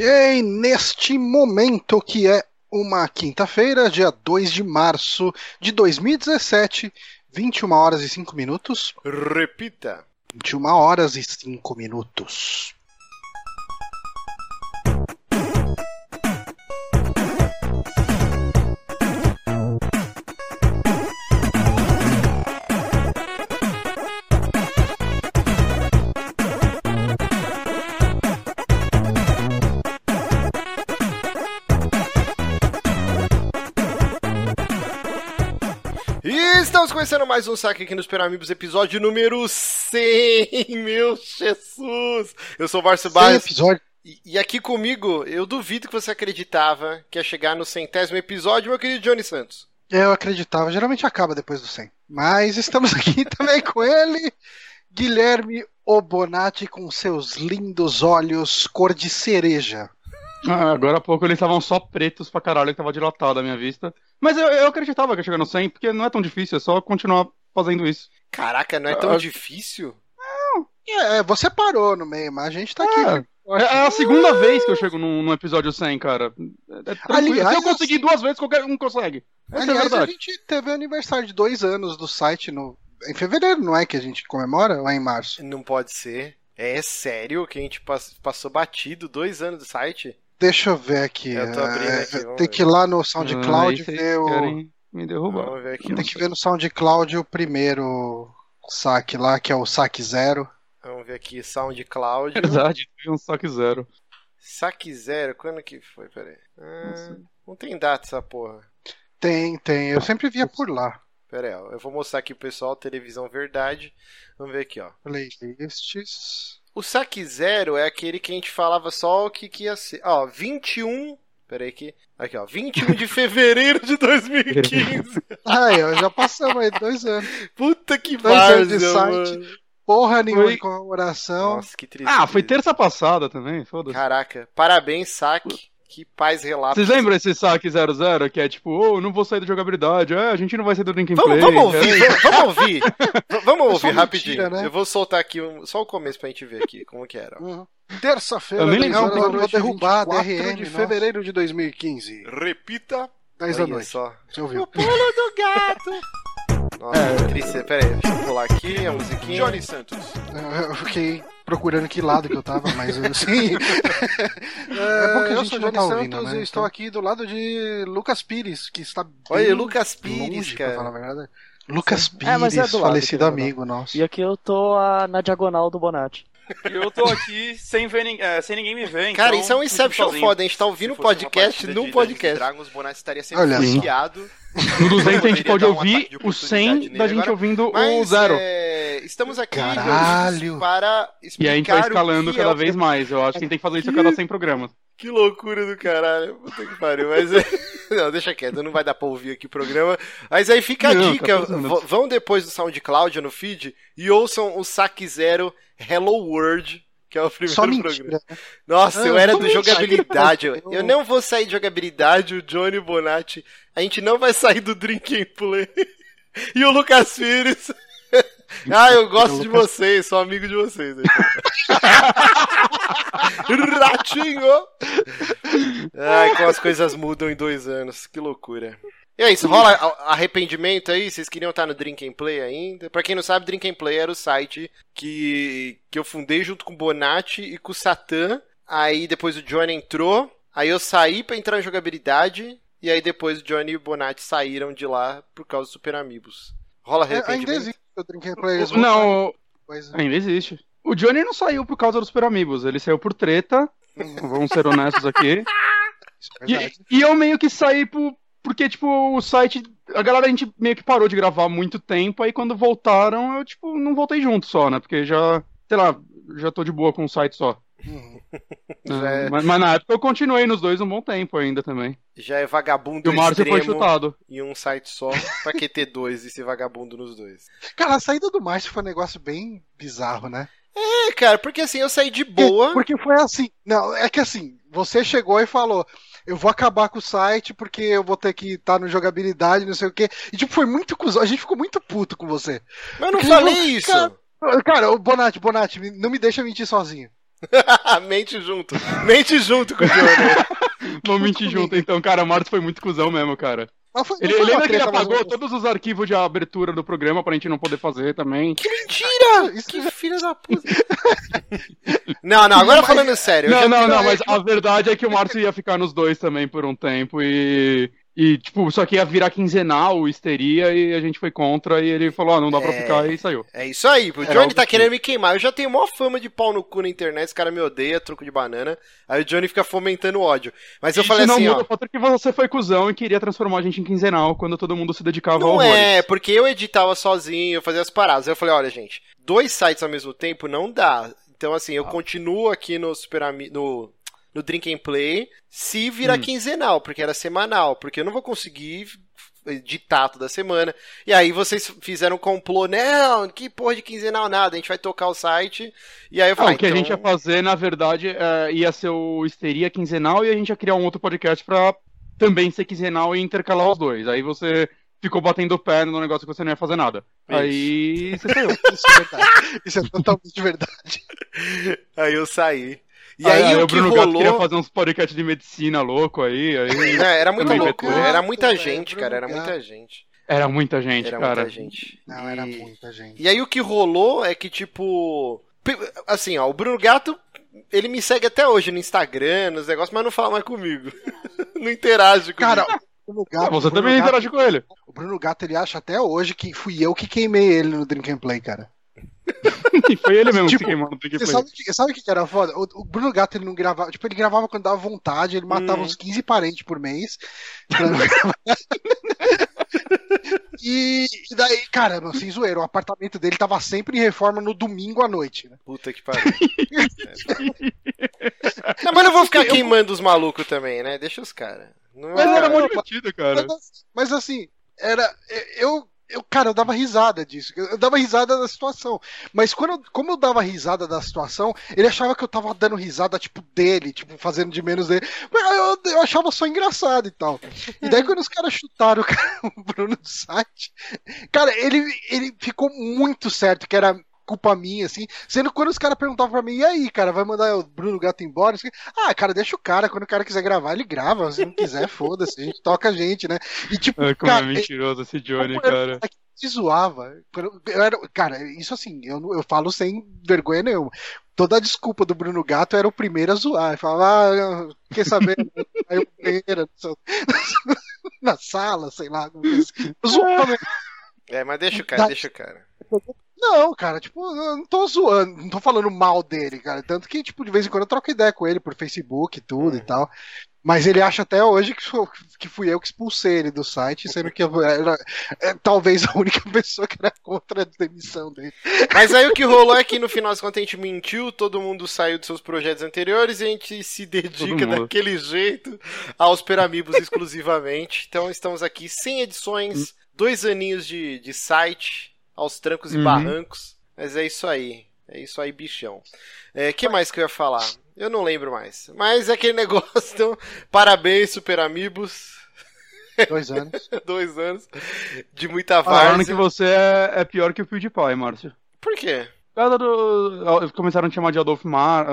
Ok, neste momento que é uma quinta-feira, dia 2 de março de 2017, 21 horas e 5 minutos. Repita. 21 horas e 5 minutos. Estamos começando mais um saque aqui no Super Amigos, episódio número 100, meu Jesus! Eu sou o Márcio episódio. e, e aqui comigo, eu duvido que você acreditava que ia chegar no centésimo episódio, meu querido Johnny Santos. Eu acreditava, geralmente acaba depois do 100. Mas estamos aqui também com ele, Guilherme Obonati, com seus lindos olhos cor de cereja. Ah, agora há pouco eles estavam só pretos pra caralho, que tava dilatado a minha vista. Mas eu, eu acreditava que ia chegar no 100, porque não é tão difícil, é só continuar fazendo isso. Caraca, não é tão Ah. difícil? É, você parou no meio, mas a gente tá aqui. É, é a segunda vez que eu chego num, num episódio 100, cara. É, é. Aliás, Se eu conseguir duas vezes, qualquer um consegue. Essa é a Aliás, a gente teve aniversário de dois anos do site no... em fevereiro, não é que a gente comemora? Ou é em março? Não pode ser. É sério que a gente pass- passou batido dois anos do site? Deixa eu ver aqui. Eu tô abrindo é, aqui, tem ver. que ir lá no Ah, SoundCloud vocês ver o. querem me derrubar. Vamos ver aqui. Tem que ver no SoundCloud o primeiro saque lá, que é o saque zero. Vamos ver aqui, SoundCloud. Verdade, foi um saque zero. Saque zero, quando que foi? Pera aí. Ah, não tem data essa porra. Tem, tem. Eu sempre via por lá. Pera aí, ó. Eu vou mostrar aqui pro pessoal, televisão verdade. Vamos ver aqui, ó. Playlists. O saque zero é aquele que a gente falava só o que, que ia ser. Ó, 21. Pera aí que. Aqui, ó. 21 de fevereiro de 2015. Ai, ó, já passamos aí dois anos. Puta que Dois anos de site. mano. Porra nenhuma Foi- de comemoração. Nossa, que triste. Ah, foi terça passada também, foda-se. Caraca, parabéns, saque. Que paz relato. Vocês lembram esse saque 00 que é tipo, ô, não vou sair da jogabilidade, é, a gente não vai sair do Drinking Vamos, Play. vamos ouvir, é. v- vamos ouvir. Vamos ouvir mentira, rapidinho. né? Eu vou soltar aqui um- só o começo pra gente ver aqui como que era. Uhum. Terça-feira, Eu nem 10 lembro, horas da eu vou noite, derrubar a 24 DRM, de nossa. fevereiro de 2015. Repita. 10 da noite. só. Você ouviu? O pulo do gato. Nossa, que triste. Pera aí, deixa eu pular aqui a musiquinha. Johnny Santos. Eu fiquei procurando que lado que eu tava, mas assim. É, bom que a eu gente sou Johnny tá Santos ouvindo, né, e estou então. aqui do lado de Lucas Pires, que está Olha, Lucas Pires, longe, cara. Pra falar a verdade. Lucas Pires, É, mas é do lado, falecido amigo nosso. E aqui eu tô ah, na diagonal do Bonatti. E eu tô aqui sem, ver, é, sem ninguém me ver. Cara, então isso é um Inception foda. A gente tá ouvindo o podcast de podcast. Dragons, o Bonatti estaria sempre Olha bloqueado. No 200 a gente pode um ouvir de o 100 oportunidade da gente agora. ouvindo o Mas zero. é, estamos aqui Caralho. para explicar E a gente vai o escalando que cada é o- vez mais. Eu acho que a gente tem que fazer isso a cada 100 programas. Que loucura do caralho. Puta que pariu. Mas é... Não, deixa quieto, não vai dar pra ouvir aqui o programa. Mas aí fica a Não, dica. 14 minutos. v- Vão depois do SoundCloud no feed e ouçam o Saque Zero Hello World, que é o primeiro Só programa. mentira. Nossa, Ah, eu era do mentira, jogabilidade. Eu, não vou sair de jogabilidade, o Johnny Bonatti. A gente não vai sair do Drink and Play. E o Lucas Pires. Ah, eu gosto de vocês, sou amigo de vocês. Ratinho! Ai, como as coisas mudam em dois anos, que loucura. E é isso, rola arrependimento aí? Vocês queriam estar no Drink and Play ainda? Pra quem não sabe, Drink and Play era o site que, que eu fundei junto com o Bonatti e com o Satã. Aí depois o Johnny entrou, aí eu saí pra entrar em jogabilidade, e aí depois o Johnny e o Bonatti saíram de lá por causa dos Super Amigos. Rola É, arrependimento? ainda existe o Drinking Players. Não, Coisa. ainda existe. O Johnny não saiu por causa dos Super Amigos, ele saiu por treta. Vamos ser honestos aqui. É. E, e eu meio que saí por, porque, tipo, o site. A galera, a gente meio que parou de gravar há muito tempo, aí quando voltaram, eu, tipo, não voltei junto só, né? Porque já, sei lá, já tô de boa com um site só. Uhum. Já é- mas, mas na época eu continuei nos dois um bom tempo ainda também. Já é vagabundo E o Márcio foi chutado. em um site só. Pra que ter dois e ser vagabundo nos dois? Cara, a saída do Márcio foi um negócio bem bizarro, né? É, cara, porque assim, eu saí de boa. Porque foi assim. Não, é que assim, você chegou e falou. Eu vou acabar com o site porque eu vou ter que estar no jogabilidade, não sei o quê. E tipo, foi muito cuzão. A gente ficou muito puto com você. Mas eu não Porque falei não- isso. cara- Cara, o Bonatti, Bonatti, não me deixa mentir sozinho. Mente junto. Mente junto com o Johnny. Vamos mentir junto, então, cara. O Márcio foi muito cuzão mesmo, cara. Mas foi- Ele, lembra que ele mas apagou todos os arquivos de abertura do programa pra gente não poder fazer também. Que mentira! Isso Que filha da puta. Não, não, agora falando sério. Não, não, não, mas a verdade é que o Márcio ia ficar nos dois também por um tempo e. E, tipo, só que ia virar quinzenal, histeria, e a gente foi contra, e ele falou, ah, não dá pra É. ficar, e saiu. É isso aí, o Johnny tá que- querendo me queimar. Eu já tenho maior fama de pau no cu na internet, esse cara me odeia, truco de banana. Aí o Johnny fica fomentando ódio. Mas eu Isso falei não assim, muda ó. o fato que você foi cuzão e queria transformar a gente em quinzenal quando todo mundo se dedicava ao Não é, porque eu editava sozinho, eu fazia as paradas. Aí eu falei, olha, gente, dois sites ao mesmo tempo não dá. Então, assim, Ah. eu continuo aqui no Super Ami- no, no Drink and Play se virar Hum. quinzenal, porque era semanal, porque eu não vou conseguir editar toda semana. E aí vocês fizeram um complô, não, que porra de quinzenal nada, a gente vai tocar o site. E aí eu Ah, falei, o que a então... gente ia fazer, na verdade, é, ia ser o Histeria quinzenal e a gente ia criar um outro podcast pra também ser quinzenal e intercalar os dois. Aí você ficou batendo o pé no negócio que você não ia fazer nada. Isso. Aí você saiu. Isso é verdade. Isso é totalmente verdade. Aí eu saí. E aí, aí, o o que Bruno Gato queria rolou... fazer uns podcasts de medicina louco aí. aí... É, era muita Também loucura, vetou. era muita Velho, gente, cara, era muita Gato. gente. Era muita gente, Era cara. muita gente. Não, era E- muita gente. E aí o que rolou é que, tipo. Assim, ó, o Bruno Gato, ele me segue até hoje no Instagram, nos negócios, mas não fala mais comigo. não interage comigo. Cara, o Bruno Gato, Ah, você também Gato- interage com ele. O Bruno Gato, ele acha até hoje que fui eu que queimei ele no Drink and Play, cara. E foi ele mesmo Tipo, que queimou no Play. sabe, que- sabe o que era foda? O, o Bruno Gato, ele não gravava. Tipo, ele gravava quando dava vontade, ele matava Hum. uns 15 parentes por mês. não e, e daí, cara, não, sem zoeira, o apartamento dele tava sempre em reforma no domingo à noite, né? Puta que pariu. É. Não, mas eu vou ficar queimando os malucos também, né? Deixa os caras. Não Mas é- era muito divertido, cara. Mas, mas assim, era. Eu. Eu, cara, eu dava risada disso. Eu, dava risada da situação. Mas quando, eu- como eu dava risada da situação, ele achava que eu tava dando risada, tipo, dele, tipo, fazendo de menos dele. Mas eu, eu achava só engraçado e tal. E daí, quando os caras chutaram o, cara, o Bruno do site, cara, ele, ele ficou muito certo que era culpa minha, assim. Sendo que quando os caras perguntavam pra mim, e aí, cara, vai mandar o Bruno Gato embora? Assim, ah, cara, deixa o cara. Quando o cara quiser gravar, ele grava. Se não quiser, foda-se. A gente toca a gente, né? E tipo, Ai, como é cara, mentiroso esse Johnny, cara. que se zoava. Eu era, cara, isso assim, eu, não- eu falo sem vergonha nenhuma. Toda a desculpa do Bruno Gato era o primeiro a zoar. Ele falava, ah, quer saber? Aí eu banheira, na sala, sei lá. assim. Eu zoava, É, mas deixa o cara, deixa o cara. Não, cara, tipo, eu não tô zoando, não tô falando mal dele, cara. Tanto que, tipo, de vez em quando eu troco ideia com ele por Facebook e tudo e tal. Mas ele acha até hoje que, sou- que fui eu que expulsei ele do site, sendo que eu era é, talvez a única pessoa que era contra a demissão dele. Mas aí o que rolou é que no final das contas a gente mentiu, todo mundo saiu dos seus projetos anteriores e a gente se dedica daquele jeito aos Peramibos exclusivamente. Então estamos aqui sem edições, dois aninhos de, de site, aos trancos e Uhum. barrancos. Mas é isso aí. É isso aí, bichão. O que mais que eu ia falar? Eu não lembro mais. Mas é aquele negócio, então, parabéns, Super Amigos. Dois anos. Dois anos de muita Falaram várzea. que você é, é pior que o PewDiePie, Márcio. Por quê? Do. Começaram a te chamar de Adolf Mar.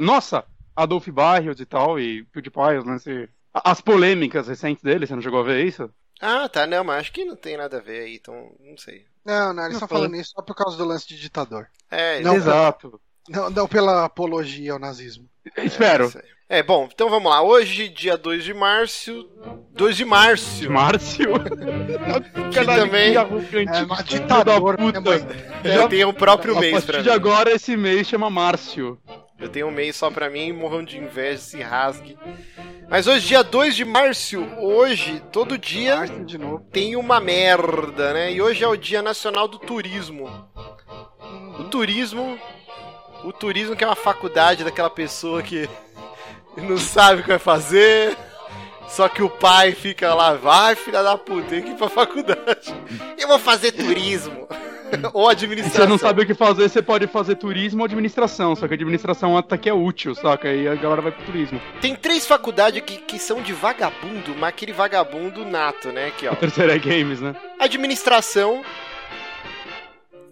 Nossa! Adolf Barrios e tal, e PewDiePie, os lance- As polêmicas recentes dele, você não chegou a ver isso? Ah, tá, não, mas acho que não tem nada a ver aí, então não sei. Não, não, eles estão foi. falando isso só por causa do lance de ditador. É, Não, Exato. Não, não pela apologia ao nazismo. Espero. isso aí. É, bom, então vamos lá. Hoje, dia 2 de março. 2 de março. Márcio. Que também É uma ditador, puta. né, mãe? eu tenho o próprio A mês partir pra de mim. agora, esse mês chama Márcio. Eu tenho um mês só pra mim, morram de inveja, se rasgue. Mas hoje, dia 2 de março, hoje, todo dia tem uma merda, né? E hoje é o Dia Nacional do Turismo. O turismo. O turismo que é uma faculdade daquela pessoa que não sabe o que vai fazer. Só que o pai fica lá, vai filha da puta, tem que ir pra faculdade. Eu vou fazer turismo. Ou Se administração. você não sabe o que fazer, você pode fazer turismo ou administração. Só que administração até que é útil, saca? Aí a galera vai pro turismo. Tem três faculdades que, que são de vagabundo, mas aquele vagabundo nato, né? Aqui, ó. A terceira é games, né? Administração.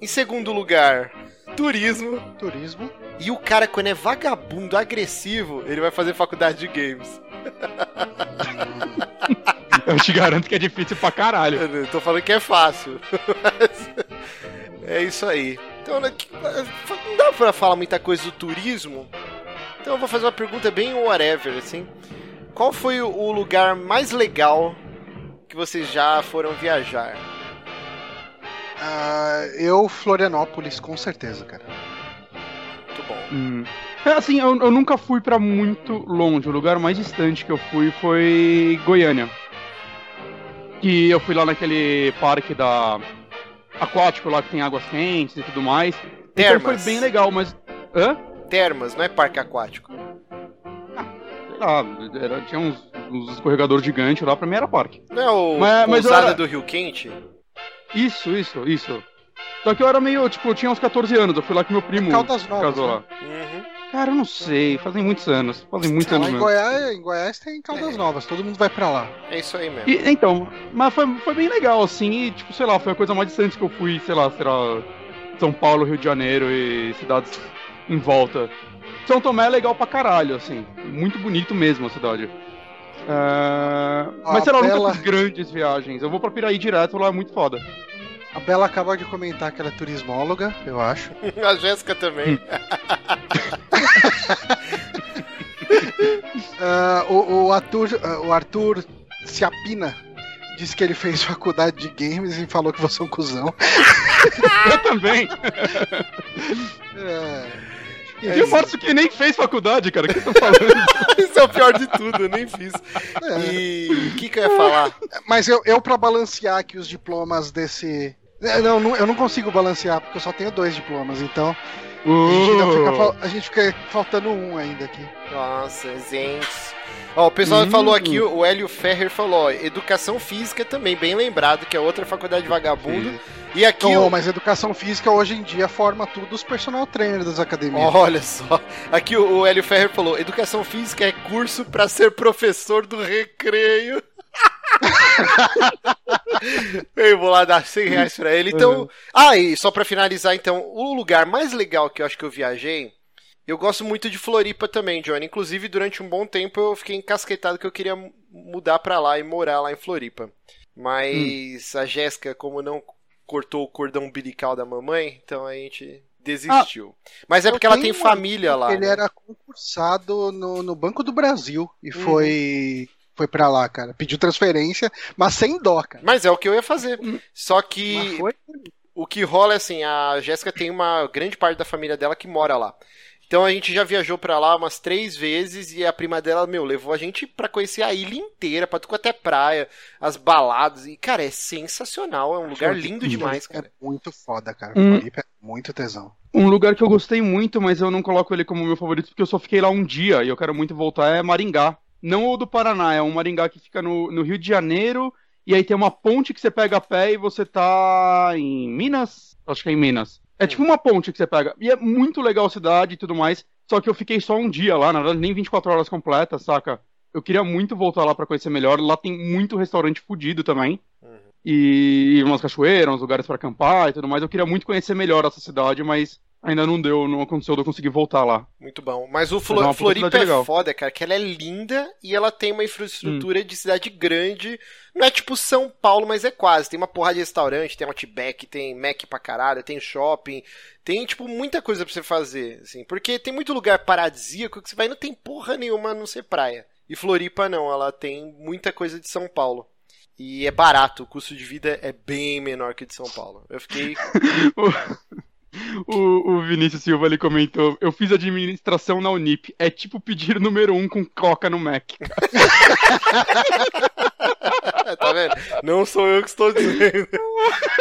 Em segundo lugar, turismo. Turismo. E o cara, quando é vagabundo, agressivo, ele vai fazer faculdade de games. Eu te garanto que é difícil pra caralho. Eu não tô falando que é fácil. Mas é isso aí. Então, né, não dá pra falar muita coisa do turismo. Então eu vou fazer uma pergunta bem whatever, assim. Qual foi o- lugar mais legal que vocês já foram viajar? Ah, eu, Florianópolis, com certeza, cara. Muito bom. Hum. É, assim, eu, eu nunca fui pra muito longe. O lugar mais distante que eu fui foi Goiânia. Que eu fui lá naquele parque da aquático lá que tem águas quentes e tudo mais. Então Termas. foi bem legal, mas hã? Termas, não é parque aquático. Sei lá, era- tinha uns, uns escorregadores gigantes lá, pra mim era parque. Não é o Mas- mas era- do Rio Quente? Isso, isso, isso. Só que eu era meio, tipo, eu tinha uns 14 anos, eu fui lá com meu primo Caldas Novas. casou né? lá. Uhum. Cara, eu não sei, fazem muitos anos. Fazem muitos anos em mesmo. Goiás, em Goiás tem Caldas Novas, todo mundo vai pra lá. É isso aí mesmo. E, então, mas foi, foi bem legal, assim, e, tipo, sei lá, foi a coisa mais distante que eu fui, sei lá, será São Paulo, Rio de Janeiro e cidades em volta. São Tomé é legal pra caralho, assim, muito bonito mesmo a cidade. É, Mas nunca Bela- fiz grandes viagens. Eu vou pra Piraí direto, lá é muito foda. A Bela acaba de comentar que ela é turismóloga, eu acho. A Jéssica também. Ah, o, o Arthur, ah, o Arthur Ciapina disse que ele fez faculdade de games e falou que você é um cuzão. Eu também. É, E o Márcio que nem fez faculdade, cara, o que você tá falando? Isso é o pior de tudo, eu nem fiz. é. E o que, que eu ia falar? Mas eu, eu para balancear aqui os diplomas desse. É, Não, não, eu não consigo balancear, porque eu só tenho dois diplomas, então a gente, fica, a gente fica faltando um ainda aqui. Nossa, gente. Ó, o pessoal Hum. falou aqui, o Hélio Ferrer falou, ó, educação física também, bem lembrado, que é outra faculdade vagabundo. E aqui, Então, o- mas educação física hoje em dia forma tudo os personal trainers das academias. olha só, aqui o, o Hélio Ferrer falou, educação física é curso pra ser professor do recreio. Eu vou lá dar 100 reais pra ele. Então, ah, e só pra finalizar, então, o lugar mais legal que eu acho que eu viajei, eu gosto muito de Floripa também, Johnny. Inclusive, durante um bom tempo eu fiquei encasquetado que eu queria mu- mudar pra lá e morar lá em Floripa. Mas a Jéssica, como não cortou o cordão umbilical da mamãe, então a gente desistiu. Mas é porque ela tem família lá. Ele né? era concursado no, no Banco do Brasil e Uhum. foi foi para lá, cara. Pediu transferência, mas sem dó, cara. Mas é o que eu ia fazer. Só Mas que foi o que rola é assim, a Jéssica tem uma grande parte da família dela que mora lá. Então a gente já viajou pra lá umas três vezes e a prima dela, meu, levou a gente pra conhecer a ilha inteira, pra tudo até praia, as baladas. E, cara, é sensacional, é um lugar lindo demais, cara. É muito foda, cara. Hum. Floripa é muito tesão. Um lugar que eu gostei muito, mas eu não coloco ele como meu favorito porque eu só fiquei lá um dia e eu quero muito voltar, é Maringá. Não o do Paraná, é um Maringá que fica no, no Rio de Janeiro e aí tem uma ponte que você pega a pé e você tá em Minas? Acho que é em Minas. É tipo uma ponte que você pega. E é muito legal a cidade e tudo mais, só que eu fiquei só um dia lá, na verdade nem 24 horas completas, saca? Eu queria muito voltar lá pra conhecer melhor. Lá tem muito restaurante fudido também. E umas cachoeiras, uns lugares pra acampar e tudo mais. Eu queria muito conhecer melhor essa cidade, mas ainda não deu, não aconteceu de eu conseguir voltar lá. Muito bom. Mas o Mas é Floripa é foda, cara, que ela é linda e ela tem uma infraestrutura de cidade grande. Não é tipo São Paulo, mas é quase. Tem uma porrada de restaurante, tem Outback, tem Mac pra caralho, tem shopping. Tem, tipo, muita coisa pra você fazer, assim. Porque tem muito lugar paradisíaco que você vai e não tem porra nenhuma a não ser praia. E Floripa não, ela tem muita coisa de São Paulo. E é barato, o custo de vida é bem menor que o de São Paulo. Eu fiquei. O, o Vinícius Silva ali comentou: Eu fiz administração na Unip. É tipo pedir número um com coca no Mac. tá vendo? Não sou eu que estou dizendo.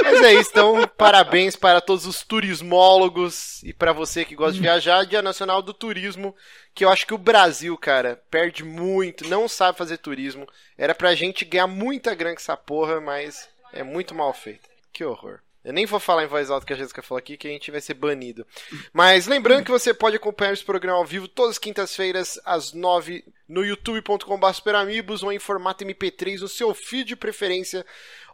Mas é isso, então, parabéns para todos os turismólogos e para você que gosta de viajar, Dia Nacional do Turismo, que eu acho que o Brasil, cara, perde muito, não sabe fazer turismo. Era pra gente ganhar muita grana com essa porra, mas é muito mal feito. Que horror. Eu nem vou falar em voz alta que a Jéssica falou aqui, que a gente vai ser banido. Mas lembrando que você pode acompanhar esse programa ao vivo todas as quintas-feiras, às nove no youtube.com.br superamigos ou em formato MP3 no seu feed de preferência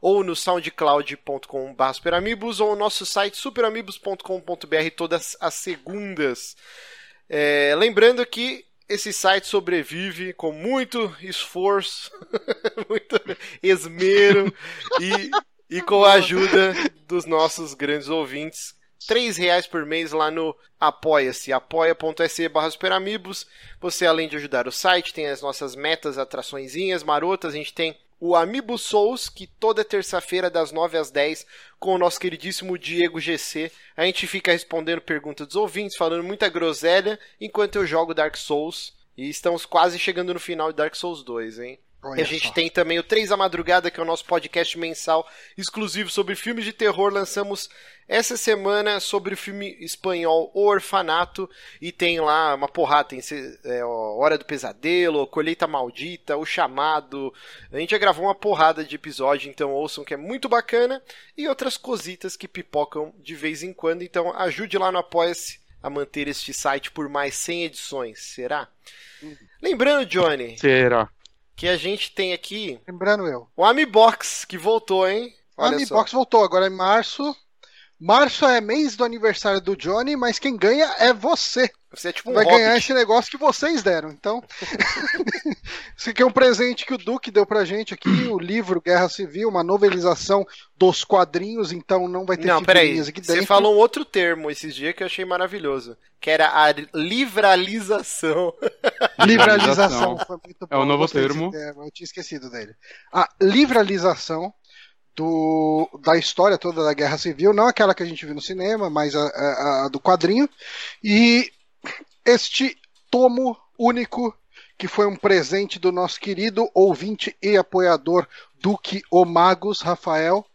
ou no soundcloud.com.br superamigos ou no nosso site superamigos.com.br todas as segundas. É, lembrando que esse site sobrevive com muito esforço, muito esmero e, e com a ajuda dos nossos grandes ouvintes. Três reais por mês lá no Apoia-se, apoia.se barra. Você, além de ajudar o site, tem as nossas metas, atraçõezinhas, marotas. A gente tem o Amiibo Souls, que toda terça-feira, das 9 às 10, com o nosso queridíssimo Diego GC. A gente fica respondendo perguntas dos ouvintes, falando muita groselha, enquanto eu jogo Dark Souls. E estamos quase chegando no final de Dark Souls 2, hein? Olha E a gente só. tem também o Três da Madrugada, que é o nosso podcast mensal exclusivo sobre filmes de terror. Lançamos essa semana sobre o filme espanhol O Orfanato. E tem lá uma porrada: tem é, Hora do Pesadelo, Colheita Maldita, O Chamado. A gente já gravou uma porrada de episódio, então ouçam que é muito bacana. E outras cositas que pipocam de vez em quando. Então ajude lá no Apoia-se a manter este site por mais 100 edições, será? Lembrando, Johnny, Será? Que a gente tem aqui Lembrando eu. o Amibox, que voltou, hein? A Olha Mi só. Box voltou agora em março. Março é mês do aniversário do Johnny, mas quem ganha é você. Você é tipo um Vai hobbit. ganhar esse negócio que vocês deram. Então, esse aqui é um presente que o Duque deu pra gente aqui, o livro Guerra Civil, uma novelização dos quadrinhos, então não vai ter Não, peraí. figurinhas aqui dentro. Você falou um outro termo esses dias que eu achei maravilhoso. Que era a livralização. Livralização foi muito bom. É o novo desse termo. Eu tinha esquecido dele. A livralização do, da história toda da Guerra Civil, não aquela que a gente viu no cinema, mas a, a- a do quadrinho. E este tomo único, que foi um presente do nosso querido ouvinte e apoiador Duque Omagos, Rafael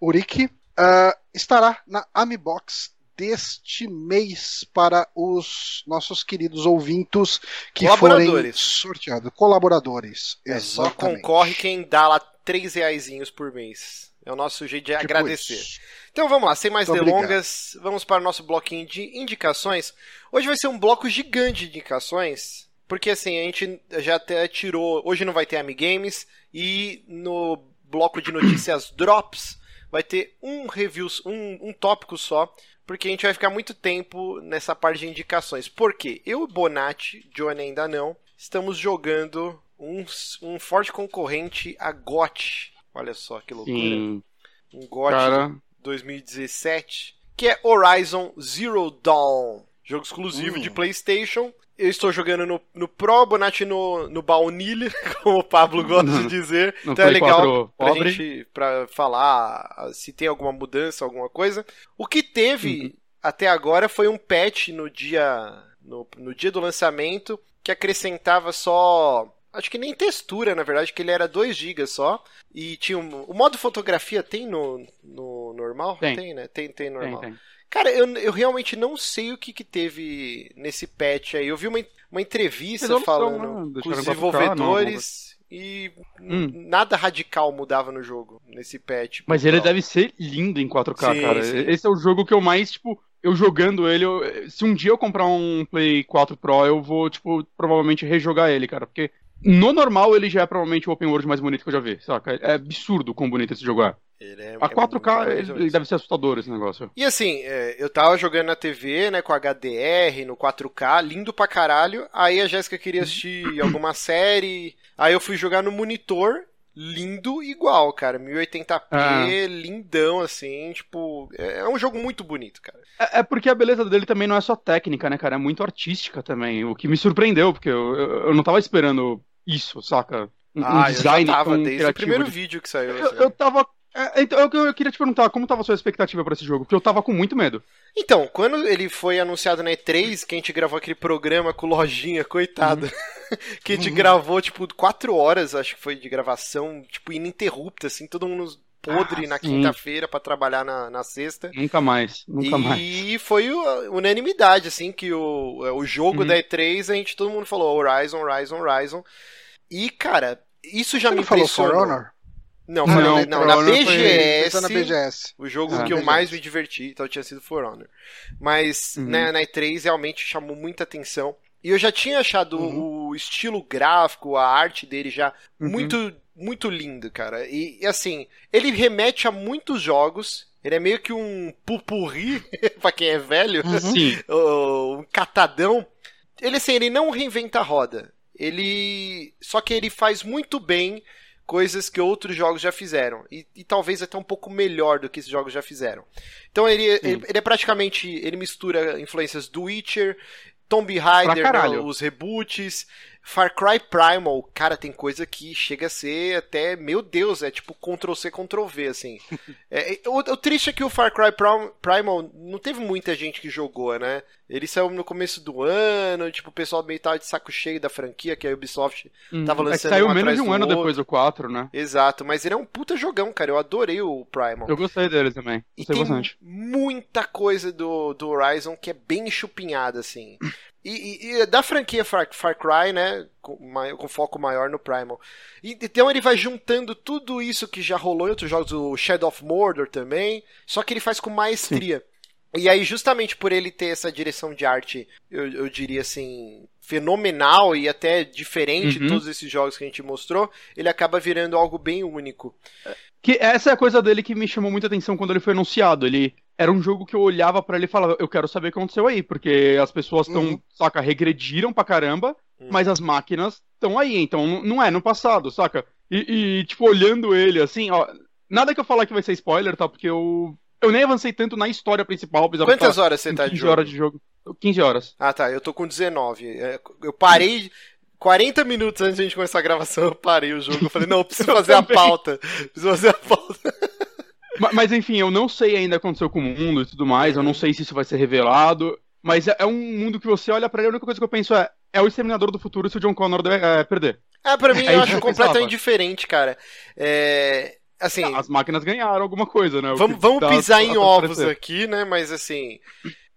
Urique, ah, estará na Amibox deste mês para os nossos queridos ouvintes que forem sorteados. Colaboradores. É, só Exatamente. concorre quem dá lá três reaisinhos por mês. É o nosso jeito de Tipo agradecer. isso. Então vamos lá, sem mais Muito delongas, vamos para o nosso bloquinho de indicações. Hoje vai ser um bloco gigante de indicações, porque assim, a gente já até tirou. Hoje não vai ter Amigames, e no bloco de notícias Drops vai ter um review, um, um tópico só, porque a gente vai ficar muito tempo nessa parte de indicações. Por quê? Eu e Bonatti, Johnny ainda não, estamos jogando um, um forte concorrente a GOT. Olha só que loucura. Sim. Um GOT Cara, 2017, que é Horizon Zero Dawn, jogo exclusivo Hum. de PlayStation. Eu estou jogando no, no Pro, Bonatti no, no baunilha, como o Pablo gosta de dizer. no então é Play legal 4 pra pobre. gente pra falar ah, se tem alguma mudança, alguma coisa. O que teve Uhum. até agora foi um patch no dia no, no dia do lançamento que acrescentava só acho que nem textura, na verdade, que ele era 2 GB só e tinha um, o modo fotografia tem no, no normal? Tem. né? Tem, tem normal. tem, tem. Cara, eu, eu realmente não sei o que, que teve nesse patch aí. Eu vi uma, uma entrevista Resolução, falando né? com os Deixaram 4K, desenvolvedores e Hum. nada radical mudava no jogo, nesse patch. Mas ele deve ser lindo em 4K, Sim, cara. sim. Esse é o jogo que eu mais, tipo, eu jogando ele, eu- se um dia eu comprar um Play 4 Pro, eu vou, tipo, provavelmente rejogar ele, cara. Porque no normal ele já é provavelmente o open world mais bonito que eu já vi, saca? É absurdo quão bonito esse jogo é. É- A é 4K, muito ele, maravilhoso. ele deve ser assustador esse negócio. E assim, é, eu tava jogando na TV, né, com HDR, no 4K, lindo pra caralho. Aí a Jéssica queria assistir alguma série. Aí eu fui jogar no monitor, lindo igual, cara. 1080p, Ah. lindão, assim, tipo. É é um jogo muito bonito, cara. É, é porque a beleza dele também não é só técnica, né, cara? É muito artística também. O que me surpreendeu, porque eu, eu, eu não tava esperando isso, saca? Um, Ah, eu já design tava desde o primeiro de- vídeo que saiu. Eu, assim. eu tava. É, então, eu, eu queria te perguntar, como tava a sua expectativa pra esse jogo? Porque eu tava com muito medo. Então, quando ele foi anunciado na E3, que a gente gravou aquele programa com Lojinha, coitado. que a gente gravou, tipo, quatro horas, acho que foi de gravação, tipo, ininterrupta, assim, todo mundo podre Ah, na quinta-feira pra trabalhar na, na sexta. Nunca mais, nunca mais. E foi unanimidade, assim, que o, o jogo Uhum. da E3, a gente, todo mundo falou Horizon, Horizon, Horizon. E, cara, isso já Você me não falou For impressionou. Honor? Não, Não, falei, não, não, na foi- BGS, é na BGS. o jogo Ah, que eu beleza. mais me diverti então, tinha sido For Honor. Mas Uhum. né, na E3 realmente chamou muita atenção. E eu já tinha achado Uhum. o estilo gráfico, a arte dele já Uhum. muito, muito lindo, cara. E, e, assim, ele remete a muitos jogos. Ele é meio que um pupurri, pra quem é velho, Sim. um catadão Ele assim, ele não reinventa a roda. Ele. Só que ele faz muito bem coisas que outros jogos já fizeram. E, e talvez até um pouco melhor do que esses jogos já fizeram. Então ele, ele, ele é praticamente. Ele mistura influências do Witcher, Tomb Raider, né, os reboots, Far Cry Primal, cara, tem coisa que chega a ser até, meu Deus, é tipo Ctrl-C, Ctrl-V, assim. É, é, o, o triste é que o Far Cry Prim- Primal não teve muita gente que jogou, né? Ele saiu no começo do ano, tipo, o pessoal meio tava de saco cheio da franquia, que a Ubisoft tava É lançando saiu um menos de um ano outro. depois do 4, né? Exato, mas ele é um puta jogão, cara, eu adorei o Primal. Eu gostei dele também. E Gostei tem bastante. muita coisa do, do Horizon que é bem chupinhada, assim. E, e- e da franquia Far, Far Cry, né? Com, com foco maior no Primal. E, então ele vai juntando tudo isso que já rolou em outros jogos, o Shadow of Mordor também, só que ele faz com maestria. E aí, justamente por ele ter essa direção de arte, eu, eu diria assim, fenomenal e até diferente de Uhum. todos esses jogos que a gente mostrou, ele acaba virando algo bem único. Que essa é a coisa dele que me chamou muita atenção quando ele foi anunciado. Ele era um jogo que eu olhava pra ele e falava, eu quero saber o que aconteceu aí, porque as pessoas estão, Uhum. saca, regrediram pra caramba, Uhum. mas as máquinas estão aí, então não é no passado, saca? E, e, tipo, olhando ele assim, ó, nada que eu falar que vai ser spoiler, tá? Porque eu eu nem avancei tanto na história principal, Quantas horas você tá 15 de jogo? horas de jogo. 15 horas. Ah, tá. Eu tô com 19. É, Eu parei. 40 minutos antes de a gente começar a gravação, eu parei o jogo. Eu falei, não, eu preciso fazer a pauta. Preciso fazer a pauta. Ma- Mas, enfim, eu não sei ainda o que aconteceu com o mundo e tudo mais, eu não sei se isso vai ser revelado, mas é, é um mundo que você olha pra ele, a única coisa que eu penso é, é o Exterminador do Futuro se o John Connor deve, é, perder. Ah, pra mim, É eu acho completamente diferente, cara. É. Assim, As máquinas ganharam alguma coisa, né? Vamos, vamos dá pisar em ovos aqui, né? Mas assim.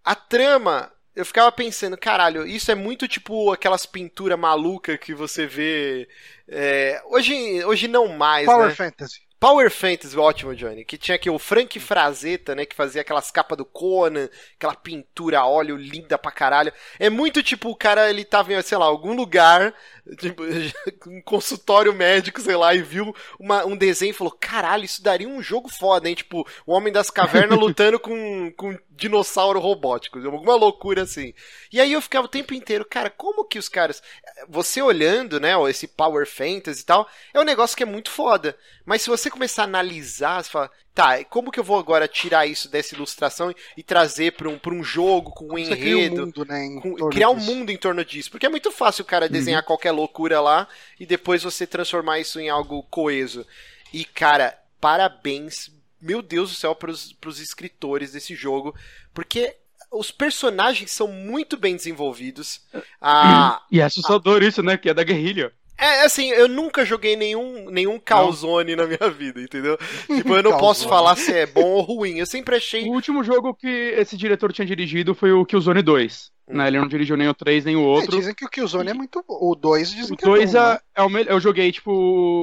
A trama. Eu ficava pensando, caralho, isso é muito tipo aquelas pinturas malucas que você vê. é, hoje, hoje não mais, Power né? Fantasy. Power Fantasy, ótimo, Johnny. Que tinha aqui o Frank Frazetta, né? Que fazia aquelas capas do Conan, aquela pintura a óleo linda pra caralho. É muito tipo, o cara, ele tava em, sei lá, algum lugar, tipo, um consultório médico, sei lá, e viu uma- um desenho e falou: caralho, isso daria um jogo foda, hein? Tipo, o Homem das Cavernas lutando com, com um dinossauro robótico. Alguma loucura assim. E aí eu ficava o tempo inteiro, cara, como que os caras. Você olhando, né, esse Power Fantasy e tal, é um negócio que é muito foda. Mas se você começar a analisar, você fala, tá, como que eu vou agora tirar isso dessa ilustração e trazer pra um, pra um jogo com um Você cria um enredo? mundo, né? em com- criar um mundo em torno disso. Porque é muito fácil o cara desenhar qualquer loucura lá e depois você transformar isso em algo coeso. E, cara, parabéns, meu Deus do céu, pros, pros escritores desse jogo. Porque os personagens são muito bem desenvolvidos. A, E é assustador isso, né? Que é da guerrilha. É, assim, eu nunca joguei nenhum, nenhum calzone na minha vida, entendeu? Tipo, eu não posso falar se é bom ou ruim. Eu sempre achei. O último jogo que esse diretor tinha dirigido foi o Killzone 2. Né? Ele não dirigiu nem o 3, nem o É, outro. dizem que o Killzone é muito bom. O 2 dizem O que 2 é bom. é, né? é o melhor. Eu joguei, tipo,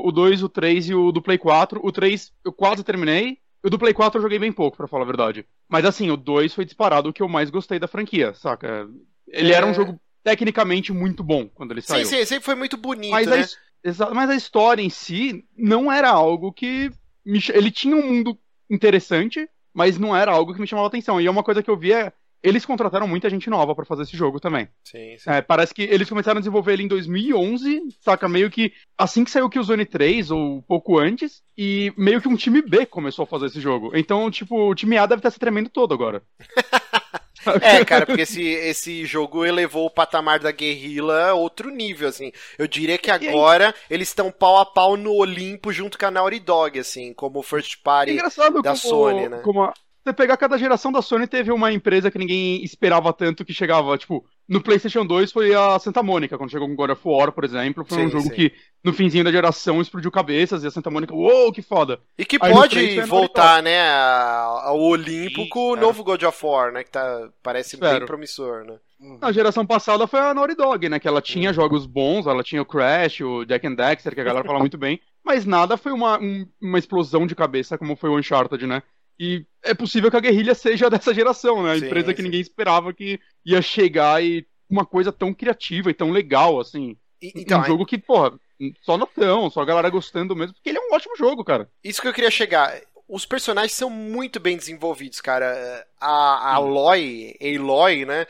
o 2, o 3 e o do Play 4. O 3 eu quase terminei. O do Play 4 eu joguei bem pouco, pra falar a verdade. Mas assim, o 2 foi disparado o que eu mais gostei da franquia, saca? Ele É. era um jogo tecnicamente muito bom quando ele Sim, saiu. sim, sempre foi muito bonito, Mas, a, né? exa- mas a história em si não era algo que. me ele tinha um mundo interessante, mas não era algo que me chamava atenção. E é uma coisa que eu vi é. Eles contrataram muita gente nova pra fazer esse jogo também. Sim, sim. É, parece que eles começaram a desenvolver ele em 2011, saca? Meio que assim que saiu o Killzone 3, ou pouco antes, e meio que um time B começou a fazer esse jogo. Então, tipo, o time A deve estar se tremendo todo agora. É, cara, porque esse, esse jogo elevou o patamar da guerrilla a outro nível, assim. Eu diria que agora eles estão pau a pau no Olimpo junto com a Naughty Dog, assim, como first party. da como, Sony, né? como a- você pegar cada geração da Sony, teve uma empresa que ninguém esperava tanto que chegava, tipo, no PlayStation 2 foi a Santa Mônica, quando chegou com God of War, por exemplo, foi um Sim, jogo sim. que no finzinho da geração explodiu cabeças e a Santa Mônica, uou, que foda. E que Aí pode três foi a voltar, né, a- ao Olimpo Sim, com o é. novo God of War, né, que tá, parece bem Espero. promissor, né. Na geração passada foi a Naughty Dog, né? Que ela tinha jogos bons, ela tinha o Crash, o Jack and Dexter, que a galera fala muito bem, mas nada foi uma, um- uma explosão de cabeça como foi o Uncharted, né? E é possível que a guerrilha seja dessa geração, né? A Sim, empresa que sim. ninguém esperava que ia chegar e uma coisa tão criativa e tão legal, assim. E- então, um jogo que, porra, só notão, só a galera gostando mesmo, porque ele é um ótimo jogo, cara. Isso que eu queria chegar. Os personagens são muito bem desenvolvidos, cara. A, a Aloy, Aloy, né?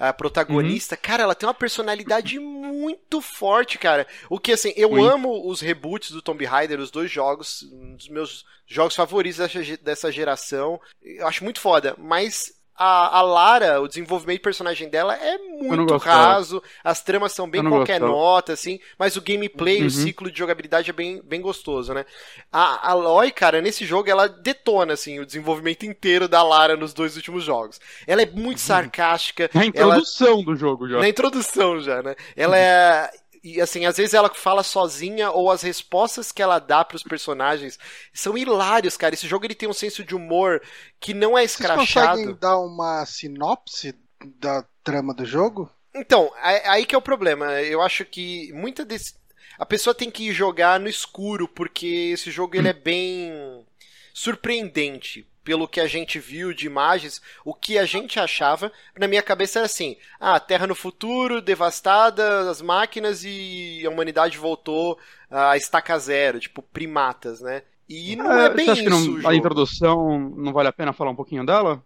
A protagonista, cara, ela tem uma personalidade muito forte, cara. O que, assim, eu Muito. amo os reboots do Tomb Raider, os dois jogos, um dos meus jogos favoritos dessa, dessa geração. Eu acho muito foda, mas a, a Lara, o desenvolvimento de personagem dela é muito raso, as tramas são bem qualquer gostava. nota, assim, mas o gameplay, Uhum. o ciclo de jogabilidade é bem, bem gostoso, né? A a Aloy, cara, nesse jogo ela detona, assim, o desenvolvimento inteiro da Lara nos dois últimos jogos. Ela é muito sarcástica, Na ela introdução do jogo já. na introdução já, né? Ela é. E assim, às vezes ela fala sozinha ou as respostas que ela dá pros personagens são hilários, cara. Esse jogo ele tem um senso de humor que não é Vocês escrachado. conseguem dar uma sinopse da trama do jogo? Então, é- aí que é o problema. Eu acho que muita desse. A pessoa tem que jogar no escuro, porque esse jogo ele é bem surpreendente. Pelo que a gente viu de imagens, o que a gente achava, na minha cabeça era assim: ah, Terra no futuro, devastada, as máquinas e a humanidade voltou a estaca zero, tipo primatas, né? E não é, É, bem você acha que isso. não- o a introdução não vale a pena falar um pouquinho dela?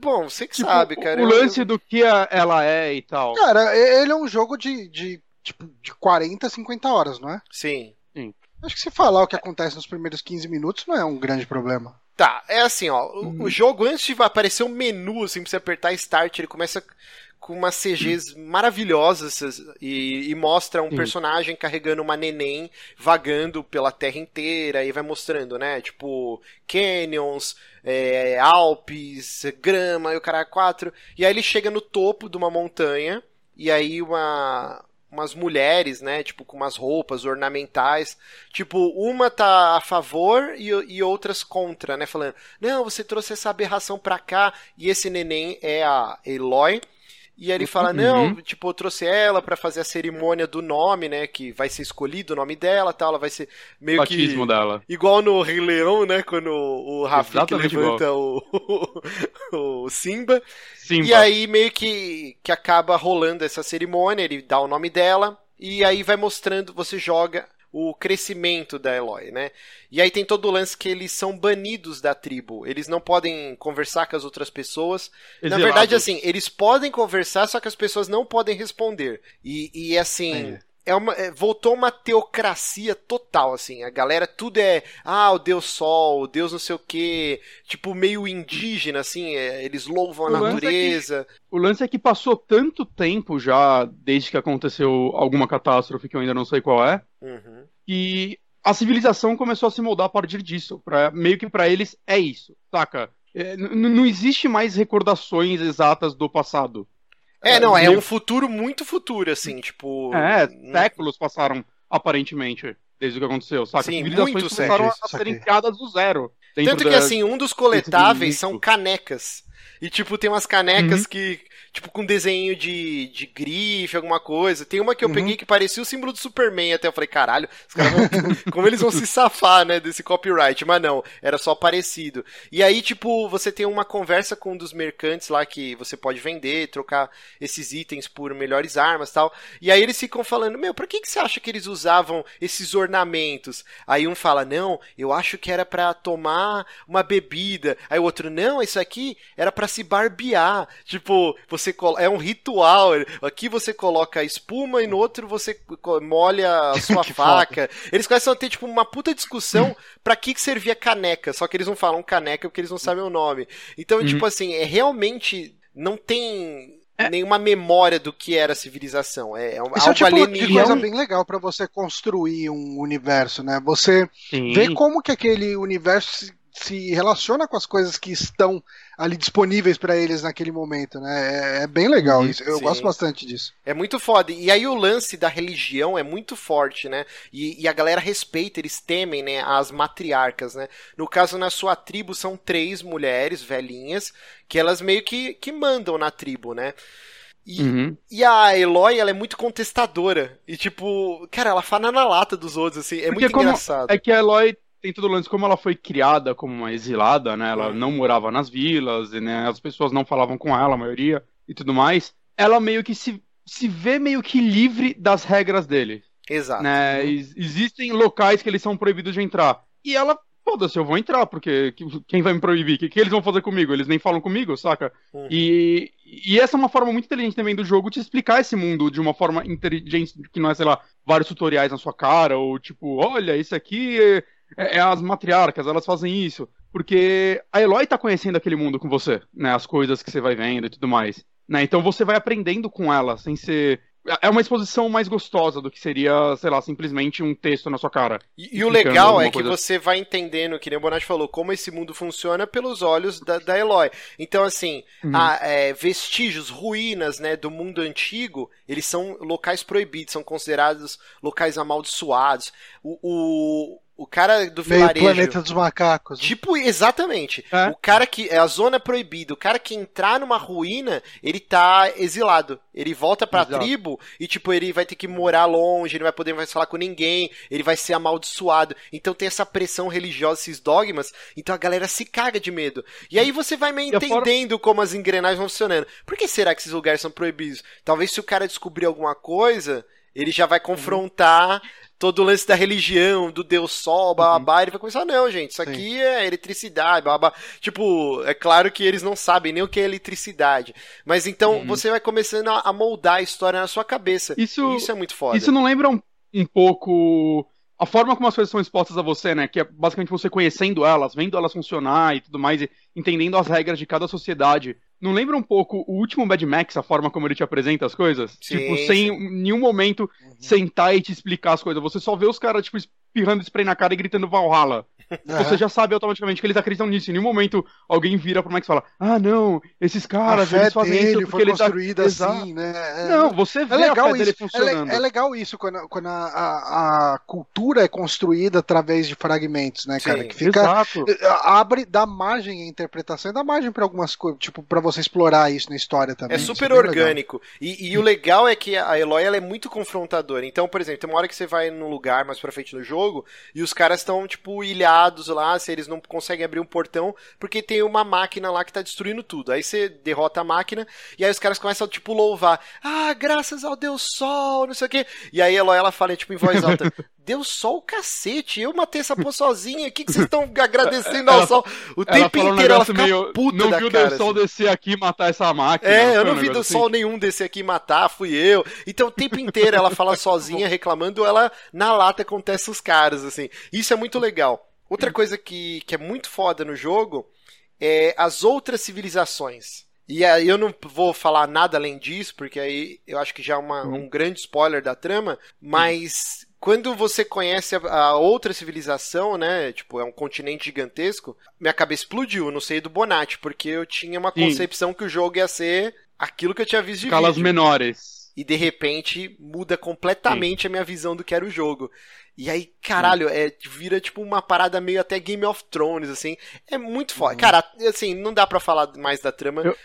Bom, você que Tipo, sabe, cara. O eu- lance do que a- ela é e tal. Cara, ele é um jogo de, de, tipo, de 40, 50 horas, não é? Sim. Acho que se falar o que acontece nos primeiros 15 minutos não é um grande problema. Tá, é assim, ó. O, Uhum. o jogo, antes de aparecer um menu, assim, pra você apertar Start, ele começa com umas CGs maravilhosas e, e mostra um Sim. personagem carregando uma neném vagando pela terra inteira e vai mostrando, né? Tipo, canyons, é, Alpes, grama e o cara quatro. E aí ele chega no topo de uma montanha e aí uma umas mulheres, né, tipo com umas roupas ornamentais, tipo uma tá a favor e, e outras contra, né, falando: "Não, você trouxe essa aberração pra cá" e esse neném é a Eloy. E aí ele fala: Uhum. "Não, tipo, eu trouxe ela pra fazer a cerimônia do nome, né, que vai ser escolhido o nome dela, tal, ela vai ser meio batismo que dela. Igual no Rei Leão, né? Quando o Rafik Exatamente levanta o, o Simba. Sim, E aí meio que, que acaba rolando essa cerimônia, ele dá o nome dela, e aí vai mostrando, você joga o crescimento da Eloy, né? E aí tem todo o lance que eles são banidos da tribo. Eles não podem conversar com as outras pessoas. Na verdade, assim, eles podem conversar, só que as pessoas não podem responder. E, e assim. Entendi. É uma, é, voltou uma teocracia total, assim. A galera, tudo é. Ah, o Deus Sol, o Deus não sei o quê. Tipo, meio indígena, assim. é, eles louvam a O lance é que- natureza. O lance é que passou tanto tempo já, desde que aconteceu alguma catástrofe que eu ainda não sei qual é, Uhum. que a civilização começou a se moldar a partir disso. Pra, meio que pra eles é isso, saca? É, não existe mais recordações exatas do passado. É, não, é meio- um futuro muito futuro, assim, tipo. É, séculos passaram, aparentemente, desde o que aconteceu, saca? Sim, Civilizações muito começaram séculos, a serem criadas do zero. Tanto que, da- assim, um dos coletáveis são canecas. E, tipo, tem umas canecas Uhum. que, tipo, com desenho de, de grife, alguma coisa. Tem uma que eu Uhum. peguei que parecia o símbolo do Superman. Até eu falei, caralho, os caras vão, como eles vão se safar, né, desse copyright. Mas não, era só parecido. E aí, tipo, você tem uma conversa com um dos mercantes lá que você pode vender, trocar esses itens por melhores armas e tal. E aí eles ficam falando, meu, pra que, que você acha que eles usavam esses ornamentos? Aí um fala, não, eu acho que era pra tomar uma bebida. Aí o outro, não, isso aqui era pra se barbear. Tipo, você colo- é um ritual. Aqui você coloca espuma e no outro você molha a sua faca. Eles começam a ter, tipo, uma puta discussão pra que, que servia caneca. Só que eles não falam caneca porque eles não sabem o nome. Então, Uhum. tipo assim, é realmente. Não tem nenhuma memória do que era a civilização. É, é um- Isso é algo tipo de alienígena. coisa bem legal pra você construir um universo, né? Você Sim. ver como que aquele universo se, se relaciona com as coisas que estão ali disponíveis pra eles naquele momento, né? É, é bem legal Uhum, isso. Eu sim. gosto bastante disso. É muito foda. E aí o lance da religião é muito forte, né? E, e a galera respeita, eles temem, né? As matriarcas, né? No caso, na sua tribo, são três mulheres velhinhas que elas meio que, que mandam na tribo, né? E, Uhum. e a Eloy, ela é muito contestadora. E tipo, cara, ela fala na lata dos outros, assim. É Porque muito como- engraçado. É que a Eloy tem todo o lance, como ela foi criada como uma exilada, né? Ela Uhum. não morava nas vilas, e, né? As pessoas não falavam com ela, a maioria, e tudo mais. Ela meio que se, se vê meio que livre das regras dele, Exato. né? Ex- Existem locais que eles são proibidos de entrar. E ela foda-se, eu vou entrar, porque que- quem vai me proibir? O que, que eles vão fazer comigo? Eles nem falam comigo, saca? Uhum. E, e essa é uma forma muito inteligente também do jogo de explicar esse mundo de uma forma inteligente, que não é, sei lá, vários tutoriais na sua cara, ou tipo, olha, isso aqui é, é- é as matriarcas, elas fazem isso. Porque a Eloy tá conhecendo aquele mundo com você, né? As coisas que você vai vendo e tudo mais. Né? Então você vai aprendendo com ela, sem ser. É uma exposição mais gostosa do que seria, sei lá, simplesmente um texto na sua cara. E, e o legal é que coisa. você vai entendendo, que nem o Bonatti falou, como esse mundo funciona pelos olhos da, da Eloy. Então, assim, Uhum. a, é, vestígios, ruínas né, do mundo antigo, eles são locais proibidos, são considerados locais amaldiçoados. O, o, o cara do Meio vilarejo. planeta dos macacos. né? Tipo, exatamente. É. O cara que. É a zona proibida. O cara que entrar numa ruína, ele tá exilado. Ele volta pra Exato. tribo e, tipo, ele vai ter que morar longe, ele não vai poder mais falar com ninguém, ele vai ser amaldiçoado. Então tem essa pressão religiosa, esses dogmas. Então a galera se caga de medo. E aí você vai meio entendendo como as engrenagens vão funcionando. Por que será que esses lugares são proibidos? Talvez se o cara descobrir alguma coisa, ele já vai confrontar todo o lance da religião, do Deus Sol, babá, ele vai começar, não, gente, isso aqui é eletricidade, babá. Tipo, é claro que eles não sabem nem o que é eletricidade. Mas então você vai começando a moldar a história na sua cabeça. Isso, E isso é muito foda. Isso não lembra um, um pouco a forma como as coisas são expostas a você, né? Que é basicamente você conhecendo elas, vendo elas funcionar e tudo mais, e entendendo as regras de cada sociedade. Não lembra um pouco o último Mad Max, a forma como ele te apresenta as coisas? Sim, tipo, sem em nenhum momento Uhum. sentar e te explicar as coisas. Você só vê os caras, tipo, espirrando spray na cara e gritando Valhalla. Aham. Você já sabe automaticamente que eles acreditam nisso. Em nenhum momento alguém vira pro Max e fala: Ah, não, esses caras, a fé eles fazem dele isso porque foi ele tá. assim, né? É, Não, você vê É a legal fé dele isso. É, funcionando. é legal isso quando, quando a, a- a cultura é construída através de fragmentos, né, cara? Sim. Que fica Exato. abre dá margem à interpretação e dá margem pra algumas coisas, tipo para você explorar isso na história também. É Isso super orgânico. E, e o legal é que a Eloy ela é muito confrontadora. Então, por exemplo, tem uma hora que você vai num lugar mais pra frente no jogo e os caras estão, tipo, ilhados lá, se eles não conseguem abrir um portão, porque tem uma máquina lá que tá destruindo tudo. Aí você derrota a máquina e aí os caras começam, tipo, louvar. Ah, graças ao Deus Sol, não sei o quê. E aí a Eloy ela fala, tipo, em voz alta. Deus Sol, cacete, eu matei essa porra sozinha, o que, que vocês estão agradecendo ao Ela- Sol? O Ela tempo um inteiro ela fica meio. puta não viu o. Deus Sol assim. descer aqui e matar essa máquina. É, eu Foi um não vi do negócio sol assim. nenhum descer aqui e matar, fui eu. Então o tempo inteiro ela fala sozinha, reclamando, ela na lata acontece os caras, assim. Isso é muito legal. Outra coisa que, que é muito foda no jogo é as outras civilizações. E aí eu não vou falar nada além disso, porque aí eu acho que já é uma- um grande spoiler da trama, mas quando você conhece a, a outra civilização, né? Tipo, é um continente gigantesco, minha cabeça explodiu, não sei do Bonatti, porque eu tinha uma concepção que o jogo ia ser aquilo que eu tinha visto de Escalas vídeo. menores. E de repente muda completamente a minha visão do que era o jogo. E aí, caralho, é, vira tipo uma parada meio até Game of Thrones, assim. É muito foda. Cara, assim, não dá pra falar mais da trama. Eu-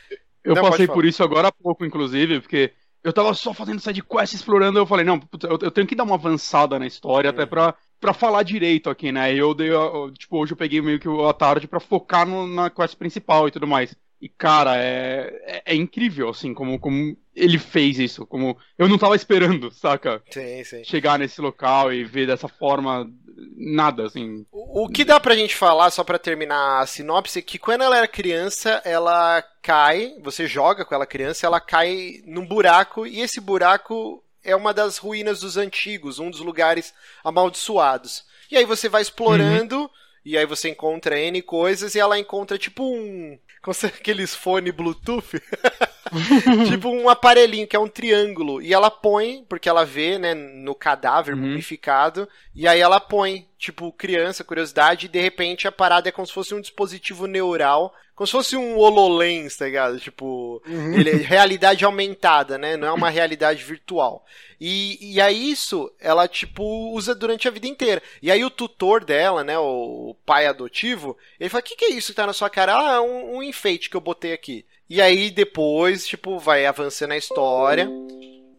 Eu Não, passei por isso agora há pouco, inclusive, porque eu tava só fazendo sidequest explorando, eu falei, não, eu, eu tenho que dar uma avançada na história até pra, pra falar direito aqui, né? E eu dei, a- tipo, hoje eu peguei meio que a tarde pra focar no- na quest principal e tudo mais. E, cara, é, é, é incrível, assim, como, como ele fez isso, como eu não tava esperando, saca? Sim, sim. Chegar nesse local e ver dessa forma, nada, assim. O o que dá pra gente falar, só pra terminar a sinopse, é que quando ela era criança, ela cai, você joga com ela criança, ela cai num buraco, e esse buraco é uma das ruínas dos antigos, um dos lugares amaldiçoados. E aí você vai explorando, e aí você encontra N coisas, e ela encontra tipo um. Como se- Aqueles fone Bluetooth. tipo um aparelhinho que é um triângulo. E ela põe, porque ela vê, né, no cadáver Uhum. mumificado. E aí ela põe, tipo, criança, curiosidade, e de repente a parada é como se fosse um dispositivo neural. Como se fosse um HoloLens, tá ligado? Tipo, ele é realidade aumentada, né? Não é uma realidade virtual. E, e aí isso, ela, tipo, usa durante a vida inteira. E aí o tutor dela, né, o pai adotivo, ele fala, o que, que é isso que tá na sua cara? Ah, é um, um enfeite que eu botei aqui. E aí depois, tipo, vai avançando a história.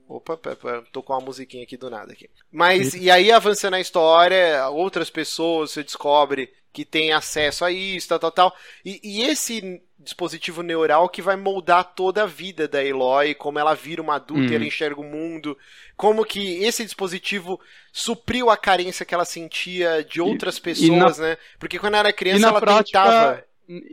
Opa, tô com uma musiquinha aqui do nada aqui. Mas, e aí avançando a história, outras pessoas, você descobre que tem acesso a isso, tal, tal, tal. E, e esse dispositivo neural que vai moldar toda a vida da Eloy, como ela vira uma adulta e Uhum. ela enxerga o mundo, como que esse dispositivo supriu a carência que ela sentia de outras pessoas, né? Porque quando ela era E criança na ela prática, tentava...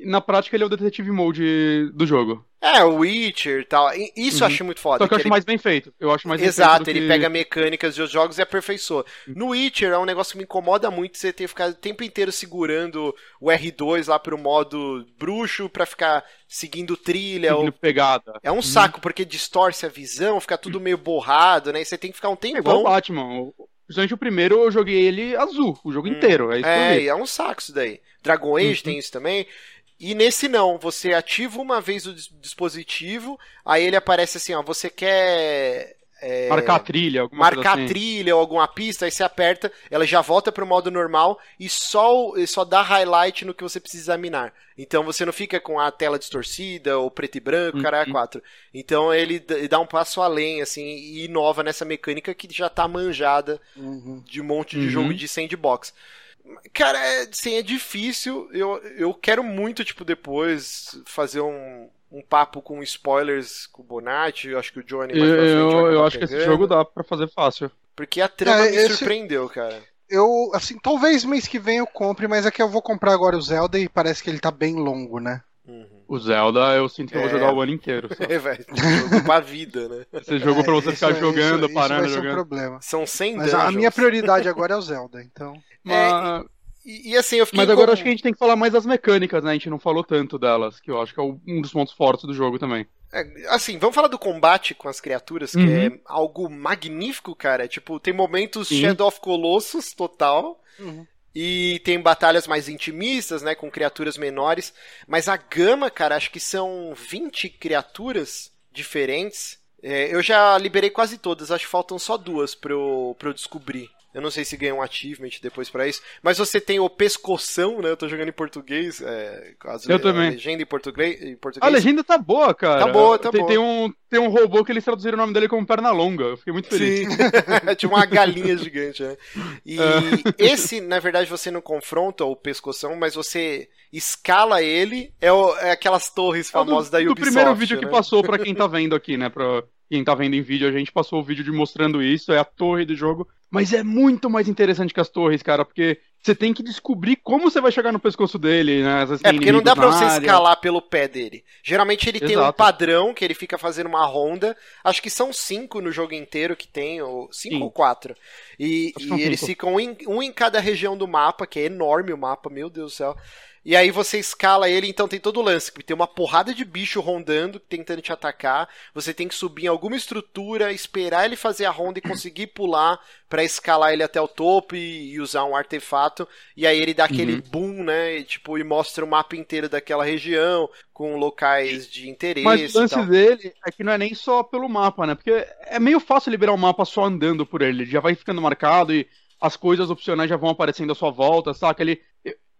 na prática ele é o detetive mode do jogo. É, o Witcher e tal. Isso eu Uhum. acho muito foda. Só que eu que acho ele- mais bem feito. Eu acho mais bem Exato, ele que- pega mecânicas de outros jogos e aperfeiçoa. No Witcher é um negócio que me incomoda muito você ter ficado o tempo inteiro segurando o R2 lá pro modo bruxo pra ficar seguindo trilha. seguindo Ou... pegada. É um saco, porque distorce a visão, fica tudo meio borrado, né? E você tem que ficar um É igual o tempão. Batman. Principalmente o primeiro eu joguei ele azul, o jogo inteiro. É isso É, é um saco isso daí. Dragon Age Uhum. tem isso também. E nesse não, você ativa uma vez o dis- dispositivo, aí ele aparece assim, ó, você quer é, Marcar a trilha, alguma marcar coisa assim. trilha ou alguma pista, aí você aperta, ela já volta pro modo normal e só, só dá highlight no que você precisa examinar. Então você não fica com a tela distorcida ou preto e branco, Uhum. cara, 4. Então ele dá um passo além, assim, e inova nessa mecânica que já tá manjada Uhum. de um monte de Uhum. jogo de sandbox. Cara, é, assim, é difícil. Eu, eu quero muito, tipo, depois fazer um, um papo com spoilers com o Bonatti. Eu acho que o Johnny mais Eu, eu acabar acho que esse pegando. jogo dá pra fazer fácil. Porque a trama É, me esse- surpreendeu, cara. Eu, assim, talvez mês que vem eu compre, mas é que eu vou comprar agora o Zelda e parece que ele tá bem longo, né? Uhum. O Zelda, eu sinto que eu vou É. jogar o ano inteiro. só. É, velho. Jogo pra vida, né? Esse jogo pra você É, ficar isso- jogando, isso- isso parando, vai ser um jogando. problema. São 100 Mas a dungeons. minha prioridade agora é o Zelda, então. Mas, E, e assim, eu fiquei mas agora como- acho que a gente tem que falar mais das mecânicas, né? A gente não falou tanto delas, que eu acho que é um dos pontos fortes do jogo também. É, assim, vamos falar do combate com as criaturas, que Uhum. é algo magnífico, cara. Tipo, tem momentos Sim. Shadow of Colossus total. Uhum. E tem batalhas mais intimistas, né? Com criaturas menores. Mas a gama, cara, acho que são 20 criaturas diferentes. É, eu já liberei quase todas, acho que faltam só duas pra eu, pra eu descobrir. Eu não sei se ganha um achievement depois pra isso. Mas você tem o pescoção, né? Eu tô jogando em português. É, as Eu também. A legenda em português. Em A português. legenda tá boa, cara. Tá boa, tá tem, boa. Tem um, tem um robô que eles traduziram o nome dele como perna longa. Eu fiquei muito feliz. Sim. tipo uma galinha gigante, né? E esse, na verdade, você não confronta o pescoção, mas você escala ele. É, o- é aquelas torres É o famosas da do, Ubisoft. do primeiro vídeo que né? passou pra quem tá vendo aqui, né? Pra quem tá vendo em vídeo, a gente passou o vídeo de mostrando isso, é a torre do jogo. Mas é muito mais interessante que as torres, cara, porque você tem que descobrir como você vai chegar no pescoço dele, né? Às vezes É, porque não dá pra você área. escalar pelo pé dele. Geralmente ele tem um Exato. padrão que ele fica fazendo uma ronda. Acho que são cinco no jogo inteiro que tem, ou cinco Sim. ou quatro. E, e eles ficam um em, um em cada região do mapa, que é enorme o mapa, meu Deus do céu. E aí você escala ele, então tem todo o lance. que Tem uma porrada de bicho rondando, tentando te atacar. Você tem que subir em alguma estrutura, esperar ele fazer a ronda e conseguir pular pra escalar ele até o topo e, e usar um artefato. E aí ele dá aquele Uhum. boom, né? E, tipo, e mostra o mapa inteiro daquela região, com locais de interesse Mas o e lance tal. dele é que não é nem só pelo mapa, né? Porque é meio fácil liberar o mapa só andando por ele. Ele já vai ficando marcado e as coisas opcionais já vão aparecendo à sua volta, saca? Ele,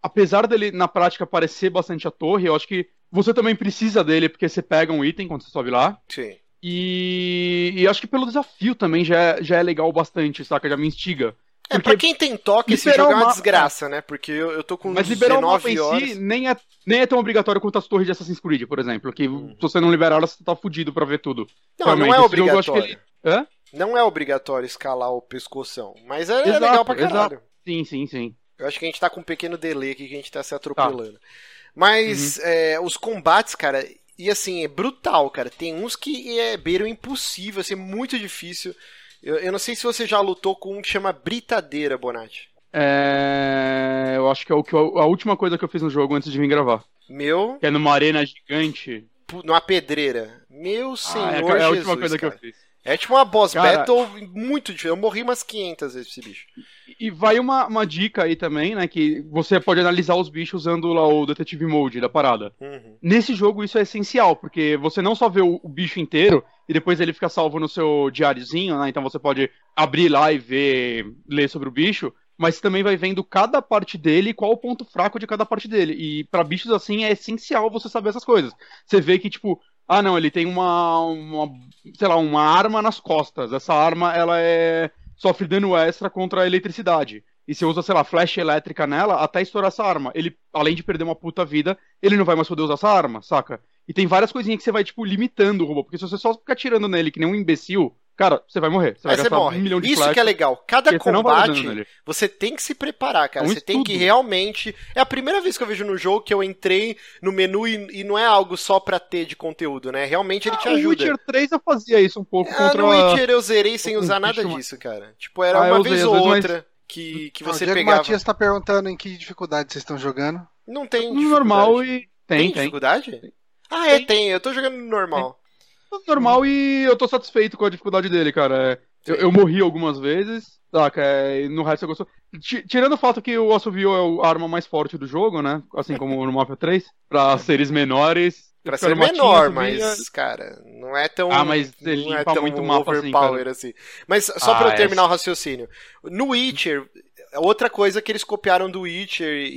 apesar dele na prática parecer bastante a torre, eu acho que você também precisa dele porque você pega um item quando você sobe lá. Sim. E, e acho que pelo desafio também já, é- já é legal bastante, saca? Já me instiga. É, Porque pra quem tem toque, esse liberar jogo é uma desgraça, né? Porque eu, eu tô com Mas liberar o mapa 19 em horas. si nem é, nem é tão obrigatório quanto as torres de Assassin's Creed, por exemplo. Que se você não liberar elas, você tá fudido pra ver tudo. Não, não Realmente, é acho que obrigatório. ele-? Não é obrigatório escalar o pescoção. Mas é, é Exato, legal pra caralho. exato. Sim, sim, sim. Eu acho que a gente tá com um pequeno delay aqui que a gente tá se atropelando. Mas é, os combates, cara, e assim, é brutal, cara. Tem uns que é beira impossível, assim, muito difícil. Eu, eu não sei se você já lutou com um que chama Britadeira, Bonatti. É, Eu acho que é o que eu- a última coisa que eu fiz no jogo antes de vir gravar. Meu, Que é numa arena gigante. numa pedreira. Meu senhor Ah, é, a- é a Jesus, última coisa que eu cara. fiz. É tipo uma boss Cara- battle muito difícil. Eu morri umas 500 vezes esse bicho. E vai uma, uma dica aí também, né? Que você pode analisar os bichos usando lá o Detetive Mode da parada. Uhum. Nesse jogo isso é essencial, porque você não só vê o, o bicho inteiro e depois ele fica salvo no seu diáriozinho, né? Então você pode abrir lá e ver, ler sobre o bicho, mas você também vai vendo cada parte dele e qual o ponto fraco de cada parte dele. E pra bichos assim é essencial você saber essas coisas. Você vê que, tipo, ah, não, ele tem uma, uma, sei lá, uma arma nas costas. Essa arma, ela é sofre dano extra contra a eletricidade. E você usa, sei lá, flecha elétrica nela até estourar essa arma. Ele, além de perder uma puta vida, ele não vai mais poder usar essa arma, saca? E tem várias coisinhas que você vai, tipo, limitando o robô. Porque se você só ficar tirando nele que nem um imbecil, cara, você vai morrer. Você vai você gastar morre. um milhão de Isso que é legal. Cada você não combate, nele. você tem que se preparar, cara. É um você tem que realmente. É a primeira vez que eu vejo no jogo que eu entrei no menu e, e não é algo só pra ter de conteúdo, né? Realmente ele te Ah, O ajuda. Witcher 3 eu fazia isso um pouco Ah, contra... no Witcher eu zerei sem usar nada disso, cara. Tipo, era Ah, uma usei vez ou mas- outra que, que Não, você o Diego pegava. Matias tá perguntando em que dificuldade vocês estão jogando. Não tem No normal e... Tem, tem. dificuldade? Ah, é, tem. Eu tô jogando no normal. Normal e eu tô satisfeito com a dificuldade dele, cara. É, Eu, eu morri algumas vezes, saca? É, e no resto eu gostou. Ti- Tirando o fato que o Assovio é a arma mais forte do jogo, né? Assim como no Mafia 3, pra seres menores. Pra ser menor, mas, cara, não é tão. Ah, mas ele não é tão muito o mapa assim, overpower assim. Mas só Ah, pra eu é. terminar o raciocínio. No Witcher, outra coisa que eles copiaram do Witcher e,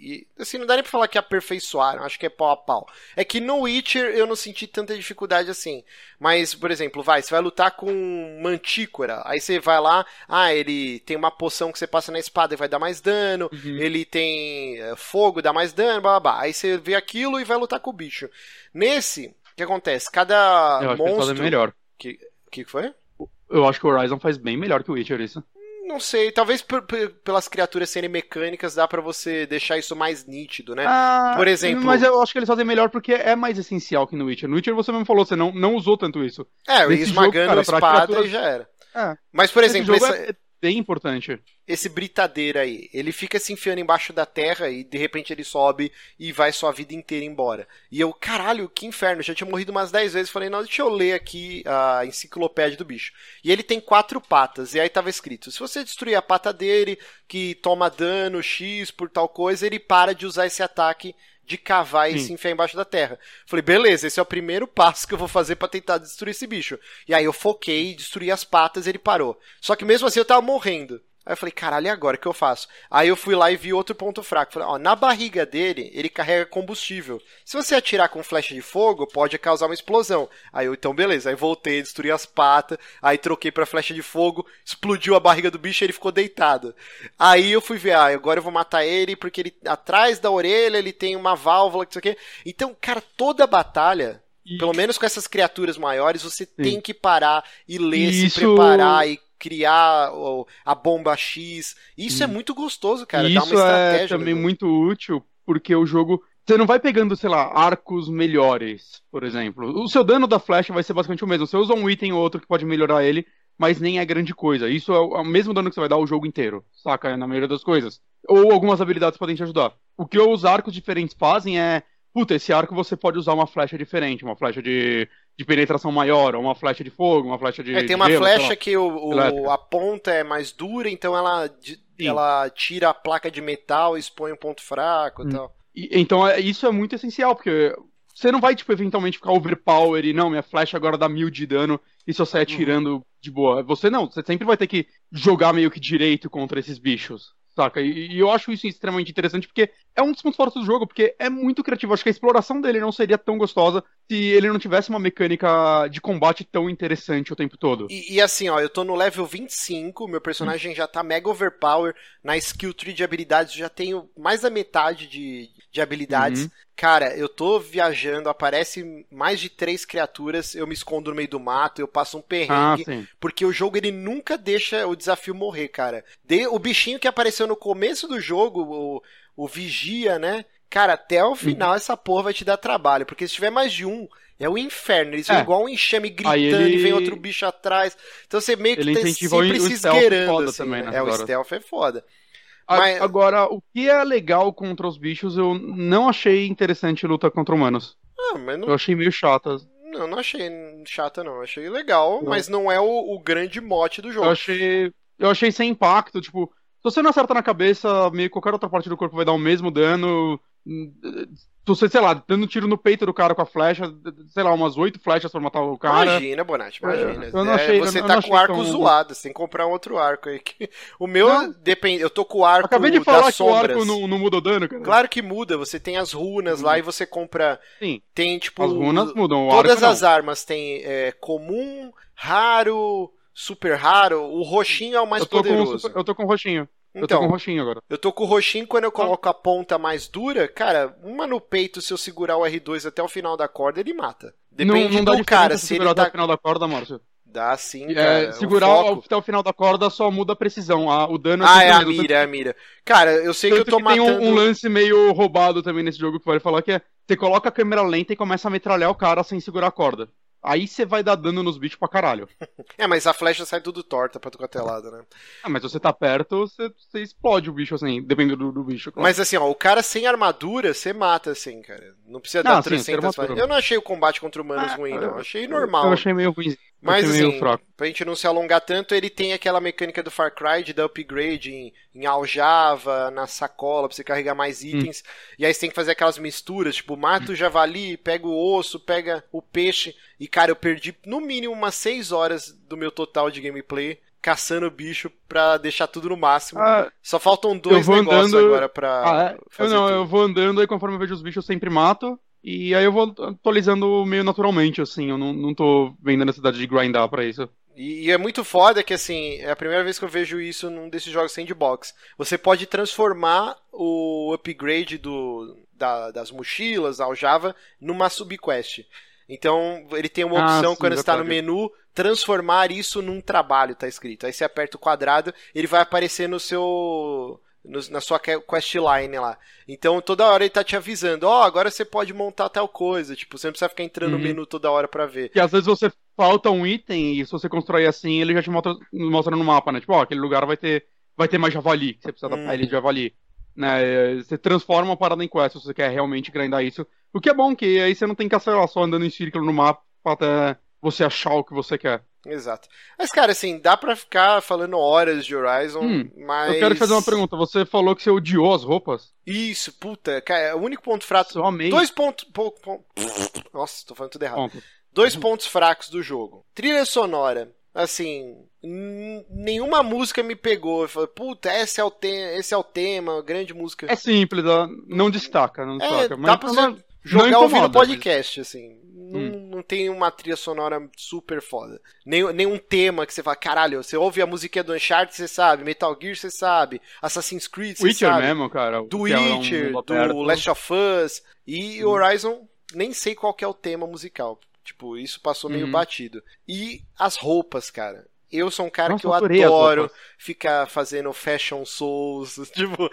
e, assim, não dá nem pra falar que aperfeiçoaram, acho que é pau a pau. É que no Witcher eu não senti tanta dificuldade assim. Mas, por exemplo, vai, você vai lutar com Mantícora, aí você vai lá, ah, ele tem uma poção que você passa na espada e vai dar mais dano, Uhum. ele tem eh, fogo, dá mais dano, blá, blá, blá. Aí você vê aquilo e vai lutar com o bicho. Nesse, o que acontece? Cada Eu acho que monstro... fazem melhor. O que, que que foi? Eu acho que o Horizon faz bem melhor que o Witcher isso. Não sei, talvez pelas criaturas serem mecânicas dá pra você deixar isso mais nítido, né? Ah, Por exemplo- Mas eu acho que eles fazem melhor porque é mais essencial que no Witcher. No Witcher você mesmo falou, você não, não usou tanto isso. é, nesse jogo, esmagando cara, a pra espada criaturas- e já era. É. Mas, por exemplo, jogo essa- é bem importante. esse britadeiro aí, ele fica se enfiando embaixo da terra e de repente ele sobe e vai sua vida inteira embora. E eu, caralho, que inferno, já tinha morrido umas 10 vezes, falei, não, deixa eu ler aqui a enciclopédia do bicho. E ele tem quatro patas, e aí tava escrito, se você destruir a pata dele, que toma dano X por tal coisa, ele para de usar esse ataque de cavar e Sim. se enfiar embaixo da terra. Falei, beleza, esse é o primeiro passo que eu vou fazer pra tentar destruir esse bicho. E aí eu foquei, destruí as patas e ele parou. Só que mesmo assim eu tava morrendo. Aí eu falei, caralho, e agora o que eu faço? Aí eu fui lá e vi outro ponto fraco. Falei, ó, na barriga dele, ele carrega combustível. Se você atirar com flecha de fogo, pode causar uma explosão. Aí eu, então beleza. Aí voltei, destruí as patas, aí troquei pra flecha de fogo, explodiu a barriga do bicho e ele ficou deitado. Aí eu fui ver, ah, agora eu vou matar ele porque ele, atrás da orelha, ele tem uma válvula, que sei o quê. Então, cara, toda batalha, pelo menos com essas criaturas maiores, você tem que parar e ler, se Isso- preparar e criar a bomba X. Isso é muito gostoso, cara. isso uma é no também muito útil porque o jogo. Você não vai pegando, sei lá, arcos melhores, por exemplo. O seu dano da flecha vai ser basicamente o mesmo. Você usa um item ou outro que pode melhorar ele, mas nem é grande coisa. Isso é o, é o mesmo dano que você vai dar o jogo inteiro, saca? Na maioria das coisas. Ou algumas habilidades podem te ajudar. O que os arcos diferentes fazem é. Puta, esse arco você pode usar uma flecha diferente, uma flecha de, de penetração maior, ou uma flecha de fogo, uma flecha de. É, tem uma gelo, flecha que o, o- a ponta é mais dura, então ela, Sim. ela tira a placa de metal e expõe um ponto fraco e Hum. tal. E- então é- isso é muito essencial, porque você não vai, tipo, eventualmente ficar overpower e não, minha flecha agora dá mil de dano e só sai atirando de boa. Você não, você sempre vai ter que jogar meio que direito contra esses bichos. Saca? E, e eu acho isso extremamente interessante porque é um dos pontos fortes do jogo, porque é muito criativo. Acho que a exploração dele não seria tão gostosa se ele não tivesse uma mecânica de combate tão interessante o tempo todo. E, e assim, ó, eu tô no level 25, meu Hum. personagem já tá mega overpower, na skill tree de habilidades eu já tenho mais da metade de, de habilidades. Uhum. Cara, eu tô viajando, aparece mais de três criaturas, eu me escondo no meio do mato, eu passo um Ah, perrengue, sim. porque o jogo ele nunca deixa o desafio morrer, cara. De, o bichinho que apareceu no começo do jogo, o, o Vigia, né? Cara, até Uhum. o final essa porra vai te dar trabalho, porque se tiver mais de um, é o inferno. Eles vêm É. igual um enxame gritando ele- e vem outro bicho atrás. Então você meio que Ele tá incentiva o- sempre o se esgueirando. assim, também, né? É, o agora. stealth é foda. Mas- Agora, o que é legal contra os bichos, eu não achei interessante luta contra humanos. Ah, mas não, Eu achei meio chata. não, não achei chata, não. Achei legal, Não. mas não é o, o grande mote do jogo. Eu achei. Eu achei sem impacto, tipo, se você não acerta na cabeça, meio que qualquer outra parte do corpo vai dar o mesmo dano. Você, sei lá, dando tiro no peito do cara com a flecha, sei lá, umas oito flechas pra matar o cara. Imagina, Bonatti, imagina. Eu não É, achei- você eu não tá achei com o arco tão- zoado, você tem que comprar um outro arco aí. O meu, Não. depende. Eu tô com o arco Acabei de falar que o arco não, não muda o dano, cara. Claro que muda, você tem as runas lá e você compra. Sim. Tem tipo. As runas mudam, o Todas não. as armas tem é, comum, raro, super raro. O roxinho é o mais eu, poderoso. super- eu tô com o roxinho. Eu tô Então, com o roxinho agora. eu tô com o roxinho quando eu coloco a ponta mais dura, cara, uma no peito, se eu segurar o R2 até o final da corda, ele mata. Depende não, não do cara, se se ele segurar até tá. o final da corda, Márcio. Dá sim, É, cara. o segurar foco. até o final da corda só muda a precisão. a- o dano Ah, sempre é a mira, é a mira. Cara, eu sei que eu Tanto tô que tem um- matando. um, lance meio roubado também nesse jogo que pode falar que é você coloca a câmera lenta e começa a metralhar o cara sem segurar a corda. Aí você vai dar dano nos bichos pra caralho. É, mas a flecha sai tudo torta pra tu lado, né? Ah, mas você tá perto, você, você explode o bicho assim, dependendo do, do bicho. claro. Mas assim, ó, o cara sem armadura, você mata, assim, cara. Não precisa Ah, dar sim, 300 sem armadura. flechas. Eu não achei o combate contra humanos Ah, ruim, não. eu- Achei normal. Eu achei meio ruim. Mas assim, fraco. pra gente não se alongar tanto, ele tem aquela mecânica do Far Cry de dar upgrade em, em aljava, na sacola, pra você carregar mais Hum. itens. E aí você tem que fazer aquelas misturas, tipo, mata o javali, pega o osso, pega o peixe. E cara, eu perdi no mínimo umas 6 horas do meu total de gameplay caçando bicho pra deixar tudo no máximo. Ah, Só faltam dois negócios andando- agora pra ah, é? Eu não, tudo. eu vou andando e conforme eu vejo os bichos eu sempre mato. E aí eu vou atualizando meio naturalmente, assim. Eu não, não tô vendo a necessidade de grindar pra isso. E, e é muito foda que, assim, é a primeira vez que eu vejo isso num desses jogos sandbox. Você pode transformar o upgrade do, da- das mochilas, aljava, numa subquest. Então, ele tem uma Ah, opção, sim, quando está no menu, transformar isso num trabalho, tá escrito. Aí você aperta o quadrado, ele vai aparecer no seu... no- na sua que- questline lá. Então, toda hora ele tá te avisando, ó, agora você pode montar tal coisa. Tipo, você não precisa ficar entrando no Uhum. menu toda hora pra ver. E às vezes você falta um item e se você constrói assim, ele já te mostra, mostra no mapa, né? Tipo, ó, aquele lugar vai ter, vai ter mais javali, você precisa Hum. da pele de javali. Né? Você transforma a parada em quest se você quer realmente grindar isso. O que é bom, que aí você não tem que, lá, só andando em círculo no mapa até você achar o que você quer. Exato. Mas, cara, assim, dá pra ficar falando horas de Horizon, Hum, mas. Eu quero te fazer uma pergunta. Você falou que você odiou as roupas? Isso, puta, cara, o único ponto fraco. Amei. Dois pontos. po- po- Nossa, tô falando tudo errado. Ponto. Dois pontos fracos do jogo. Trilha sonora. Assim, nenhuma música me pegou. Eu falei, puta, esse é o, te esse é o tema, grande música. É simples, não destaca, não É, destaca. dá mas pra não- você jogar ouvindo incomoda, podcast, assim. Não, Hum. não tem uma trilha sonora super foda. Nem, nem um tema que você fala, caralho, você ouve a musiquinha do Uncharted, você sabe, Metal Gear, você sabe, Assassin's Creed, você Witcher sabe, mesmo, cara. do que é um Witcher, do. Last of Us, e Horizon, nem sei qual que é o tema musical. Tipo, isso passou meio Uhum. batido. E as roupas, cara. Eu sou um cara Nossa, que eu adoro ficar fazendo fashion souls. Tipo,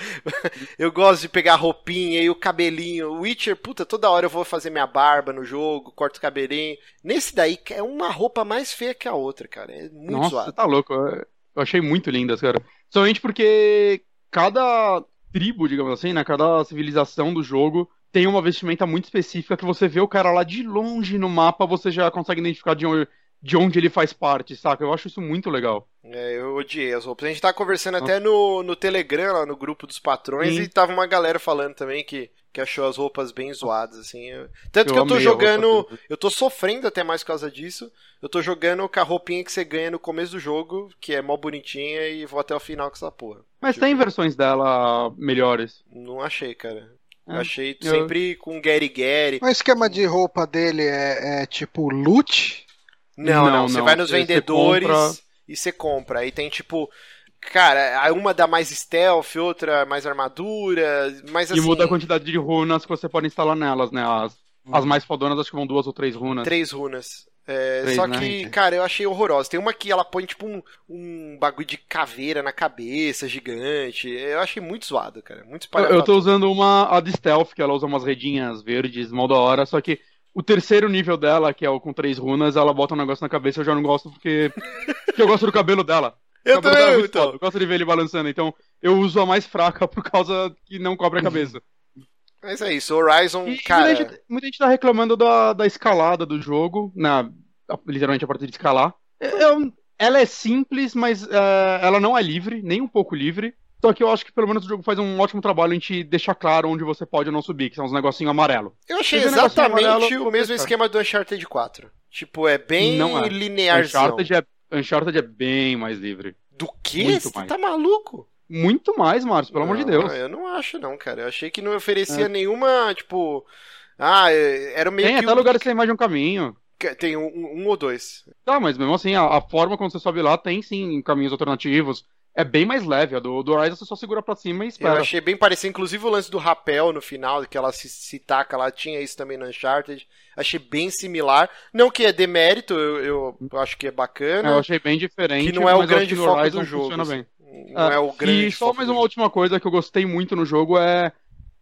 eu gosto de pegar roupinha e o cabelinho. Witcher, puta, toda hora eu vou fazer minha barba no jogo, corto o cabelinho. Nesse daí é uma roupa mais feia que a outra, cara. É muito Nossa, zoado. você tá louco. Eu eu achei muito lindas, cara. Somente porque cada tribo, digamos assim, né? Cada civilização do jogo tem uma vestimenta muito específica que você vê o cara lá de longe no mapa, você já consegue identificar de onde, de onde ele faz parte, saca? Eu acho isso muito legal. É, eu odiei as roupas. A gente tá conversando até no, no Telegram, lá no grupo dos patrões, Sim. e tava uma galera falando também que, que achou as roupas bem zoadas, assim. Eu- Tanto Eu que eu tô jogando. Eu tô sofrendo até mais por causa disso. Eu tô jogando com a roupinha que você ganha no começo do jogo, que é mó bonitinha, e vou até o final com essa porra. Mas Tipo, tem versões dela melhores. Não achei, cara. É, achei eu- sempre com Gary Gary. O esquema de roupa dele é, é tipo loot? Não, não, Não, Você não. vai nos Você vendedores compra- e você compra. Aí tem tipo. Cara, uma dá mais stealth, outra mais armadura, mas assim. E muda a quantidade de runas que você pode instalar nelas, né? As, as mais fodonas acho que vão duas ou três runas. Três runas. É, Três, só né? que, cara, eu achei horrorosa. Tem uma que ela põe, tipo, um, um bagulho de caveira na cabeça, gigante. Eu achei muito zoado, cara. Muito Eu, eu tô usando uma a de stealth, que ela usa umas redinhas verdes, mal da hora, só que o terceiro nível dela, que é o com três runas, ela bota um negócio na cabeça, eu já não gosto porque, porque eu gosto do cabelo dela. Eu cabelo dela é também, então. foda, Eu gosto de ver ele balançando, então eu uso a mais fraca por causa que não cobre a cabeça. Mas é isso, Horizon, E cara. muita, gente, muita gente tá reclamando da, da escalada do jogo, na, literalmente a partir de escalar. É- é um- ela é simples, mas é, ela não é livre, nem um pouco livre. Só que eu acho que pelo menos o jogo faz um ótimo trabalho em te deixar claro onde você pode ou não subir, que são os negocinhos amarelo. Eu achei Esse exatamente amarelo, o mesmo esquema do Uncharted 4. Tipo, é bem Não é. linearzão. Uncharted é, Uncharted é bem mais livre. Do que? Você tá maluco? Muito mais, Márcio, pelo amor de Não, Deus. Eu não acho, não, cara. Eu achei que não oferecia nenhuma, tipo. Ah, é- era meio Tem que. até um- lugares que tem mais de um caminho. Tem um, um- um ou dois. Tá, mas mesmo assim, a, a forma como você sobe lá tem sim caminhos alternativos. É bem mais leve. A do, do Horizon você só segura pra cima e Eu espera. achei bem parecido, inclusive o lance do rapel no final, que ela se, se taca lá, tinha isso também no Uncharted. Achei bem similar. Não que é demérito, eu, eu, eu acho que é É, bacana. eu achei bem diferente. que não é o eu grande foco Horizon do jogo. Funciona assim. bem. Não é o grande E só mais uma última coisa que eu gostei muito no jogo é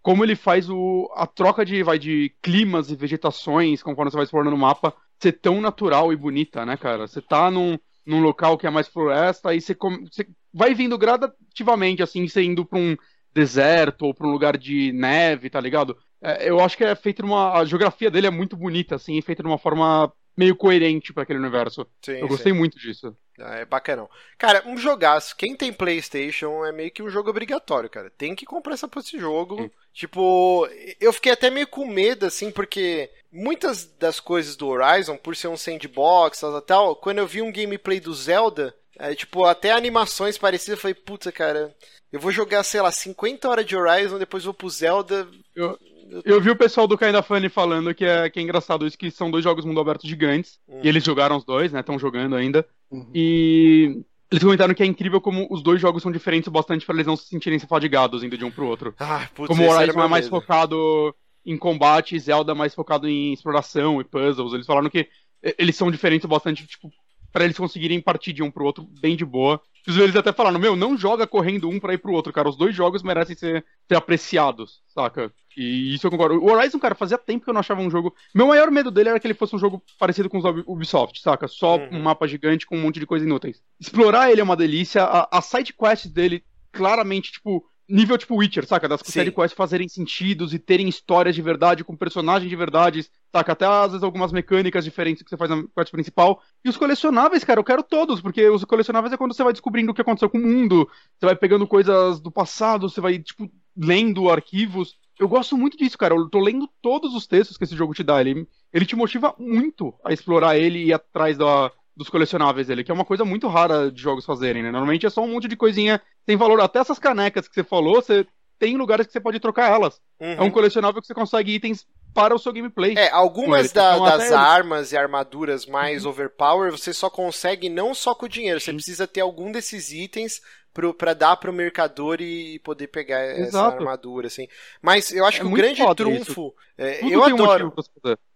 como ele faz o, a troca de, vai, de climas e vegetações conforme você vai explorando o mapa ser tão natural e bonita, né, cara? Você tá num, num local que é mais floresta e você, come- você vai vindo gradativamente, assim, você indo pra um deserto ou pra um lugar de neve, tá ligado? É, eu acho que é feito numa. A geografia dele é muito bonita, assim, e feita de uma forma meio coerente pra aquele universo. Sim, Eu gostei muito disso. Ah, É bacanão. Cara, um jogaço. Quem tem PlayStation é meio que um jogo obrigatório, cara. Tem que comprar essa porra desse jogo. Sim. Tipo, eu fiquei até meio com medo, assim, porque muitas das coisas do Horizon, por ser um sandbox e tal, quando eu vi um gameplay do Zelda, é, tipo, até animações parecidas, eu falei, puta, cara, eu vou jogar, sei lá, 50 horas de Horizon, depois vou pro Zelda. Eu, eu vi o pessoal do Kinda Funny falando que é, que é engraçado isso, que são dois jogos mundo aberto gigantes. Uhum. E eles jogaram os dois, né? Estão jogando ainda. Uhum. E eles comentaram que é incrível como os dois jogos são diferentes o bastante pra eles não se sentirem se fadigados indo de um pro outro. Ah, putz, como o Horizon é mais focado em combate Zelda mais focado em exploração e puzzles. Eles falaram que eles são diferentes o bastante, tipo, pra eles conseguirem partir de um pro outro bem de boa. Eles até falaram, meu, não joga correndo um pra ir pro outro, cara. Os dois jogos merecem ser, ser apreciados, saca? E isso eu concordo. O Horizon, cara, fazia tempo que eu não achava um jogo. Meu maior medo dele era que ele fosse um jogo parecido com os Ub- Ubisoft, saca? Só Uhum. um mapa gigante com um monte de coisa inúteis. Explorar ele é uma delícia. A, a side quest dele, claramente, tipo, nível tipo Witcher, saca? Das side quests fazerem sentidos e terem histórias de verdade, com personagens de verdade, saca? Até às vezes algumas mecânicas diferentes que você faz na quest principal. E os colecionáveis, cara, eu quero todos, porque os colecionáveis é quando você vai descobrindo o que aconteceu com o mundo, você vai pegando coisas do passado, você vai, tipo, lendo arquivos. Eu gosto muito disso, cara. Eu tô lendo todos os textos que esse jogo te dá. Ele, ele te motiva muito a explorar ele e ir atrás da, dos colecionáveis dele, que é uma coisa muito rara de jogos fazerem, né? Normalmente é só um monte de coisinha sem valor. Até essas canecas que você falou, você tem lugares que você pode trocar elas. É um colecionável que você consegue itens para o seu gameplay. Uhum. É, algumas da- Então, das armas e armaduras mais overpower você só consegue não só com o dinheiro, você precisa ter algum desses itens pro, pra dar pro mercador e poder pegar essa Exato. armadura, assim. Mas eu acho É que o grande trunfo. é, eu tem um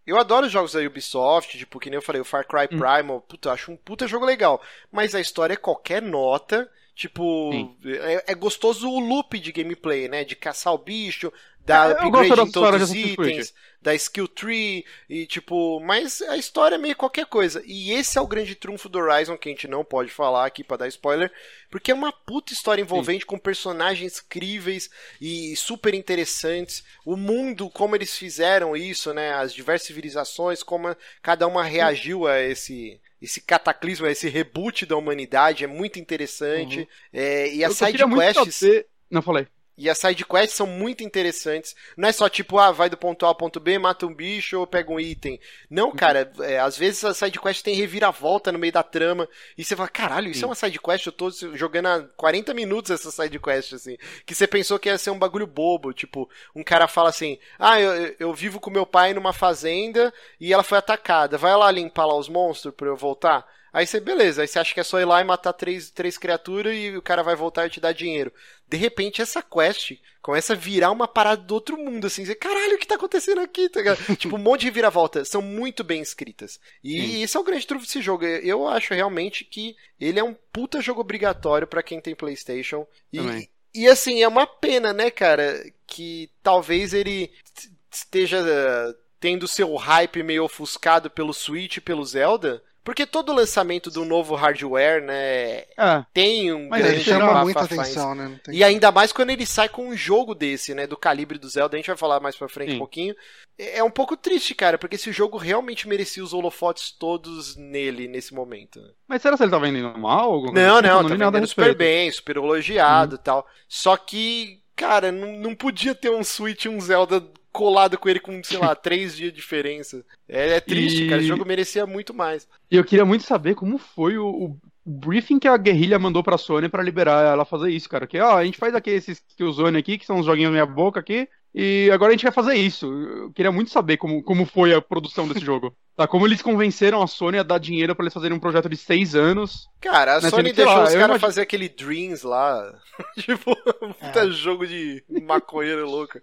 Eu adoro os jogos da Ubisoft, tipo, que nem eu falei, o Far Cry Hum. Primal, puta, eu acho um puta jogo legal. Mas a história é qualquer nota, tipo, é, é gostoso o loop de gameplay, né? De caçar o bicho, dar É, upgrade em da todos os itens, da skill tree, e tipo, mas a história é meio qualquer coisa. E esse é o grande trunfo do Horizon, que a gente não pode falar aqui pra dar spoiler, porque é uma puta história envolvente com personagens críveis e super interessantes. O mundo, como eles fizeram isso, né? As diversas civilizações, como cada uma reagiu a esse. Esse cataclismo, a esse reboot da humanidade é muito interessante. É, e as side quests. saber- Não, falei. E as sidequests são muito interessantes. Não é só tipo, ah, vai do ponto A ao ponto B, mata um bicho ou pega um item. Não, cara, é, às vezes a sidequest tem reviravolta no meio da trama. E você fala, caralho, isso é uma sidequest? Eu tô jogando há 40 minutos essa sidequest, assim. Que você pensou que ia ser um bagulho bobo. Tipo, um cara fala assim, ah, eu, eu- eu vivo com meu pai numa fazenda e ela foi atacada. Vai lá limpar lá os monstros pra eu voltar? Aí você, beleza, aí você acha que é só ir lá e matar três, três criaturas e o cara vai voltar e te dar dinheiro. De repente, essa quest começa a virar uma parada do outro mundo, assim. Você, caralho, o que tá acontecendo aqui? Tá tipo, um monte de viravolta. São muito bem escritas. E esse é o grande trunfo desse jogo. Eu acho realmente que ele é um puta jogo obrigatório pra quem tem PlayStation. E, Também. e assim, é uma pena, né, cara, que talvez ele esteja tendo seu hype meio ofuscado pelo Switch e pelo Zelda. Porque todo lançamento do novo hardware, né, É, tem um Mas Ele grande chama muita atenção, né? Não tem- E ainda mais quando ele sai com um jogo desse, né? Do calibre do Zelda, a gente vai falar mais pra frente Sim. um pouquinho. É um pouco triste, cara, porque esse jogo realmente merecia os holofotes todos nele nesse momento. mas será que ele tá vendendo mal? Não, assim? não, Eu tá vendendo super bem, super elogiado e tal. Só que, cara, não, não podia ter um Switch e um Zelda colado com ele com, sei lá, três dias de diferença. É, é triste, E- cara. Esse jogo merecia muito mais. E eu queria muito saber como foi o, o briefing que a guerrilha mandou pra Sony pra liberar ela fazer isso, cara. Que, ó, a gente faz aqui esses Killzone aqui, que são os joguinhos meia boca aqui, e agora a gente vai fazer isso. Eu queria muito saber como, como foi a produção desse jogo. Tá, como eles convenceram a Sony a dar dinheiro pra eles fazerem um projeto de seis anos. Cara, a Mas Sony deixou lá, os caras imagino- fazer aquele Dreams lá. tipo, um puta jogo de maconheiro louco.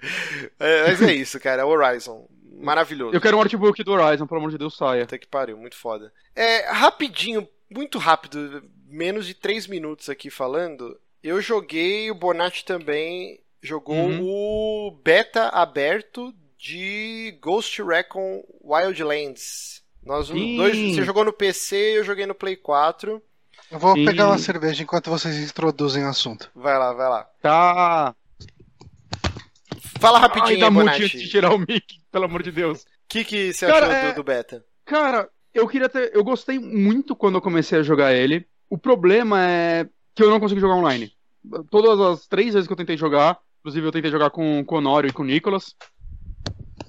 É, mas é isso, cara. Horizon. Maravilhoso. Eu quero um artbook do Horizon, pelo amor de Deus, saia. Puta que pariu, muito foda. É, rapidinho, muito rápido, menos de 3 minutos aqui falando. Eu joguei, o Bonatti também jogou Uhum. o beta aberto de Ghost Recon Wildlands. Nós Sim. dois, você jogou no PC, eu joguei no Play 4. Eu vou Sim. pegar uma cerveja enquanto vocês introduzem o assunto. Vai lá, vai lá. Tá. Fala Ai, rapidinho, dá Bonatti. antes de tirar o mic, pelo amor de Deus. O que, que você Cara, achou é- do, do beta? Cara, eu queria ter. Eu gostei muito quando eu comecei a jogar ele. O problema é que eu não consigo jogar online. Todas as três vezes que eu tentei jogar, inclusive eu tentei jogar com, com o Honório e com o Nicolas,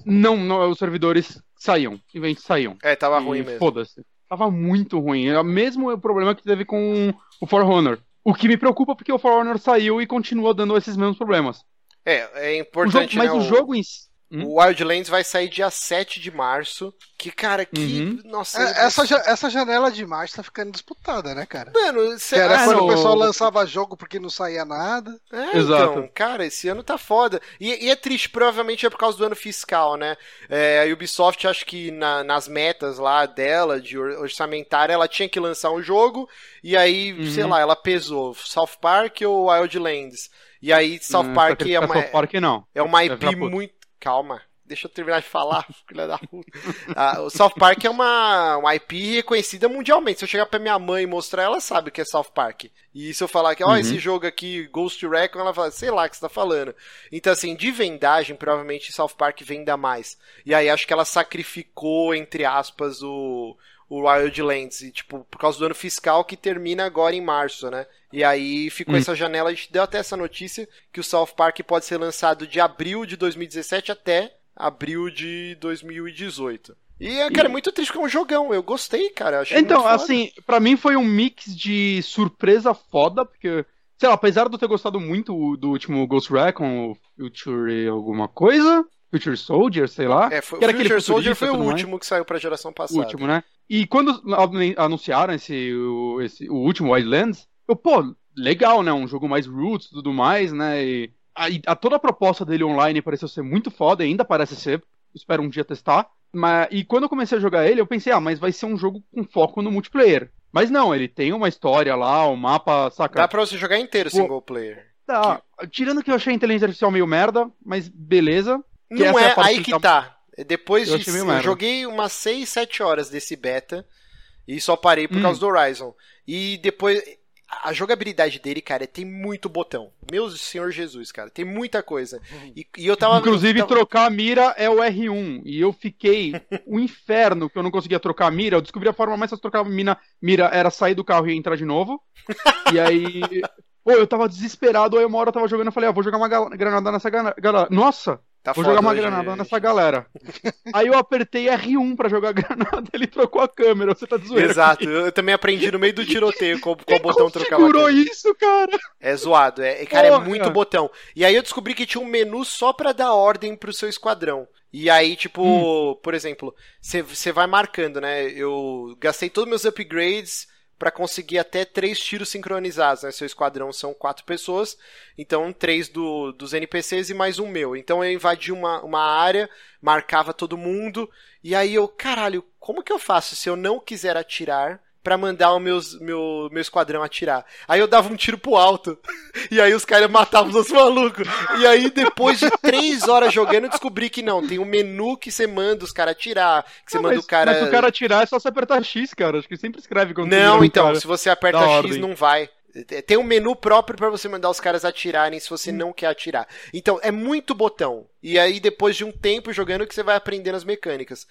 não, não, os servidores saíam, simplesmente saíam. É, tava E ruim mesmo. Foda-se. Tava muito ruim. É o mesmo problema que teve com o For Honor. O que me preocupa porque o For Honor saiu e continua dando esses mesmos problemas. É, é O jogo- importante, mas né? o jogo em si. Hum? O Wildlands vai sair dia 7 de março. Que, cara, que. Uhum. Nossa. É, essa, essa janela de março tá ficando disputada, né, cara? Mano, Que era Ah, quando o pessoal lançava jogo porque não saía nada. É, Exato. então, cara, esse ano tá foda. E, e é triste, provavelmente é por causa do ano fiscal, né? É, a Ubisoft, acho que na- nas metas lá dela, de or- orçamentária, ela tinha que lançar um jogo, e aí, Uhum. sei lá, ela pesou South Park ou Wildlands. E aí, South Hum, Park é uma, South Park não. é uma IP muito. Calma. Deixa eu terminar de falar, filha da puta. Ah, o South Park é uma, uma IP reconhecida mundialmente. Se eu chegar pra minha mãe e mostrar, ela sabe o que é South Park. E se eu falar que, ó, Uhum. esse jogo aqui, Ghost Recon, ela fala, sei lá o que você tá falando. Então, assim, de vendagem, provavelmente South Park venda mais. E aí acho que ela sacrificou, entre aspas, o, o Wildlands. E, tipo, por causa do ano fiscal que termina agora em março, né? E aí ficou Hum. essa janela, a gente deu até essa notícia que o South Park pode ser lançado de abril de 2017 até abril de 2018. E, cara, é muito triste porque é um jogão. Eu gostei, cara. eu Então, assim, pra mim foi um mix de surpresa foda, porque, sei lá, apesar de eu ter gostado muito do último Ghost Recon, o Future alguma coisa, Future Soldier, sei lá, É, foi, que o era aquele Future Soldier futurista foi o tudo mais. último que saiu pra geração o passada. último, né? E quando anu- anunciaram esse o, esse, o último Wildlands, eu, pô, legal, né? Um jogo mais roots e tudo mais, né? E a, a- toda a proposta dele online pareceu ser muito foda, ainda parece ser. Espero um dia testar. Mas, e quando eu comecei a jogar ele, eu pensei, ah, mas vai ser um jogo com foco no multiplayer. Mas não, ele tem uma história lá, o mapa, saca? Dá pra você jogar inteiro single player. Tá, Tirando que eu achei a inteligência artificial meio merda, mas beleza. Que Não é é, aí que que tá-. Depois Eu de. Eu joguei umas 6, 7 horas desse beta. E só parei por Hum. causa do Horizon. E depois. A jogabilidade dele, cara, tem muito botão. Meu Senhor Jesus, cara. Tem muita coisa. E, e eu tava. Inclusive, eu tava- trocar a mira é o R1. E eu fiquei um inferno que eu não conseguia trocar a mira. Eu descobri a forma mais fácil de trocar a mina, mira era sair do carro e entrar de novo. e aí. Pô, eu tava desesperado. Aí uma hora eu tava jogando. Eu falei, ah, vou jogar uma granada nessa galera. Nossa, Tá vou jogar uma hoje, granada gente. nessa galera. aí eu apertei R1 pra jogar a granada. Ele trocou a câmera. Você tá zoeira. Exato, eu também aprendi no meio do tiroteio qual, qual botão trocava. câmera. isso, cara. É zoado, é, cara, é Porra. muito botão. E aí eu descobri que tinha um menu só pra dar ordem pro seu esquadrão. E aí, tipo, Hum. por exemplo, você vai marcando, né? Eu gastei todos meus upgrades pra conseguir até três tiros sincronizados, né? Seu esquadrão são quatro pessoas, então três do, dos NPCs e mais um meu. Então eu invadi uma, uma área, marcava todo mundo, e aí eu, caralho, como que eu faço se eu não quiser atirar? Pra mandar o meus, meu, meu esquadrão atirar. Aí eu dava um tiro pro alto. E aí os caras matavam os malucos. E aí, depois de três horas jogando, eu descobri que não. Tem um menu que você manda os caras atirar. Que você Não, manda mas, o cara. mas se o cara atirar é só você apertar X, cara. Acho que sempre escreve quando você Não, então, cara. se você aperta X, ordem. não vai. Tem um menu próprio pra você mandar os caras atirarem se você não quer atirar. Então, é muito botão. E aí, depois de um tempo jogando, que você vai aprendendo as mecânicas.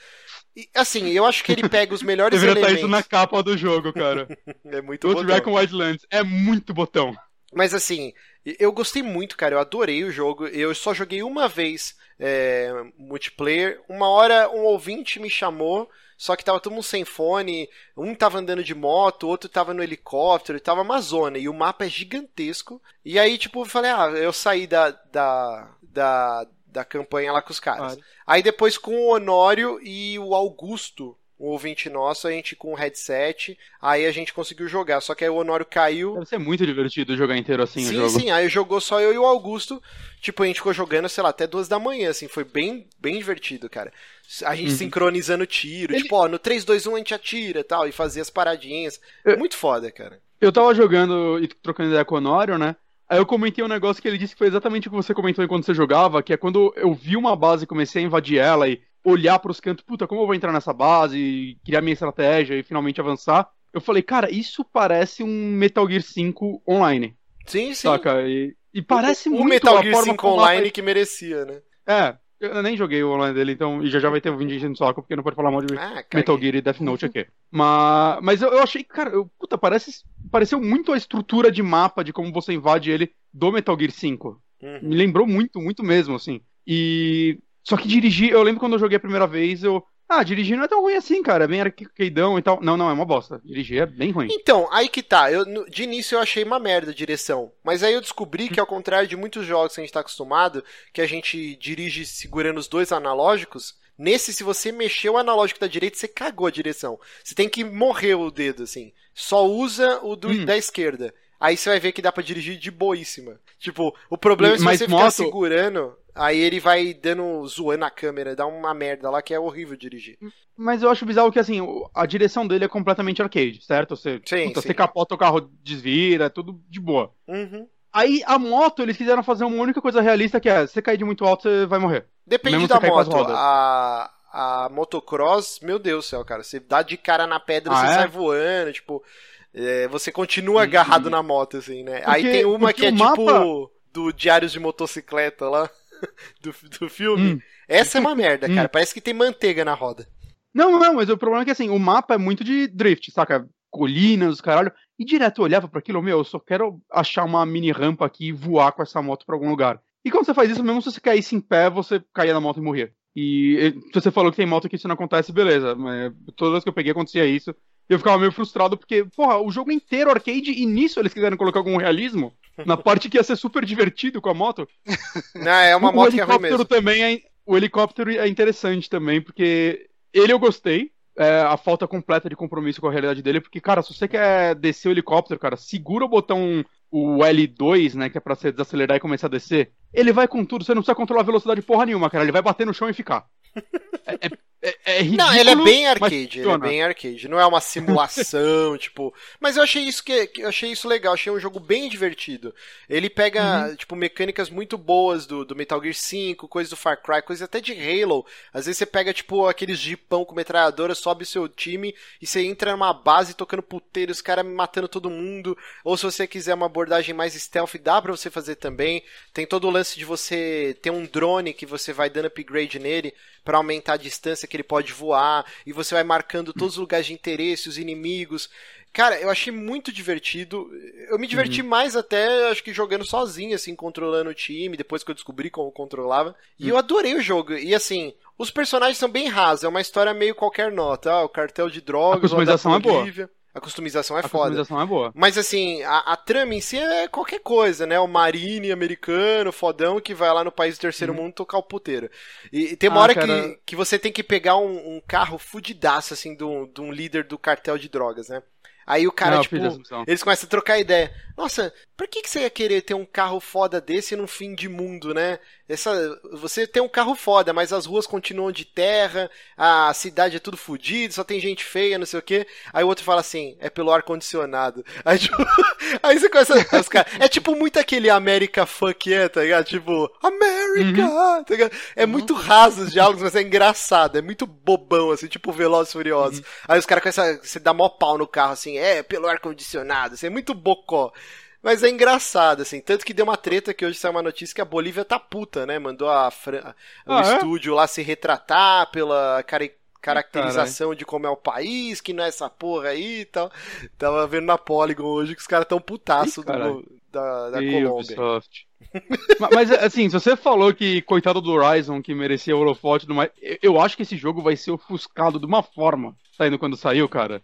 E, assim, eu acho que ele pega os melhores Deveria estar elementos. isso na capa do jogo, cara. É muito Outro botão. Recon Wildlands é muito botão. Mas assim, eu gostei muito, cara. Eu adorei o jogo. Eu só joguei uma vez é, multiplayer. Uma hora um ouvinte me chamou, só que tava todo mundo sem fone. Um tava andando de moto, outro tava no helicóptero, tava uma zona. E o mapa é gigantesco. E aí, tipo, eu falei, ah, eu saí da, da, da, da campanha lá com os caras. Aí depois com o Honório e o Augusto. O ouvinte nosso, a gente com o headset, aí a gente conseguiu jogar. Só que aí o Honório caiu, Deve ser muito divertido jogar inteiro assim o sim, jogo. sim, aí jogou só eu e o Augusto. Tipo, a gente ficou jogando, sei lá, até duas da manhã, assim, foi bem, bem divertido, cara. A gente Uhum. sincronizando tiro, Ele- tipo, ó, no 3, 2, 1 a gente atira e tal, e fazia as paradinhas. Eu- Muito foda, cara. Eu tava jogando e trocando ideia com o Honório, né? Aí eu comentei um negócio que ele disse que foi exatamente o que você comentou enquanto você jogava, que é quando eu vi uma base e comecei a invadir ela e olhar pros cantos, puta, como eu vou entrar nessa base e criar minha estratégia e finalmente avançar. Eu falei, cara, isso parece um Metal Gear 5 online, Sim, sim. saca? E, e parece o, muito o Metal Gear forma 5 como o mapa- Online que merecia, né? É, eu nem joguei o online dele, então, e já já vai ter o vídeo enchendo o saco, porque não pode falar mal de Ah. Metal Gear e Death Note aqui. Mas, mas eu, eu achei, cara, eu, puta, parece, pareceu muito a estrutura de mapa de como você invade ele do Metal Gear 5. Uhum. Me lembrou muito, muito mesmo, assim. E. Só que dirigir, eu lembro quando eu joguei a primeira vez, eu. Ah, dirigir não é tão ruim assim, cara. É bem arcadeão e tal. Não, não, é uma bosta. Dirigir é bem ruim. Então, aí que tá. Eu, de início eu achei uma merda a direção. Mas aí eu descobri que, ao contrário de muitos jogos que a gente tá acostumado, que a gente dirige segurando os dois analógicos, nesse, se você mexer o analógico da direita, você cagou a direção. Você tem que morrer o dedo, assim. Só usa o do, Hum. da esquerda. Aí você vai ver que dá pra dirigir de boíssima. Tipo, o problema é se Mas você ficar moto- segurando, aí ele vai dando, zoando a câmera, dá uma merda lá que é horrível dirigir. Mas eu acho bizarro que, assim, a direção dele é completamente arcade, certo? Você, Sim, puta, sim. você capota o carro, desvira, é tudo de boa. Uhum. Aí a moto, eles quiseram fazer uma única coisa realista que é: se você cair de muito alto, você vai morrer. Depende Mesmo da moto. A, a motocross, meu Deus do céu, cara. Você dá de cara na pedra, Ah, você é? sai voando, tipo. é, você continua Hum. agarrado na moto, assim, né? Aí Porque- tem uma que é o tipo mapa- do Diários de Motocicleta lá, do, do filme. Hum. Essa é uma merda, cara. Hum. Parece que tem manteiga na roda. Não, não, mas o problema é que assim, o mapa é muito de drift, saca? Colinas, caralho. E direto eu olhava pra aquilo, meu, eu só quero achar uma mini rampa aqui e voar com essa moto pra algum lugar. E quando você faz isso, mesmo se você caísse em pé, você caía na moto e morria. E se você falou que tem moto que isso não acontece, beleza. Mas todas as que eu peguei acontecia isso. E eu ficava meio frustrado porque, porra, o jogo inteiro arcade e nisso eles quiseram colocar algum realismo. Na parte que ia ser super divertido com a moto. Não, é uma o moto que é ruim helicóptero mesmo. também é, o helicóptero é interessante também, porque ele eu gostei. é, a falta completa de compromisso com a realidade dele, porque, cara, se você quer descer o helicóptero, cara, segura o botão, o L2, né, que é pra você desacelerar e começar a descer, ele vai com tudo, você não precisa controlar a velocidade porra nenhuma, cara, ele vai bater no chão e ficar. É, é- é- é ridículo, Não, ele é bem arcade, ele é bem arcade. Não é uma simulação, tipo. Mas eu achei isso que, que- eu achei isso legal, achei um jogo bem divertido. Ele pega, Uhum. tipo, mecânicas muito boas do, do Metal Gear 5, coisas do Far Cry, coisas até de Halo. Às vezes você pega, tipo, aqueles jipão com metralhadora, sobe o seu time e você entra numa base tocando puteiro, os caras matando todo mundo. Ou se você quiser uma abordagem mais stealth, dá pra você fazer também. Tem todo o lance de você ter um drone que você vai dando upgrade nele pra aumentar a distância que ele pode voar, e você vai marcando todos os lugares de interesse, os inimigos. Cara, eu achei muito divertido. Eu me diverti mais até, acho que jogando sozinho, assim, controlando o time, depois que eu descobri como controlava. E eu adorei o jogo. E assim, os personagens são bem rasos, é uma história meio qualquer nota. Ah, o cartel de drogas, A customização é boa. A customização é A foda. customização é boa. Mas assim, a, a trama em si é qualquer coisa, né? O marine americano, fodão, que vai lá no país do terceiro mundo tocar o puteiro. E, e tem uma Uhum. Ah, hora cara. que, que você tem que pegar um, um carro fudidaço, assim, de um, de líder do cartel de drogas, né? Aí o cara, Não, tipo, eles começam a trocar ideia. Nossa, Pra que, que você ia querer ter um carro foda desse num fim de mundo, né? Essa, você tem um carro foda, mas as ruas continuam de terra, a cidade é tudo fodido, só tem gente feia, não sei o quê. Aí o outro fala assim, é pelo ar-condicionado. Aí, tipo, aí você começa. Os cara, é tipo muito aquele America fuck yeah, tá ligado? Tipo, America! Tá ligado? É muito raso os diálogos, mas é engraçado, é muito bobão, assim, tipo Velozes e Furiosos. Aí os caras começam a você dá mó pau no carro, assim, é pelo ar-condicionado, assim, é muito bocó. Mas é engraçado, assim. Tanto que deu uma treta que hoje saiu uma notícia que a Bolívia tá puta, né? Mandou a Fran... o Ah, é? estúdio lá se retratar pela caracterização de como é o país, que não é essa porra aí e tal. Tava vendo na Polygon hoje que os caras tão putaço Ih, do- caralho. da, da Ih, Colômbia. Ubisoft. Ma- Mas, assim, se você falou que coitado do Horizon, que merecia o holofote e tudo mais, eu- eu acho que esse jogo vai ser ofuscado de uma forma, saindo quando saiu, cara.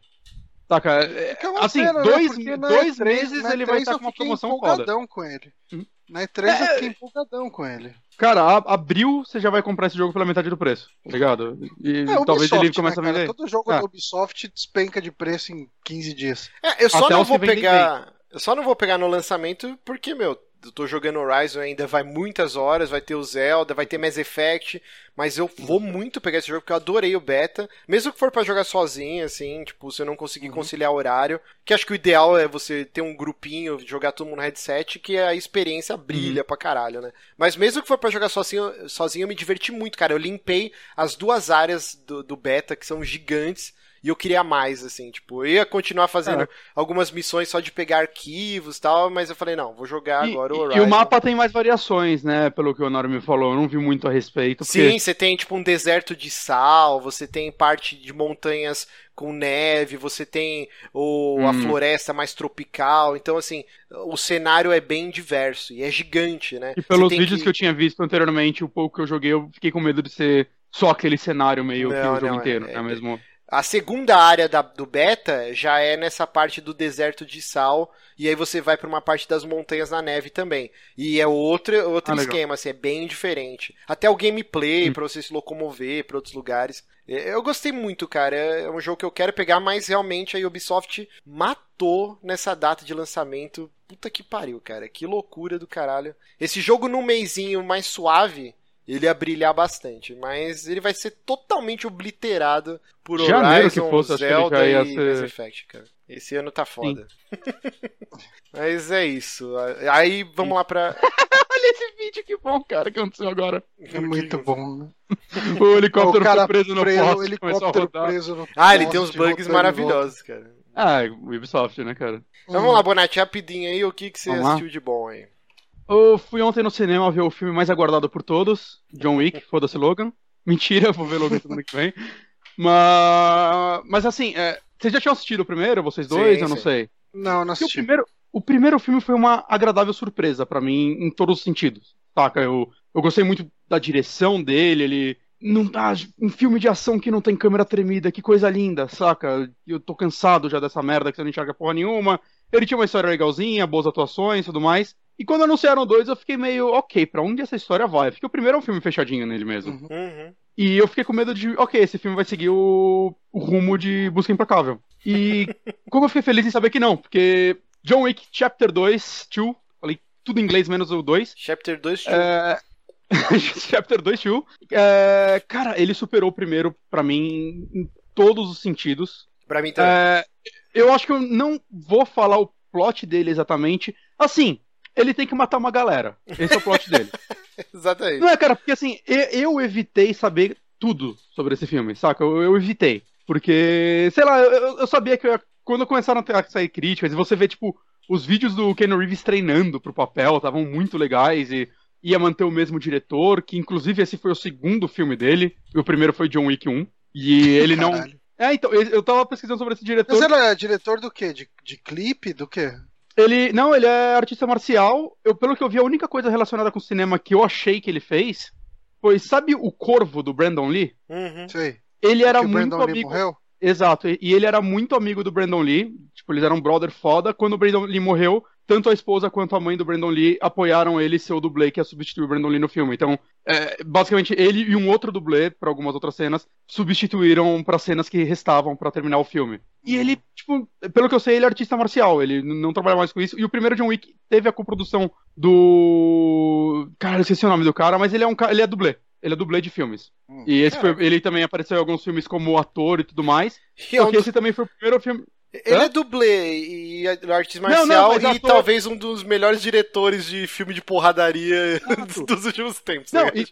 Saca? É, Que é uma Assim, pena, né? dois, na dois E3 meses ele vai E3 estar eu com uma promoção foda. empolgadão com ele. Hum. Na E3 eu É. fiquei empolgadão com ele. Cara, a- abril você já vai comprar esse jogo pela metade do preço, tá ligado? E É, talvez Ubisoft, ele comece né, a vender. cara? Todo jogo Ah. da Ubisoft despenca de preço em 15 dias. É, eu só Até não vou pegar. Eu só não vou pegar no lançamento porque, meu, eu tô jogando Horizon ainda, vai muitas horas, vai ter o Zelda, vai ter Mass Effect, mas eu vou muito pegar esse jogo porque eu adorei o beta, mesmo que for pra jogar sozinho, assim, tipo, se eu não conseguir conciliar horário, que acho que o ideal é você ter um grupinho, jogar todo mundo no headset, que a experiência brilha pra caralho, né? Mas mesmo que for pra jogar sozinho, sozinho eu me diverti muito, cara. Eu limpei as duas áreas do, do beta, que são gigantes, e eu queria mais, assim, tipo, eu ia continuar fazendo Caraca. algumas missões só de pegar arquivos e tal, mas eu falei, não, vou jogar E, agora o Horizon. e o mapa tem mais variações, né? Pelo que o Honor me falou. Eu não vi muito a respeito. Porque... Sim, você tem tipo um deserto de sal, você tem parte de montanhas com neve, você tem o, a Hum. floresta mais tropical, então assim, o cenário é bem diverso e é gigante, né? E pelos vídeos que... eu tinha visto anteriormente, o pouco que eu joguei, eu fiquei com medo de ser só aquele cenário meio que Não, o jogo não, inteiro, é- é, mesmo? A segunda área da- do beta já é nessa parte do deserto de sal, e aí você vai pra uma parte das montanhas na neve também. E é outro, outro Ah, esquema, assim, é bem diferente. Até o gameplay, Hum. pra você se locomover pra outros lugares. Eu gostei muito, cara. É um jogo que eu quero pegar, mas realmente a Ubisoft matou nessa data de lançamento. Puta que pariu, cara. Que loucura do caralho. Esse jogo num meizinho mais suave, ele ia brilhar bastante, mas ele vai ser totalmente obliterado por Janeiro Horizon, que fosse, acho que ele Zelda já ia e ser- Mass Effect, cara. Esse ano tá foda. mas é isso. Aí vamos lá pra. Olha esse vídeo, que bom, cara, que aconteceu agora. É muito bom, né? O helicóptero o preso no preso, o poste, helicóptero preso no Ah, ele tem uns bugs maravilhosos, cara. Ah, o Ubisoft, né, cara? Então vamos lá, Bonatti, rapidinho aí, o que, que você Vamos lá. assistiu de bom aí? Eu fui ontem no cinema ver o filme mais aguardado por todos, John Wick, foda-se Logan. Mentira, vou ver Logan semana que vem. Mas, mas assim, é, vocês já tinham assistido o primeiro, vocês dois? Sim, eu não sim. sei. Não, não Porque o assisti. primeiro, o primeiro filme foi uma agradável surpresa pra mim em todos os sentidos. Saca? Eu, eu gostei muito da direção dele, ele. Não, ah, um filme de ação que não tem câmera tremida, que coisa linda, saca? Eu tô cansado já dessa merda que você não enxerga porra nenhuma. Ele tinha uma história legalzinha, boas atuações e tudo mais. E quando anunciaram dois, eu fiquei meio, ok, pra onde essa história vai? Porque o primeiro é um filme fechadinho nele mesmo. Uhum. Uhum. E eu fiquei com medo de, ok, esse filme vai seguir o, o rumo de Busca Implacável. E como eu fiquei feliz em saber que não, porque John Wick Chapter 2, 2, falei tudo em inglês menos o 2. Chapter 2, É... Chapter 2, 2. É... Cara, ele superou o primeiro pra mim em todos os sentidos. pra mim também. É, Eu acho que eu não vou falar o plot dele exatamente. Assim, ele tem que matar uma galera. Esse é o plot dele. Exatamente. Não é, cara, porque assim, eu, eu evitei saber tudo sobre esse filme, saca? Eu, eu evitei. Porque, sei lá, eu, eu sabia que eu ia- quando começaram a sair críticas, e você vê, tipo, os vídeos do Ken Reeves treinando pro papel estavam muito legais e ia manter o mesmo diretor, que inclusive esse foi o segundo filme dele, e o primeiro foi John Wick 1. E ele não. Caralho. É, então, eu tava pesquisando sobre esse diretor. Mas ele é diretor do quê? De, de clipe? Do quê? Ele. Não, ele é artista marcial. Eu, pelo que eu vi, a única coisa relacionada com cinema que eu achei que ele fez foi, sabe o Corvo do Brandon Lee? Uhum. Sei. Ele era que o muito Brandon Lee amigo. morreu? Exato, e e ele era muito amigo do Brandon Lee. Tipo, eles eram brother foda. Quando o Brandon Lee morreu, tanto a esposa quanto a mãe do Brandon Lee apoiaram ele ser o dublê que ia substituir o Brandon Lee no filme. Então, é, basicamente, ele e um outro dublê, para algumas outras cenas, substituíram para cenas que restavam para terminar o filme. E ele, tipo, pelo que eu sei, ele é artista marcial, ele não trabalha mais com isso. E o primeiro John Wick teve a coprodução do. Cara, eu esqueci o nome do cara, mas ele é um cara. Ele é dublê. Ele é dublê de filmes. Hum. E esse foi- ele também apareceu em alguns filmes como ator e tudo mais. E é um Só que esse também foi o primeiro filme. Ele Hã? é dublê e é artista Não, marcial não, mas e ator- talvez um dos melhores diretores de filme de porradaria dos últimos tempos. Não, né? e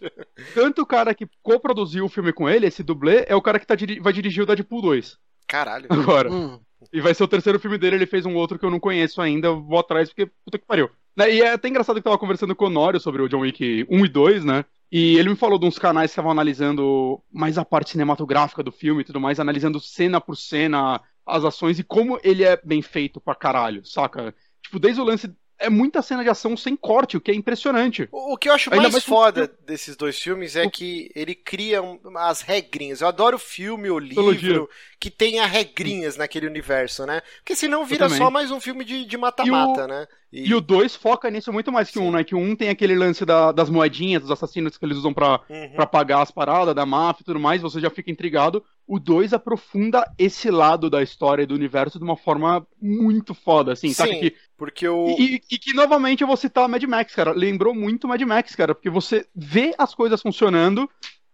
tanto o cara que coproduziu o filme com ele, esse dublê, é o cara que tá diri- vai dirigir o Deadpool 2 Caralho. agora. Hum. E vai ser o terceiro filme dele, ele fez um outro que eu não conheço ainda, eu vou atrás porque puta que pariu. Né, E é até engraçado que eu tava conversando com o Honório sobre o John Wick 1 e 2, né? E ele me falou de uns canais que estavam analisando mais a parte cinematográfica do filme e tudo mais, analisando cena por cena as ações e como ele é bem feito pra caralho, saca? Tipo, desde o lance. É muita cena de ação sem corte, o que é impressionante. O o que eu acho mais mais que o foda desses dois filmes é que ele cria as regrinhas. Eu adoro filme ou livro Mitologia. que tenha regrinhas naquele universo, né? Porque senão vira só mais um filme de de mata-mata, né? E o 2 foca nisso muito mais que o 1, um, né? Que o 1 um tem aquele lance da- das moedinhas, dos assassinos que eles usam pra, Uhum. pra pagar as paradas da máfia e tudo mais, você já fica intrigado. O 2 aprofunda esse lado da história e do universo de uma forma muito foda, assim, sabe? Sim. Que, Porque o. e, e que, novamente, eu vou citar Mad Max, cara. Lembrou muito Mad Max, cara, porque você vê as coisas funcionando,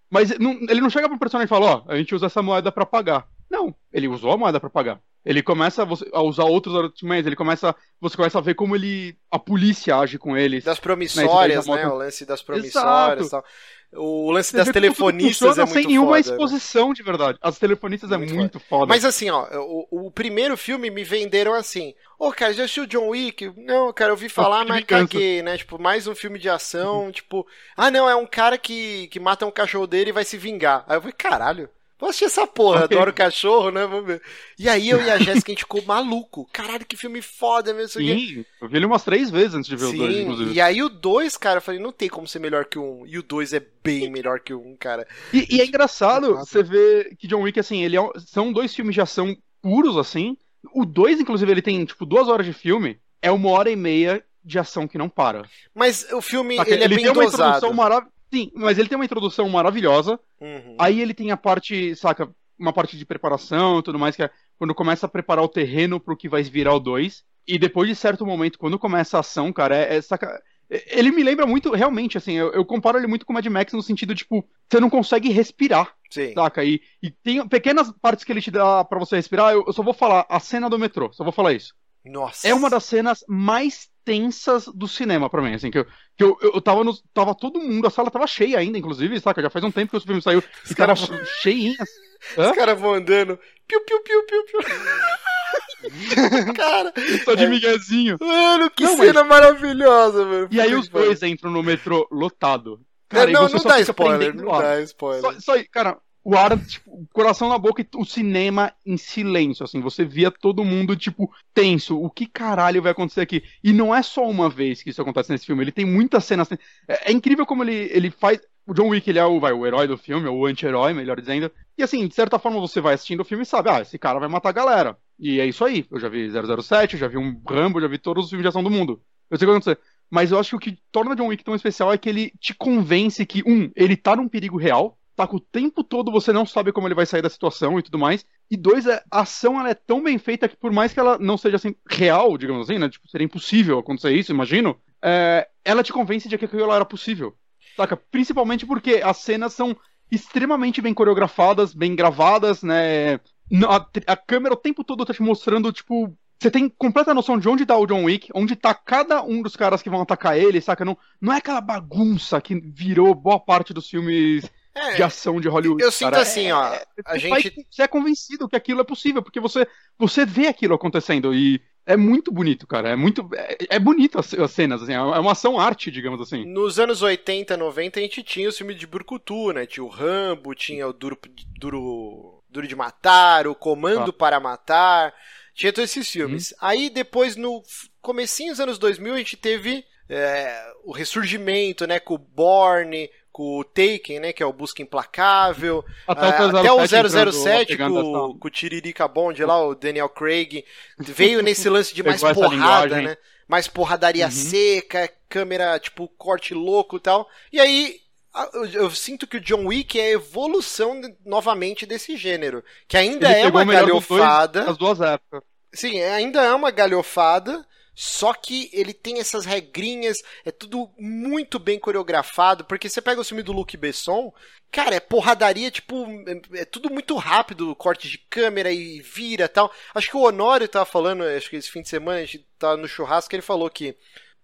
mas não- ele não chega pro personagem e fala, ó, a gente usa essa moeda pra pagar. Não, ele usou a moeda pra pagar. Ele começa a, você- a usar outros argumentos, ele começa. Você começa a ver como ele. a polícia age com eles. Das promissórias, Né, daí né? O lance das promissórias e tal. O lance Você das telefonistas é muito sem nenhuma foda. né? exposição de verdade. As telefonistas Muito é muito foda. Mas assim, ó, o, o primeiro filme me venderam assim. Ô, cara, já assistiu John Wick? Não, cara, eu ouvi falar, mas caguei, né? Tipo, mais um filme de ação, tipo, ah, não, é um cara que, que mata um cachorro dele e vai se vingar. Aí eu falei, caralho. Vou assistir essa porra, adoro cachorro, né? Vamos ver. E aí eu e a Jéssica, a gente ficou maluco. Caralho, que filme foda mesmo. Sim, eu vi ele umas três vezes antes de ver o dois, Sim, inclusive. e aí o 2, cara, eu falei, não tem como ser melhor que o 1. Um. E o 2 é bem melhor que o 1, um, cara. E, e é engraçado Exato. você ver que John Wick, assim, ele é um- são dois filmes de ação puros, assim. O 2, inclusive, ele tem, tipo, duas horas de filme. É uma hora e meia de ação que não para. Mas o filme, Saca? ele é bem tem uma dosado. introdução maravilhosa. Sim, mas ele tem uma introdução maravilhosa. Uhum. Aí ele tem a parte, saca, uma parte de preparação e tudo mais, que é quando começa a preparar o terreno pro que vai virar o 2. E depois de certo momento, quando começa a ação, cara, é, é saca. é- Ele me lembra muito, realmente, assim, eu, eu comparo ele muito com o Mad Max no sentido, tipo, você não consegue respirar, Sim. saca? E, e tem pequenas partes que ele te dá pra você respirar, eu, eu só vou falar a cena do metrô, só vou falar isso. Nossa. É uma das cenas mais tensas do cinema pra mim, assim, que eu, que eu, eu tava no, tava todo mundo, a sala tava cheia ainda, inclusive, saca? Já faz um tempo que o filme saiu e tava caras- cheinha. Os caras vão andando. Piu, piu, piu, piu, piu. cara, Só de miguezinho. mano, que Não, mas- cena maravilhosa, velho. E aí os dois entram no metrô lotado. Não, Cara, não, não só dá spoiler, não dá spoiler. Só, só, cara, o ar, tipo, o coração na boca e o cinema em silêncio, assim. Você via todo mundo, tipo, tenso. O que caralho vai acontecer aqui? E não é só uma vez que isso acontece nesse filme. Ele tem muitas cenas. É, é incrível como ele, ele faz. O John Wick, ele é o, vai, o herói do filme, ou o anti-herói, melhor dizendo. E assim, de certa forma, você vai assistindo o filme e sabe, ah, esse cara vai matar a galera. E é isso aí. Eu já vi 007, eu já vi um Rambo, já vi todos os filmes de ação do mundo. Eu sei o que vai acontecer. Mas eu acho que o que torna John Wick tão especial é que ele te convence que, um, ele tá num perigo real, tá o tempo todo você não sabe como ele vai sair da situação e tudo mais. E dois, é, a ação ela é tão bem feita que por mais que ela não seja assim real, digamos assim, né? Tipo, seria impossível acontecer isso, imagino. é, ela te convence de que aquilo era possível. Saca? Principalmente porque as cenas são extremamente bem coreografadas, bem gravadas, né? A, a câmera o tempo todo tá te mostrando, tipo. Você tem completa noção de onde tá o John Wick, onde tá cada um dos caras que vão atacar ele, saca? Não, não é aquela bagunça que virou boa parte dos filmes de É, ação de Hollywood. eu sinto cara. assim, ó, É, a gente você é convencido que aquilo é possível, porque você, você vê aquilo acontecendo e é muito bonito, cara. É muito. É, é bonito as, as cenas, assim, é uma ação arte, digamos assim. Nos anos 80, 90, a gente tinha os filmes de Burkutu, né? Tinha o Rambo, tinha o Duro, Duro, Duro de Matar, o Comando para Matar. Tinha todos esses filmes. Aí depois, no comecinho dos anos 2000, a gente teve é, o ressurgimento, né? Com o Borne, com o Taken, né? Que é o Busca Implacável. Até, Ah, o Até o 007 007 entrando, com, com o Tiririca Bond lá, o Daniel Craig, veio nesse lance de mais porrada, né? Mais porradaria Uhum. seca, câmera, tipo, corte louco e tal. E aí, eu, eu sinto que o John Wick é a evolução novamente desse gênero. Que ainda Ele é uma dos dois, galhofada. As duas épocas. Sim, ainda é uma galhofada, só que ele tem essas regrinhas, é tudo muito bem coreografado, porque você pega o filme do Luc Besson, cara, é porradaria, tipo, é, é tudo muito rápido, corte de câmera e vira tal. Acho que o Honório tava falando, acho que esse fim de semana, a gente tava no churrasco, ele falou que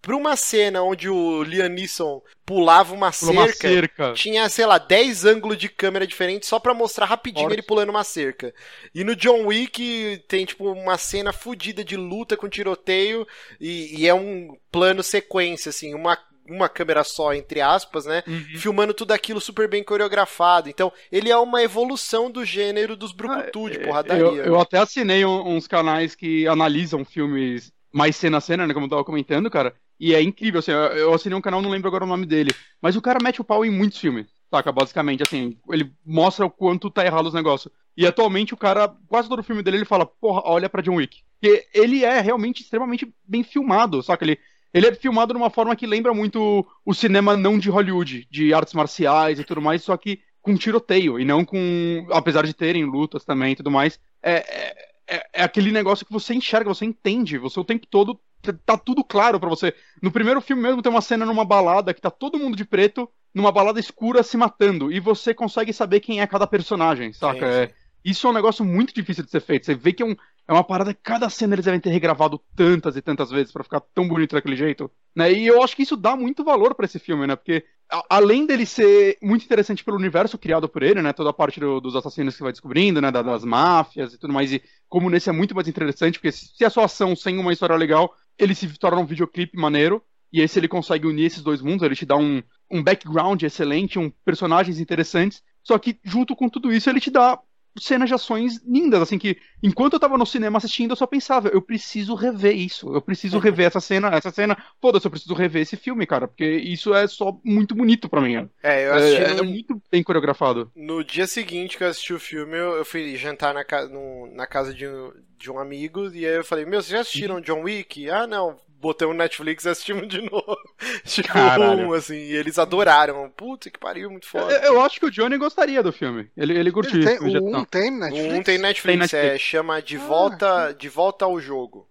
pra uma cena onde o Liam Neeson pulava uma Por uma cerca, cerca. tinha, sei lá, 10 ângulos de câmera diferentes só pra mostrar rapidinho Forte. ele pulando uma cerca. E no John Wick tem, tipo, uma cena fodida de luta com tiroteio e, e é um plano sequência, assim, uma, uma câmera só, entre aspas, né? Uhum. Filmando tudo aquilo super bem coreografado. Então, ele é uma evolução do gênero dos brucutu, de É, porradaria. Eu, eu até assinei uns canais que analisam filmes mais cena a cena, né? Como eu tava comentando, cara. E é incrível, assim, eu, assinei um canal, não lembro agora o nome dele. Mas o cara mete o pau em muitos filmes, saca? Basicamente, assim, ele mostra o quanto tá errado os negócios. E atualmente o cara, quase todo filme dele, ele fala, porra, olha pra John Wick. Porque ele é realmente extremamente bem filmado, saca? Ele, ele é filmado de uma forma que lembra muito o cinema não de Hollywood, de artes marciais e tudo mais, só que com tiroteio, e não com. Apesar de terem lutas também e tudo mais. É, é, é- é aquele negócio que você enxerga, você entende, você o tempo todo. Tá tudo claro pra você. No primeiro filme mesmo tem uma cena numa balada que tá todo mundo de preto, numa balada escura se matando, e você consegue saber quem é cada personagem, saca? Sim, É- sim. isso é um negócio muito difícil de ser feito. Você vê que é, um- é uma parada que cada cena eles devem ter regravado tantas e tantas vezes pra ficar tão bonito daquele jeito. Né? E eu acho que isso dá muito valor pra esse filme, né? Porque a- além dele ser muito interessante pelo universo criado por ele, né? Toda a parte do- dos assassinos que vai descobrindo, né? da- das máfias e tudo mais. E como nesse é muito mais interessante, porque se é só ação sem uma história legal, ele se torna um videoclipe maneiro. E esse ele consegue unir esses dois mundos, ele te dá um, um background excelente, um personagens interessantes. Só que junto com tudo isso, ele te dá cenas de ações lindas, assim, que enquanto eu tava no cinema assistindo, eu só pensava, eu preciso rever isso, eu preciso rever essa cena, essa cena, foda-se, eu preciso rever esse filme, cara, porque isso é só muito bonito pra mim. É, eu É, assisti é no, muito bem coreografado. no dia seguinte que eu assisti o filme, eu, eu fui jantar na, ca- no- na casa de um, de um amigo, e aí eu falei, meu, vocês já assistiram John Wick? Ah, não. Botamos no Netflix e assistimos de novo. tipo, Caralho. um, assim, e eles adoraram. Puta que pariu, muito Eu, foda. eu acho que o Johnny gostaria do filme. Ele, ele curtiu. Ele tem, o 1 ação. tem Netflix? O um tem Netflix, Tem Netflix. É, chama De Ah, Volta, de volta ao Jogo.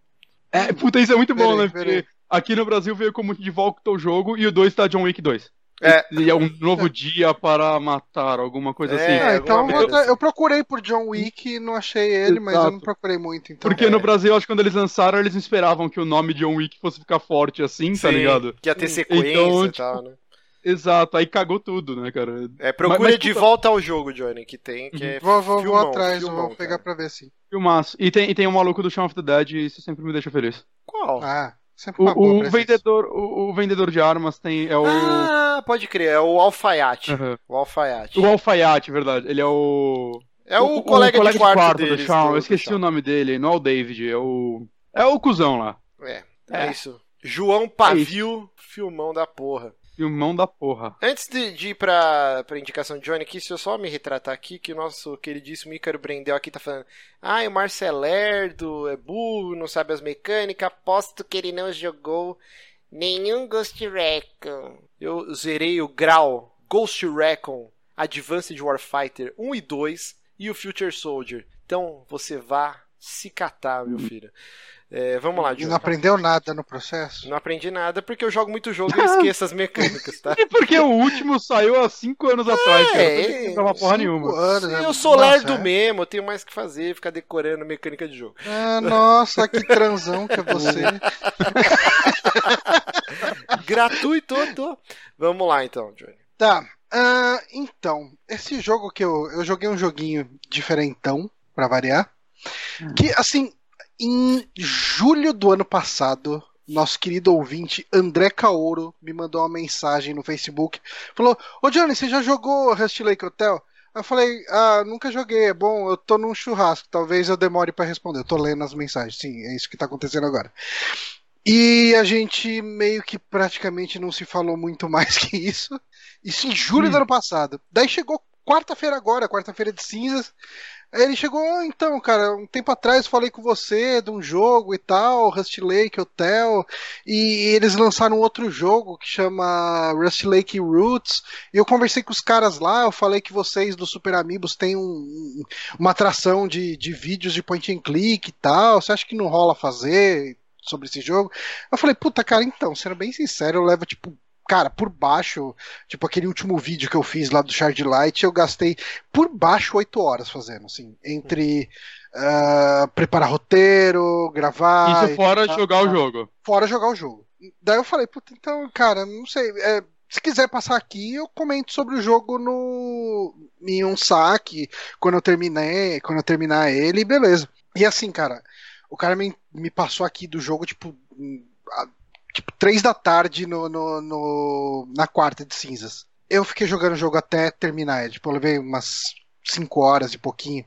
É, puta, isso é muito bom, Peraí, né? Porque peraí. aqui no Brasil veio como de volta ao jogo e o 2 tá John Wick 2. É. E é um novo dia para matar, alguma coisa É, assim. Ah, então alguma eu, procurei por John Wick e não achei ele, mas eu Exato. não procurei muito, então. Porque É. no Brasil, acho que quando eles lançaram, eles não esperavam que o nome John Wick fosse ficar forte assim, tá Sim, ligado? Que ia ter sequência Então, e tal, né? Exato, aí cagou tudo, né, cara? É, procura Mas- mas, De Volta ao Jogo, Johnny, que tem, que é Vou, vou, vou filmão, atrás, filmão, vou pegar cara. pra ver sim. Filmaço. E tem, e tem o maluco do Shaun of the Dead, e isso sempre me deixa feliz. Qual? Ah, sempre O, uma boa o presença. vendedor, o, o vendedor de armas tem. É o. Ah, pode crer, é o Alfaiate. Aham. O Alfaiate. O Alfaiate, verdade. Ele é o. É o, colega, de quarto, do deles, Shaun. do- Eu esqueci o nome dele. Não é o David, é o. É o cuzão lá. É, é, É. isso. João Pavio, filmão da porra. Filmão da porra. Antes de, de ir pra, pra indicação de Johnny aqui, se eu só me retratar aqui, que o nosso queridíssimo Ícaro Brendel aqui tá falando Ah, o Marcel Lerdo é burro, não sabe as mecânicas, aposto que ele não jogou nenhum Ghost Recon. Eu zerei o Grau, Ghost Recon, Advanced Warfighter 1 e 2 e o Future Soldier. Então, você vá se catar, meu filho. É, vamos lá, Johnny. não aprendeu nada no processo? Não aprendi nada porque eu jogo muito jogo e eu esqueço as mecânicas, tá? E porque o último saiu há cinco anos atrás, cara. é, Eu não tava porra Cinco nenhuma. anos, né? Eu sou Nossa, lerdo é. mesmo, eu tenho mais que fazer, ficar decorando mecânica de jogo. Ah, nossa, que transão que é você. Gratuito, tô. Vamos lá então, Johnny. Tá. ah, então, esse jogo que eu, eu joguei um joguinho diferentão, pra variar. Que, assim, em julho do ano passado, nosso querido ouvinte André Caoro me mandou uma mensagem no Facebook. Falou: Ô Johnny, você já jogou Rust Lake Hotel? Aí Eu falei, ah, nunca joguei, é bom, eu tô num churrasco, talvez eu demore pra responder. Eu tô lendo as mensagens, sim, é isso que tá acontecendo agora. E a gente meio que praticamente não se falou muito mais que isso. Isso em julho do ano passado. Daí chegou quarta-feira agora, quarta-feira de cinzas. Aí ele chegou, "Ah, então, cara, um tempo atrás falei com você de um jogo e tal, Rust Lake Hotel, e eles lançaram outro jogo que chama Rust Lake Roots, e eu conversei com os caras lá, eu falei que vocês do Super Amigos têm um- uma atração de, de vídeos de point and click e tal, você acha que não rola fazer sobre esse jogo? Eu falei, puta, cara, então, sendo bem sincero, eu levo, tipo, cara, por baixo, tipo aquele último vídeo que eu fiz lá do Shard Light, eu gastei por baixo oito horas fazendo, assim, entre ah, preparar roteiro, gravar. Isso fora editar, jogar o jogo. fora jogar o jogo. Daí eu falei, puta, então, cara, não sei. é, se quiser passar aqui, eu comento sobre o jogo no em um saque, quando eu terminei, quando eu terminar ele, beleza. E assim, cara, o cara me, me passou aqui do jogo, tipo, hum, tipo, três da tarde no, no, no- na quarta de cinzas. Eu fiquei jogando o jogo até terminar ele. Tipo, eu levei umas cinco horas e pouquinho.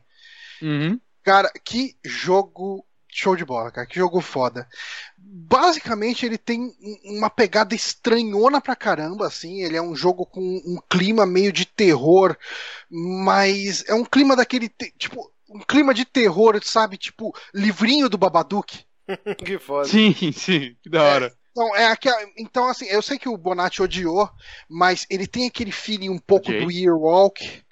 Uhum. Cara, que jogo show de bola, cara. Que jogo foda. Basicamente, ele tem um- uma pegada estranhona pra caramba, assim. Ele é um jogo com um clima meio de terror, mas é um clima daquele. Tipo, um clima de terror, sabe? Tipo, livrinho do Babadook. que foda. Sim, sim, que da hora. Então, é aquela, então, assim, eu sei que o Bonatti odiou, mas ele tem aquele feeling um pouco Odiei. do Earwalk.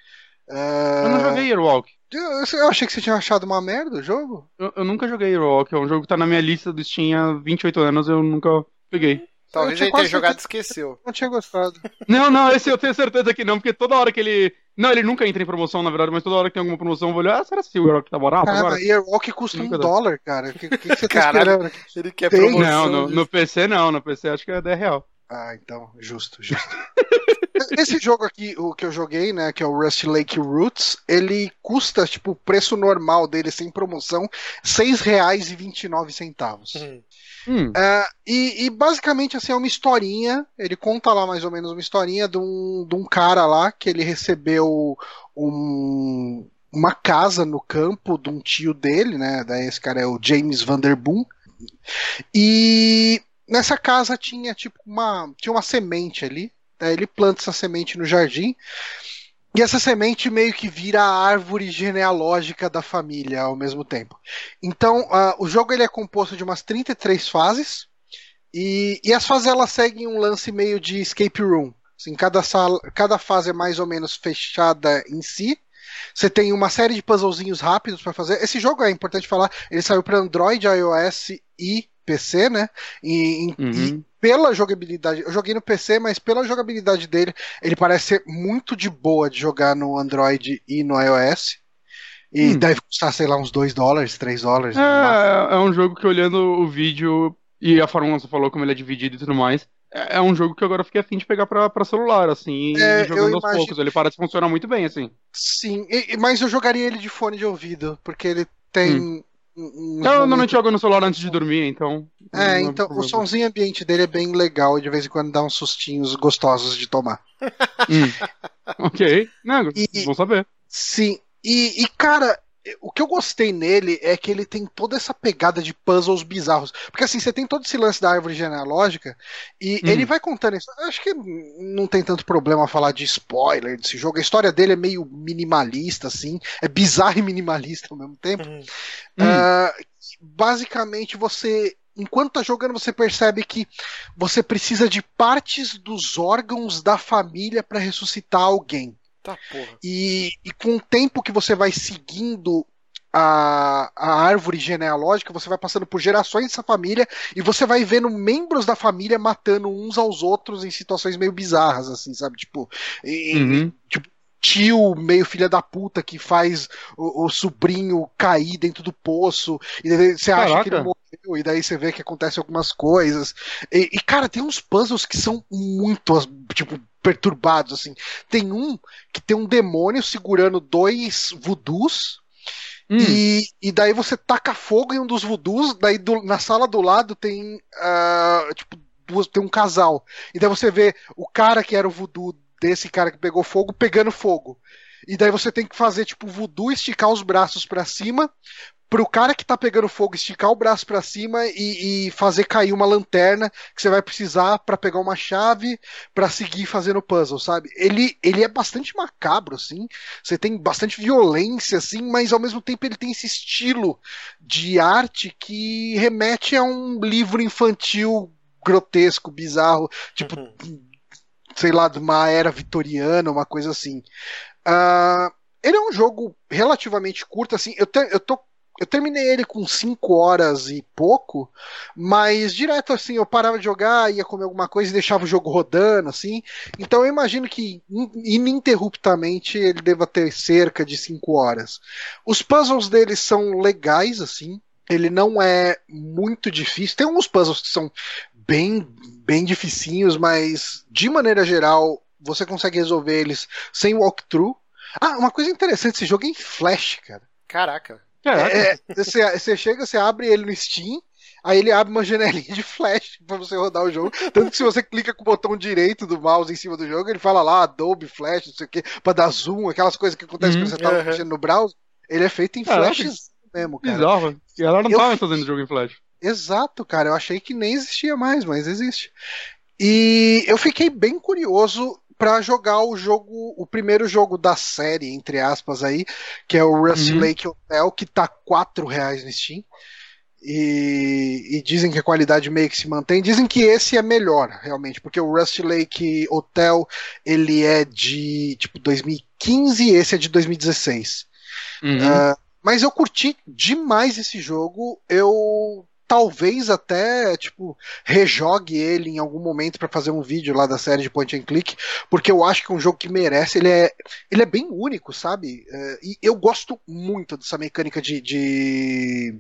Eu não joguei Airwalk. Eu, eu achei que você tinha achado uma merda o jogo. Eu, eu nunca joguei Airwalk, é um jogo que tá na minha lista do Steam há 28 anos, eu nunca peguei. Talvez ele tenha jogado e esqueceu. Não tinha gostado. Não, não, esse eu tenho certeza que não, porque toda hora que ele. Não, ele nunca entra em promoção, na verdade, mas toda hora que tem alguma promoção eu vou olhar, ah, será que o Airwalk tá barato Cara, agora? Earwalk custa um Nunca dá. dólar, cara. O que, que, que você tá Caralho. esperando? Ele quer Tem? promoção. Não, no, no PC não, no PC acho que é 10 real. Ah, então, justo, justo. Esse jogo aqui, o que eu joguei, né, que é o Rust Lake Roots, ele custa, tipo, o preço normal dele, sem promoção, R$ 6,29. Hum. Hum, É, e, e basicamente assim é uma historinha. Ele conta lá mais ou menos uma historinha de um, de um cara lá que ele recebeu um- uma casa no campo de um tio dele, né? Daí esse cara é o James Vanderboom. E nessa casa tinha tipo uma tinha uma semente ali. Daí ele planta essa semente no jardim. E essa semente meio que vira a árvore genealógica da família ao mesmo tempo. Então, ah, o jogo ele é composto de umas 33 fases. E, e as fases elas seguem um lance meio de escape room. Assim, cada, sala, cada fase é mais ou menos fechada em si. Você tem uma série de puzzlezinhos rápidos para fazer. Esse jogo é importante falar, ele saiu para Android, iOS e PC, né? E, Uhum. e pela jogabilidade, eu joguei no PC, mas pela jogabilidade dele, ele parece ser muito de boa de jogar no Android e no iOS. E Hum. deve custar, sei lá, uns 2 dólares, 3 dólares. É, é um jogo que olhando o vídeo e a forma como você falou, como ele é dividido e tudo mais, é é um jogo que eu agora fiquei afim de pegar pra, pra celular, assim, É, jogando aos imagino- poucos. Ele parece funcionar muito bem, assim. Sim, mas eu jogaria ele de fone de ouvido, porque ele tem. um- uns Eu normalmente jogo no celular antes de dormir, então. É, é então o somzinho ambiente dele é bem legal e de vez em quando dá uns sustinhos gostosos de tomar. Hum. ok, não, E- vou saber. Sim, e, e, cara, o que eu gostei nele é que ele tem toda essa pegada de puzzles bizarros. Porque assim, você tem todo esse lance da árvore genealógica e Hum. ele vai contando isso. Acho que não tem tanto problema falar de spoiler desse jogo. A história dele é meio minimalista, assim. É bizarro e minimalista ao mesmo tempo. Hum. Ah, basicamente, você. Enquanto tá jogando, você percebe que você precisa de partes dos órgãos da família para ressuscitar alguém. Tá porra. E, e com o tempo que você vai seguindo a, a árvore genealógica, você vai passando por gerações dessa família e você vai vendo membros da família matando uns aos outros em situações meio bizarras, assim, sabe? Tipo, e- Uhum. tio meio filha da puta que faz o, o sobrinho cair dentro do poço e daí você acha Caraca. que ele morreu e daí você vê que acontece algumas coisas e, e, cara tem uns puzzles que são muito tipo perturbados assim tem um que tem um demônio segurando dois voodoos Hum. e, e daí você taca fogo em um dos voodoos, daí do- na sala do lado tem ah, tipo duas, tem um casal. E daí você vê o cara que era o voodoo desse cara que pegou fogo pegando fogo. E daí você tem que fazer tipo o voodoo esticar os braços pra cima pro cara que tá pegando fogo esticar o braço pra cima e, e fazer cair uma lanterna que você vai precisar pra pegar uma chave pra seguir fazendo puzzle, sabe? Ele, ele é bastante macabro, assim. Você tem bastante violência, assim, mas ao mesmo tempo ele tem esse estilo de arte que remete a um livro infantil grotesco, bizarro, tipo, sei lá, de uma era vitoriana, uma coisa assim. Ah, ele é um jogo relativamente curto, assim. Eu, te- eu tô. Eu terminei ele com 5 horas e pouco, mas direto assim, eu parava de jogar, ia comer alguma coisa e deixava o jogo rodando, assim. Então eu imagino que in- ininterruptamente ele deva ter cerca de 5 horas. Os puzzles dele são legais, assim. Ele não é muito difícil. Tem alguns puzzles que são bem, bem dificinhos, mas de maneira geral você consegue resolver eles sem walkthrough. Ah, uma coisa interessante, esse jogo é em Flash, cara. Caraca. Caraca. É, você, você chega, você abre ele no Steam, aí ele abre uma janelinha de Flash pra você rodar o jogo. Tanto que se você clica com o botão direito do mouse em cima do jogo, ele fala lá Adobe Flash, não sei o que, pra dar zoom, aquelas coisas que acontecem Uhum, quando você tá aham. mexendo no browser. Ele é feito em Caraca. Flash mesmo, cara. Bizarro. E ela não Eu tava fazendo jogo em Flash. Exato, cara. Eu achei que nem existia mais, mas existe. E eu fiquei bem curioso pra jogar o jogo, o primeiro jogo da série, entre aspas, aí, que é o Rust Uhum. Lake Hotel, que tá 4 reais no Steam. E, e dizem que a qualidade meio que se mantém. Dizem que esse é melhor, realmente, porque o Rust Lake Hotel ele é de tipo 2015 e esse é de 2016. Uhum. Ah, mas eu curti demais esse jogo. Eu talvez até tipo rejogue ele em algum momento pra fazer um vídeo lá da série de Point and Click, porque eu acho que é um jogo que merece. Ele é, ele é bem único, sabe? Eh, e eu gosto muito dessa mecânica de, de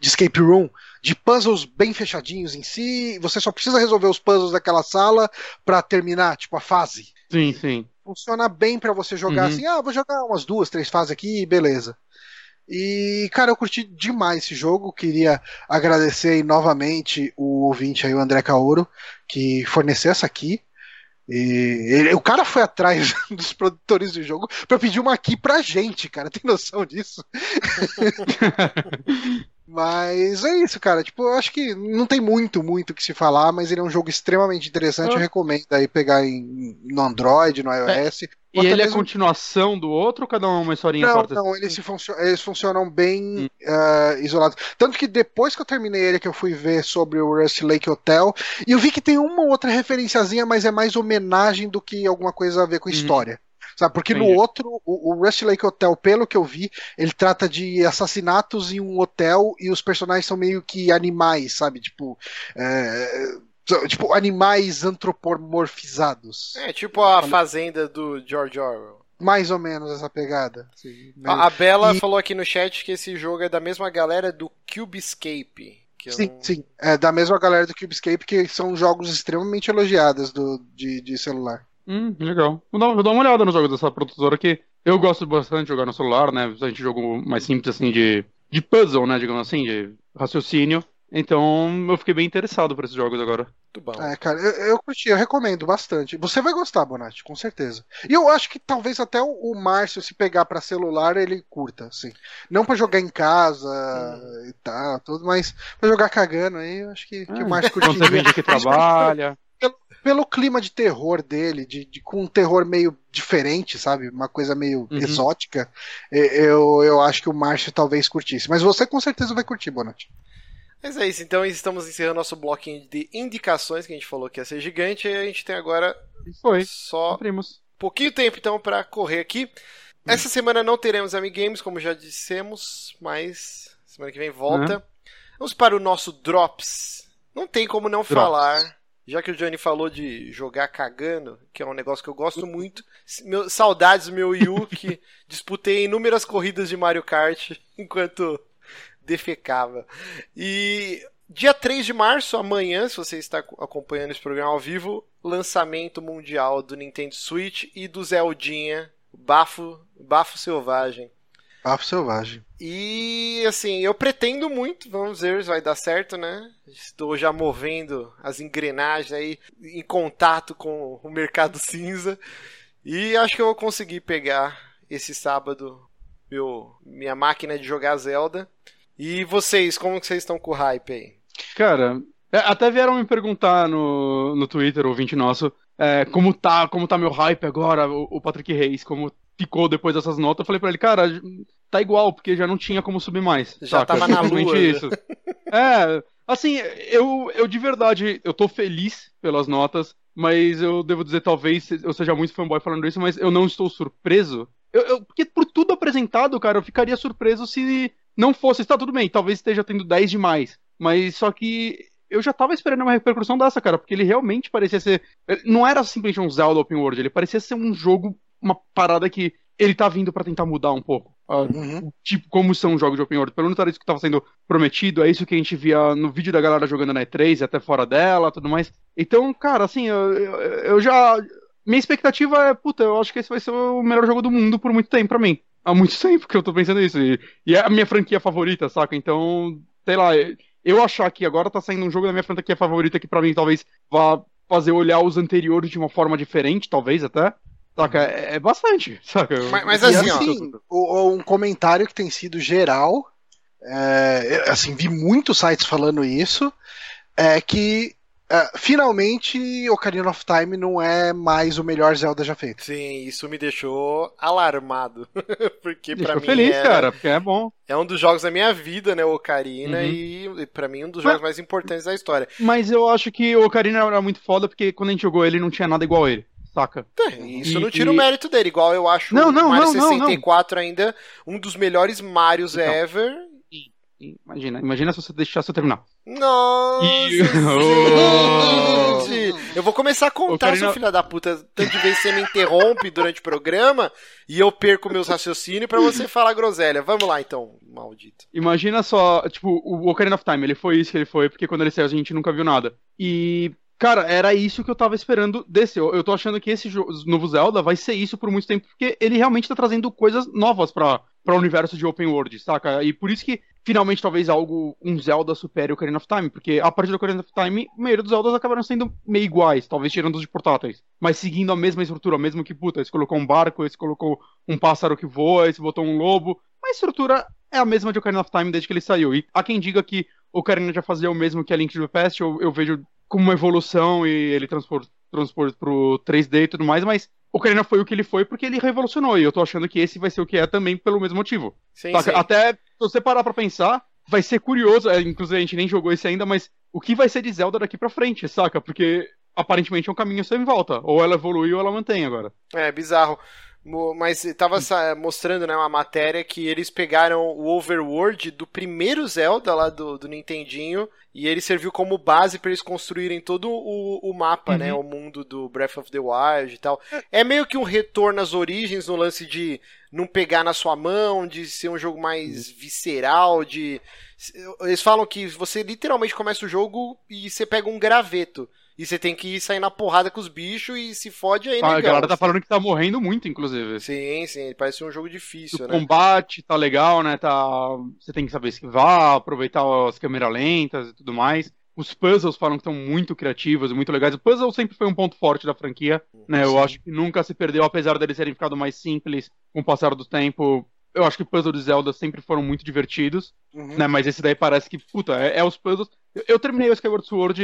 de escape room, de puzzles bem fechadinhos em si. Você só precisa resolver os puzzles daquela sala pra terminar, tipo a fase Sim, sim. funciona bem pra você jogar Uhum. assim, ah, vou jogar umas duas, três fases aqui, beleza. E, cara, eu curti demais esse jogo. Queria agradecer aí novamente o ouvinte aí, o André Caoro, que forneceu essa aqui. E ele- o cara foi atrás dos produtores do jogo pra pedir uma aqui pra gente, cara. Tem noção disso? Mas é isso, cara. Tipo, eu acho que não tem muito, muito o que se falar, mas ele é um jogo extremamente interessante. Ah. Eu recomendo aí pegar em, no Android, no iOS. E Ou até ele é mesmo- continuação do outro ou cada um é uma historinha Não, parte? não, eles, funcio- eles funcionam bem Hum. ah, isolados. Tanto que depois que eu terminei ele, que eu fui ver sobre o Rust Lake Hotel, e eu vi que tem uma outra referenciazinha, mas é mais homenagem do que alguma coisa a ver com Uhum. história. Sabe? Porque no Entendi. outro, o, o Rust Lake Hotel, pelo que eu vi, ele trata de assassinatos em um hotel e os personagens são meio que animais, sabe? Tipo. é, tipo, animais antropomorfizados. É tipo a fazenda do George Orwell. Mais ou menos essa pegada. assim, meio- A, Bela E- falou aqui no chat que esse jogo é da mesma galera do Cubescape. Sim, não- sim. É da mesma galera do Cubescape, que são jogos extremamente elogiados do, de, de celular. Hum, legal. Vou dar, vou dar uma olhada nos jogos dessa produtora que eu gosto bastante de jogar no celular, né? A gente jogo mais simples assim de, de puzzle, né? Digamos assim, de raciocínio. Então eu fiquei bem interessado por esses jogos agora. Muito bom. É, cara, eu, eu curti, eu recomendo bastante. Você vai gostar, Bonatti, com certeza. E eu acho que talvez até o, o Márcio, se pegar pra celular, ele curta, assim. Não pra jogar em casa e tal, tudo, mas pra jogar cagando aí, eu acho que, que o Márcio Quando você curtiria. vende que trabalha. Pelo clima de terror dele, de, de- com um terror meio diferente, sabe? Uma coisa meio Uhum. exótica, eu, eu acho que o Márcio talvez curtisse. Mas você com certeza vai curtir, Bonatti. Mas é isso, então estamos encerrando nosso bloquinho de indicações que a gente falou que ia ser gigante e a gente tem agora foi. só Cumprimos. pouquinho tempo então pra correr aqui. Essa semana não teremos Amigames, como já dissemos, mas semana que vem volta. Vamos para o nosso Drops. Não tem como não Drops. falar, já que o Johnny falou de jogar cagando, que é um negócio que eu gosto muito. Meu, saudades do meu Wii U, que disputei inúmeras corridas de Mario Kart enquanto defecava. E dia 3 de março, amanhã, se você está acompanhando esse programa ao vivo, lançamento mundial do Nintendo Switch e do Zeldinha, Bafo, Bafo Selvagem. Papo selvagem. E assim, eu pretendo muito, vamos ver se vai dar certo, né? Estou já movendo as engrenagens aí em contato com o mercado cinza. E acho que eu vou conseguir pegar esse sábado meu, minha máquina de jogar Zelda. E vocês, como que vocês estão com o hype aí? Cara, é, até vieram me perguntar no, no Twitter, ouvinte nosso, é, como tá, como tá meu hype agora, o, o Patrick Reis, como ficou depois dessas notas. Eu falei pra ele, cara, tá igual, porque já não tinha como subir mais. Já saca? tava na lua, né? isso. É, assim, eu, eu de verdade, eu tô feliz pelas notas, mas eu devo dizer, talvez eu seja muito fanboy falando isso, mas eu não estou surpreso. Eu, eu- porque por tudo apresentado, cara, eu ficaria surpreso se não fosse. Tá tudo bem, talvez esteja tendo 10 demais. Mas só que eu já tava esperando uma repercussão dessa, cara, porque ele realmente parecia ser. Não era simplesmente um Zelda Open World, ele parecia ser um jogo, uma parada que ele tá vindo pra tentar mudar um pouco. ah, Uhum. tipo, como são os jogos de Open World. Pelo menos era isso que tava sendo prometido, é isso que a gente via no vídeo da galera jogando na E3 e até fora dela tudo mais. Então, cara, assim, eu, eu, já. Minha expectativa é, puta, eu acho que esse vai ser o melhor jogo do mundo por muito tempo pra mim. Há muito tempo que eu tô pensando isso. E, e é a minha franquia favorita, saca? Então, sei lá, eu achar que agora tá saindo um jogo da minha franquia favorita que pra mim talvez vá fazer olhar os anteriores de uma forma diferente, talvez até. Saca? É, é bastante, saca? Mas- mas assim, ó. assim, o- o- um comentário que tem sido geral, é, assim, vi muitos sites falando isso, é que é, finalmente Ocarina of Time não é mais o melhor Zelda já feito. Sim, isso me deixou alarmado. Porque pra Deixou mim feliz, era- cara, porque é bom. é um dos jogos da minha vida, né, o Ocarina, Uhum. e, pra mim um dos Mas- jogos mais importantes da história. Mas eu acho que o Ocarina era muito foda porque quando a gente jogou ele não tinha nada igual a ele, saca? Isso E- não tira o e- mérito dele, igual eu acho Não, não, o Mario não, não, 64 ainda um dos melhores Marios Então. ever. E Imagina, imagina se você deixasse eu terminar. Nossa, E- gente! Eu vou começar a contar, Ocarina- seu filho da puta, tanto de vez que você me interrompe durante o programa e eu perco meus raciocínios pra você falar groselha. Vamos lá, então, maldito. Imagina só, tipo, o Ocarina of Time, ele foi isso que ele foi, porque quando ele saiu a gente nunca viu nada. E, cara, era isso que eu tava esperando desse. Eu, eu tô achando que esse novo Zelda vai ser isso por muito tempo, porque ele realmente tá trazendo coisas novas pra, pra universo de Open World, saca? E por isso que, finalmente, talvez algo, um Zelda supere o Ocarina of Time, porque a partir do Ocarina of Time, a maioria dos Zeldas acabaram sendo meio iguais, talvez tirando os de portáteis, mas seguindo a mesma estrutura, mesmo que, puta, esse colocou um barco, esse colocou um pássaro que voa, esse botou um lobo, a estrutura é a mesma de Ocarina of Time desde que ele saiu. E há quem diga que Ocarina já fazia o mesmo que a Link to the Past, eu, eu vejo como uma evolução e ele transpor, transpor pro 3D e tudo mais, mas Ocarina foi o que ele foi porque ele revolucionou, e eu tô achando que esse vai ser o que é também pelo mesmo motivo. Sim, sim. Até se você parar pra pensar, vai ser curioso, é, inclusive a gente nem jogou esse ainda, mas o que vai ser de Zelda daqui pra frente, saca? Porque aparentemente é um caminho sem volta. Ou ela evolui ou ela mantém agora. É, bizarro. Mas tava sa- mostrando, né, uma matéria que eles pegaram o overworld do primeiro Zelda lá do, do Nintendinho e ele serviu como base pra eles construírem todo o, o mapa, Uhum. né, o mundo do Breath of the Wild e tal. É meio que um retorno às origens no lance de não pegar na sua mão, de ser um jogo mais visceral, de eles falam que você literalmente começa o jogo e você pega um graveto. E você tem que sair na porrada com os bichos e se fode aí, a negão. galera tá falando que tá morrendo muito, inclusive. Sim, sim, parece um jogo difícil, O né? combate tá legal, né? Tá... Você tem que saber esquivar, aproveitar as câmeras lentas e tudo mais. Os puzzles falam que estão muito criativos e muito legais. O puzzle sempre foi um ponto forte da franquia, né? Eu Sim. acho que nunca se perdeu, apesar deles terem ficado mais simples com o passar do tempo. Eu acho que puzzles de Zelda sempre foram muito divertidos, Uhum. né? Mas esse daí parece que, puta, é, é os puzzles. Eu, eu terminei o Skyward Sword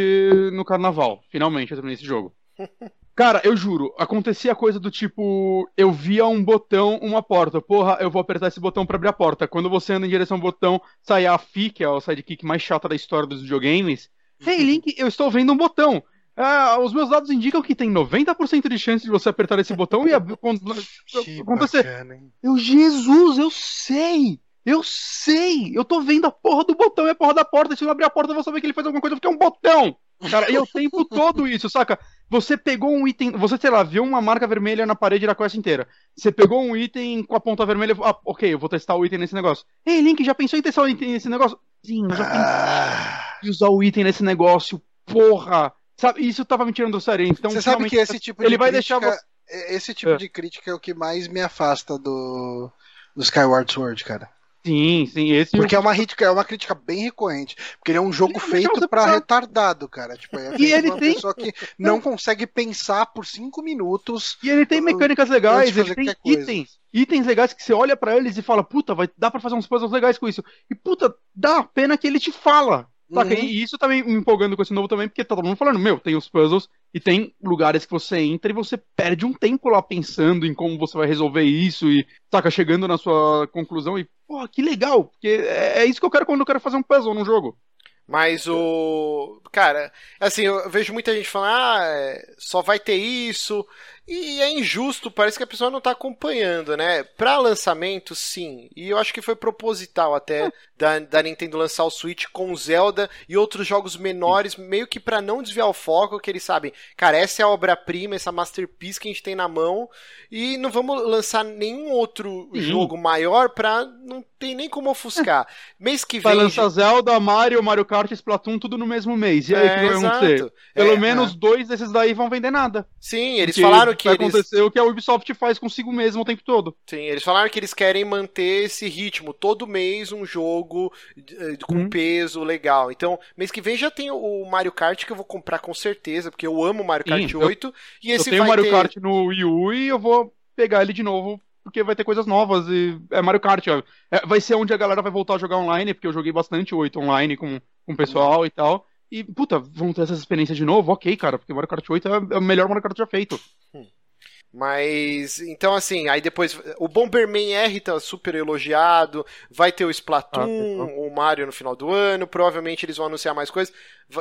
no carnaval. Finalmente eu terminei esse jogo. Cara, eu juro, acontecia coisa do tipo, eu via um botão, uma porta. Porra, eu vou apertar esse botão pra abrir a porta. Quando você anda em direção ao botão, sai a Fi, que é o sidekick mais chata da história dos videogames. Hey, Link, eu estou vendo um botão. Ah, os meus dados indicam que tem 90% de chance de você apertar esse botão e. Que acontecer. bacana, hein? Eu, Jesus, eu sei! Eu sei! Eu tô vendo a porra do botão e a porra da porta. Se eu abrir a porta, eu vou saber que ele faz alguma coisa porque é um botão! Cara, e é o tempo todo isso, saca? Você pegou um item. Você, sei lá, viu uma marca vermelha na parede da quest inteira. Você pegou um item com a ponta vermelha. Ah, ok, eu vou testar o item nesse negócio. Ei, Link, já pensou em testar o item nesse negócio? Sim, eu já pensei Ah, em usar o item nesse negócio. Porra! Sabe, isso tava me tirando do sério. Então, você sabe que esse tipo ele de vai crítica, deixar você. esse tipo É. de crítica é o que mais me afasta do, do Skyward Sword, cara. Sim, sim, esse Porque é uma crítica, é uma crítica bem recorrente. Porque ele é um jogo Ele é feito você retardado, cara. Tipo, é E ele uma tem- pessoa que não consegue pensar por cinco minutos. E ele tem mecânicas legais, ele tem qualquer coisa. itens. Itens legais que você olha pra eles e fala, puta, vai, dá pra fazer uns puzzles legais com isso. E puta, dá pena que ele te fala. Saca? Uhum. E isso tá me empolgando com esse novo também, porque tá todo mundo falando, meu, tem os puzzles e tem lugares que você entra e você perde um tempo lá pensando em como você vai resolver isso e, saca, chegando na sua conclusão e, porra, que legal, porque é, é isso que eu quero quando eu quero fazer um puzzle num jogo. Mas o. Cara, assim, eu vejo muita gente falando, ah, é, só vai ter isso. E é injusto, parece que a pessoa não tá acompanhando, né? Pra lançamento, sim. E eu acho que foi proposital até da, da Nintendo lançar o Switch com Zelda e outros jogos menores, meio que pra não desviar o foco, que eles sabem, cara, essa é a obra-prima, essa masterpiece que a gente tem na mão. E não vamos lançar nenhum outro Sim. jogo maior pra não ter nem como ofuscar. Mês que Vai vem. lançar Zelda, Mario, Mario Kart e Splatoon tudo no mesmo mês. E aí, o que vai acontecer? Pelo É, menos dois desses daí vão vender nada. Sim, eles Porque falaram que vai eles, acontecer o que a Ubisoft faz consigo mesmo o tempo todo. sim, eles falaram que eles querem manter esse ritmo, todo mês um jogo eh, com Uhum. peso legal. Então, mês que vem já tem o Mario Kart que eu vou comprar com certeza, porque eu amo Mario Sim, Kart eu- 8 e Eu esse tenho vai Mario ter Kart no Wii U e eu vou pegar ele de novo porque vai ter coisas novas e é Mario Kart. ó. É, vai ser onde a galera vai voltar a jogar online, porque eu joguei bastante o 8 online com, com o pessoal e tal. E, puta, vão ter essa experiência de novo? Ok, cara, porque Mario Kart 8 é, é o melhor Mario Kart já feito. Mas, então assim, aí depois o Bomberman R tá super elogiado, vai ter o Splatoon, Ah, o Mario no final do ano, provavelmente eles vão anunciar mais coisas.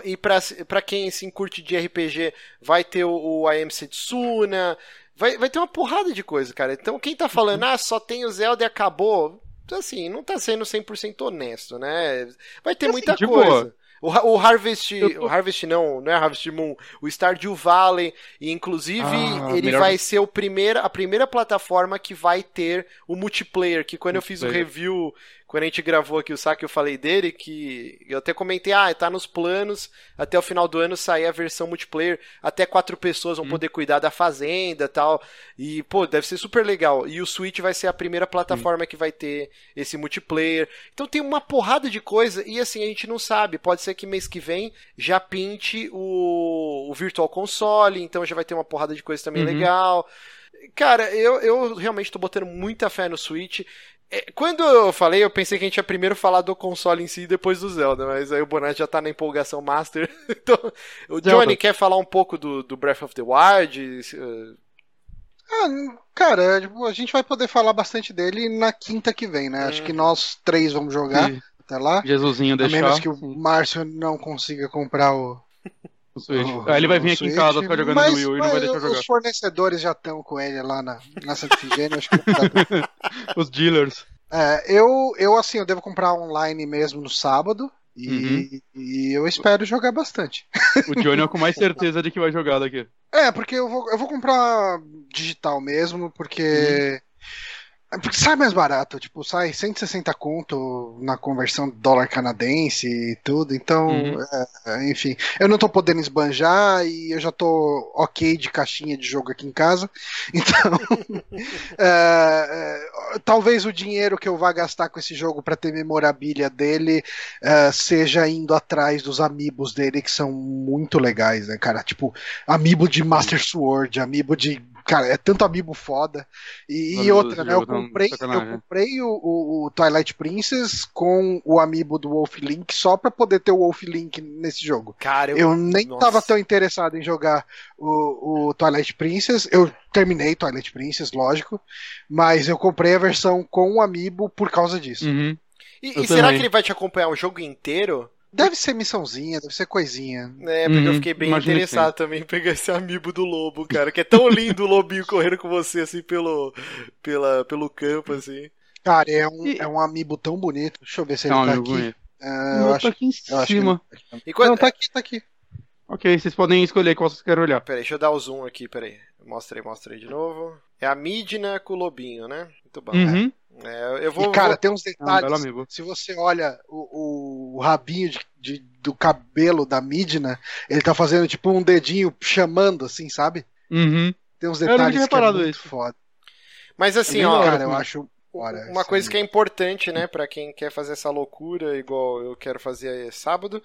E pra, pra quem se curte de RPG, vai ter o, o AM Setsuna, vai, vai ter uma porrada de coisa, cara. Então quem tá falando, ah, só tem o Zelda e acabou, assim, não tá sendo 100% honesto, né? Vai ter Assim, muita coisa. O, o Harvest, tô- o Harvest não, não é Harvest Moon, o Stardew Valley, e inclusive Ah, ele melhor- vai ser o primeiro, a primeira plataforma que vai ter o multiplayer, que quando eu fiz o Multiplayer. review, quando a gente gravou aqui o saque, eu falei dele, que eu até comentei, ah, tá nos planos, até o final do ano sair a versão multiplayer, até quatro pessoas vão Hum. poder cuidar da fazenda e tal, e pô, deve ser super legal, e o Switch vai ser a primeira plataforma que vai ter esse multiplayer, então tem uma porrada de coisa, e assim, a gente não sabe, pode ser que mês que vem já pinte o, o Virtual Console, então já vai ter uma porrada de coisa também Uhum. legal. Cara, eu, eu realmente tô botando muita fé no Switch. É, Quando eu falei, eu pensei que a gente ia primeiro falar do console em si e depois do Zelda, mas aí o Bonatti já tá na empolgação master. Então, o Zelda. Johnny quer falar um pouco do, do Breath of the Wild? Eh, Ah, cara, tipo, a gente vai poder falar bastante dele na quinta que vem, né? Acho que nós três vamos jogar Se até lá. Jesusinho A deixar. menos que o Márcio não consiga comprar o. o Switch. Aí ele vai vir aqui em Switch, casa ficar jogando mas, no Wii U e não vai deixar eu jogar. Os fornecedores já estão com ele lá na, na Santa acho que pra- Os dealers. É, eu, eu, assim, eu devo comprar online mesmo no sábado. E, Uhum. e eu espero jogar bastante. O Johnny é com mais certeza de que vai jogar daqui. É, porque eu vou, eu vou comprar digital mesmo, porque. É Porque sai mais barato, tipo, sai 160 conto na conversão dólar canadense e tudo, então, Uhum. é, enfim, eu não tô podendo esbanjar e eu já tô ok de caixinha de jogo aqui em casa, então, é, é, talvez o dinheiro que eu vá gastar com esse jogo pra ter memorabilia dele é, seja indo atrás dos amigos dele que são muito legais, né, cara? Tipo, amiibo de Master Sword, amiibo de. Cara, é tanto amiibo foda. E, e outra, né? Eu tão comprei, eu comprei o, o- o Twilight Princess com o amiibo do Wolf Link só pra poder ter o Wolf Link nesse jogo. Cara, eu, Eu nem Nossa. tava tão interessado em jogar o, o Twilight Princess. Eu terminei Twilight Princess, lógico. Mas eu comprei a versão com o amiibo por causa disso. Uhum. E, e será que ele vai te acompanhar o jogo inteiro? Deve ser missãozinha, deve ser coisinha. É, porque eu Uhum, fiquei bem interessado também em pegar esse amiibo do lobo, cara. Que é tão lindo o lobinho correndo com você, assim, pelo, pela, pelo campo, assim. Cara, é um, E- é um amiibo tão bonito. Deixa eu ver se É ele um tá aqui. bonito. Ah, O eu meu acho, tá aqui em eu acho que cima. E quando... Não, tá aqui, tá aqui. Ok, vocês podem escolher qual vocês querem olhar. Peraí, deixa eu dar o zoom aqui, peraí. Mostra aí, mostra aí de novo. É a Midna com o lobinho, né? Muito bom. Uhum. É, eu vou... E, cara, vou- tem uns É um detalhes. Se você olha o, o- o rabinho de- de- do cabelo da Midna, ele tá fazendo tipo um dedinho chamando, assim, sabe? Uhum. Tem uns Eu não tinha detalhes que é muito isso. foda. Mas assim, bem ó... Cara, eu também. acho Olha, Uma coisa aí. que é importante, né, pra quem quer fazer essa loucura, igual eu quero fazer sábado,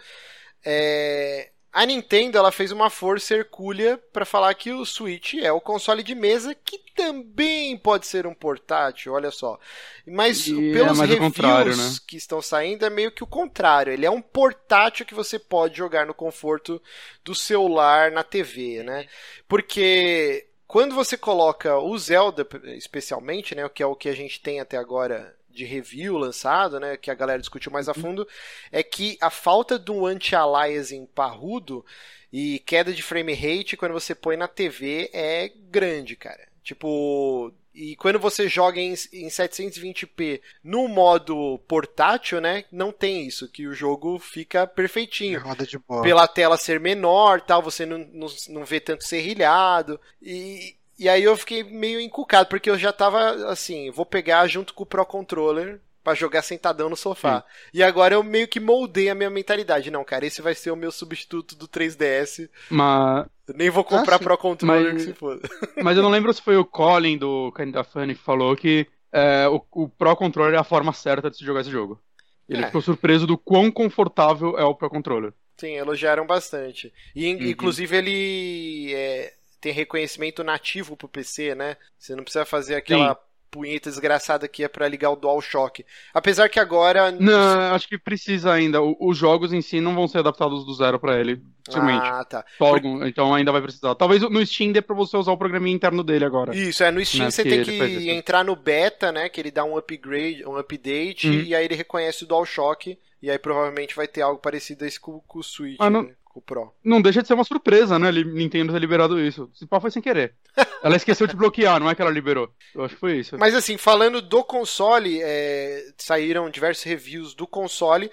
é. A Nintendo ela fez uma força hercúlea pra falar que o Switch é o console de mesa que também pode ser um portátil, olha só. Mas E é pelos mais o reviews né? que estão saindo é meio que o contrário. Ele é um portátil que você pode jogar no conforto do celular, na TV, né? Porque quando você coloca o Zelda, especialmente, né, que é o que a gente tem até agora de review lançado, né, que a galera discutiu mais a fundo, é que a falta de um anti-aliasing parrudo e queda de frame rate quando você põe na TV é grande, cara. Tipo, e quando você joga em, em 720p no modo portátil, né, não tem isso, que o jogo fica perfeitinho Roda de bola. pela tela ser menor, tal, você não, não, não vê tanto serrilhado. E, e aí eu fiquei meio encucado, porque eu já tava assim, vou pegar junto com o Pro Controller pra jogar sentadão no sofá. E agora eu meio que moldei a minha mentalidade. Não, cara, esse vai ser o meu substituto do 3DS. Mas, nem vou comprar Ah, sim. Pro Controller Mas- que se foda. mas eu não lembro se foi o Colin do Kinda Funny que falou que é, o, o Pro Controller é a forma certa de se jogar esse jogo. Ele É. ficou surpreso do quão confortável é o Pro Controller. Sim, elogiaram bastante. E Uhum. inclusive ele é, tem reconhecimento nativo pro PC, né? Você não precisa fazer aquela punheta desgraçada que é pra ligar o DualShock. Apesar que agora Não, acho que precisa ainda. Os jogos em si não vão ser adaptados do zero pra ele, dificilmente. Ah, tá. Algum- então ainda vai precisar. Talvez no Steam dê pra você usar o programinha interno dele agora. Isso, é no Steam Né, você que tem que entrar no beta, né? Que ele dá um upgrade, um update, Uhum. e aí ele reconhece o DualShock, e aí provavelmente vai ter algo parecido a esse com, com o Switch, Ah, não- né, com o Pro. Não deixa de ser uma surpresa, né? Nintendo ter liberado isso. Se pá foi sem querer. Ela esqueceu de bloquear, não é que ela liberou. Eu acho que foi isso. Mas assim, falando do console, é, saíram diversos reviews do console,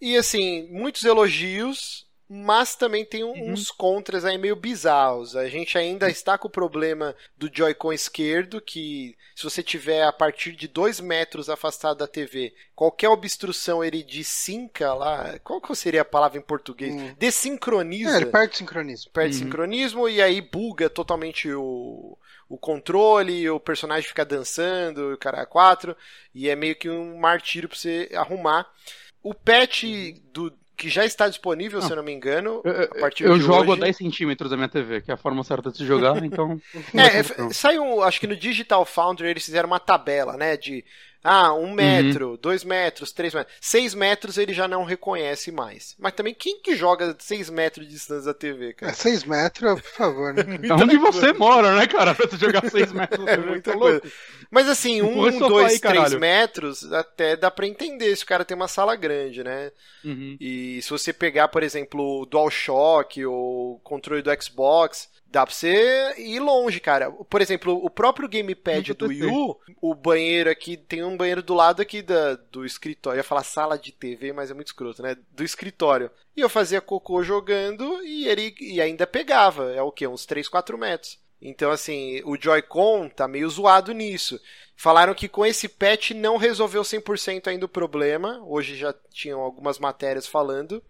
e assim, muitos elogios, mas também tem um- Uhum. uns contras aí meio bizarros. A gente ainda está com o problema do Joy-Con esquerdo, que se você tiver a partir de 2 metros afastado da TV, qualquer obstrução ele desinca lá. Qual que seria a palavra em português? Hum. Desincroniza É, ele perde sincronismo. perde Uhum. sincronismo e aí buga totalmente o, o controle, o personagem fica dançando, o cara é 4, e é meio que um martírio pra você arrumar. O patch do que já está disponível, se eu não me engano, Eu, a partir eu de jogo hoje. a 10 centímetros da minha TV, que é a forma certa de se jogar, então. É, saiu, acho que no Digital Foundry eles fizeram uma tabela, né, de ah, um metro, dois metros, três metros. Seis metros ele já não reconhece mais. Mas também quem que joga seis metros de distância da TV, É, cara? 6 metros, por favor, né? É onde você mora, né, cara? Pra você jogar 6 metros da É muita tá coisa. louco? Mas assim, um, sofá dois, aí, três metros, até dá pra entender se o cara tem uma sala grande, né? Uhum. E se você pegar, por exemplo, o DualShock ou o controle do Xbox, dá pra você ir longe, cara. Por exemplo, o próprio gamepad do testei. Wii U, o banheiro aqui, tem um banheiro do lado aqui da, do escritório. Eu ia falar sala de TV, mas é muito escroto, né? Do escritório. E eu fazia cocô jogando e ele e ainda pegava. É o quê? Uns 3, 4 metros. Então, assim, o Joy-Con tá meio zoado nisso. Falaram que com esse patch não resolveu 100% ainda o problema. Hoje já tinham algumas matérias falando.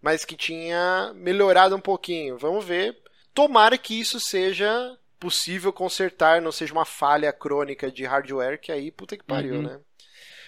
Mas que tinha melhorado um pouquinho. Vamos ver. Tomara que isso seja possível consertar, não seja uma falha crônica de hardware, que aí puta que pariu, Uhum. né?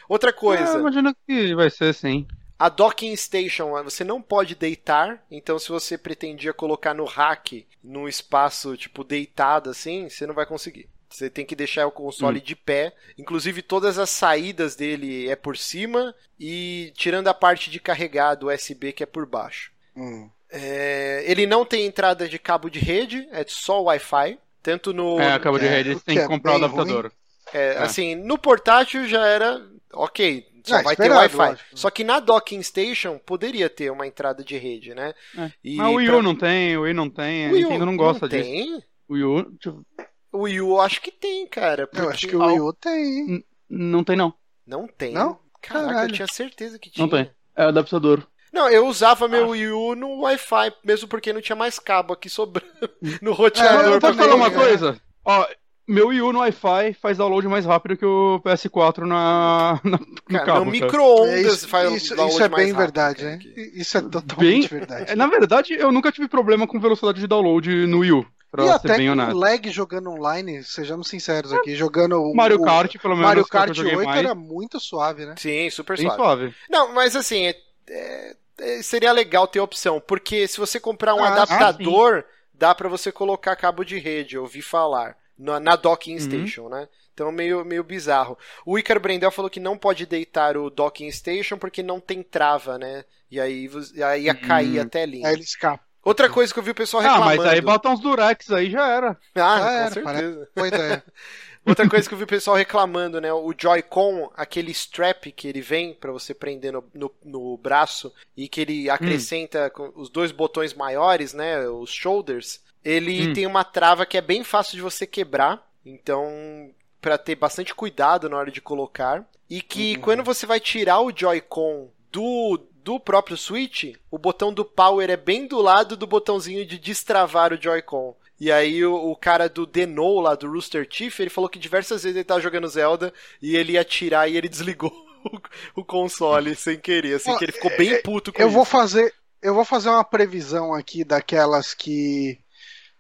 Outra coisa. É, imagino que vai ser sim. A docking station, você não pode deitar, então se você pretendia colocar no rack, num espaço tipo deitado assim, você não vai conseguir. Você tem que deixar o console de pé. Inclusive todas as saídas dele é por cima e tirando a parte de carregar do USB que é por baixo. Hum. É, ele não tem entrada de cabo de rede, é só Wi-Fi. Tanto no. É, acaba de é, rede, o você tem que que é comprar o adaptador. É, É. Assim, no portátil já era ok, só Ah, vai ter Wi-Fi. Só que na docking station poderia ter uma entrada de rede, né? É. E Mas o Wii pra- U não tem, o Wii não tem, a O Wii U Nintendo não gosta disso. Tem? O Wii U eu- O Wii U eu acho que tem, cara. Eu porque- acho que o Wii U tem. não tem não. Não tem. Não? Caraca, eu Caralho. tinha certeza que tinha. Não tem. É adaptador. Não, eu usava Ah. meu Wii U no Wi-Fi, mesmo porque não tinha mais cabo aqui sobrando no É, roteador. eu Mas pra pode falar uma coisa? Ó, meu Wii U no Wi-Fi faz download mais rápido que o PS4 na, na- no Cara, cabo. no micro-ondas É, faz isso, download isso é bem verdade, né? que- Isso é totalmente Bem- verdade. É, Na verdade, eu nunca tive problema com velocidade de download no Wii U. Pra e até bem honesto. lag jogando online, sejamos sinceros aqui, jogando o Mario Kart, pelo menos, Mario que é Kart eu joguei 8 mais, era muito suave, né? Sim, super bem suave. suave. Não, mas assim, é- é- é- seria legal ter opção, porque se você comprar um Ah, adaptador, dá pra você colocar cabo de rede, eu ouvi falar, na, na docking Uhum. station, né? Então meio, meio bizarro. O Icaro Brendel falou que não pode deitar o docking station porque não tem trava, né? E aí, aí ia cair Hum. a telinha. Aí ele escapa. Outra coisa que eu vi o pessoal Ah, reclamando. mas aí bota uns durex aí já era. Ah, Já com era, certeza. Boa ideia. Outra coisa que eu vi o pessoal reclamando, né? O Joy-Con, aquele strap que ele vem pra você prender no, no, no braço e que ele acrescenta com os dois botões maiores, né? Os shoulders. Ele Hum. tem uma trava que é bem fácil de você quebrar. Então, pra ter bastante cuidado na hora de colocar. E que quando você vai tirar o Joy-Con do, do próprio Switch, o botão do Power é bem do lado do botãozinho de destravar o Joy-Con. E aí o, o cara do Denou lá, do Rooster Teeth, ele falou que diversas vezes ele tava jogando Zelda e ele ia tirar e ele desligou o, o console sem querer, assim, Ó, que ele ficou bem puto com Eu isso. vou fazer, eu vou fazer uma previsão aqui daquelas que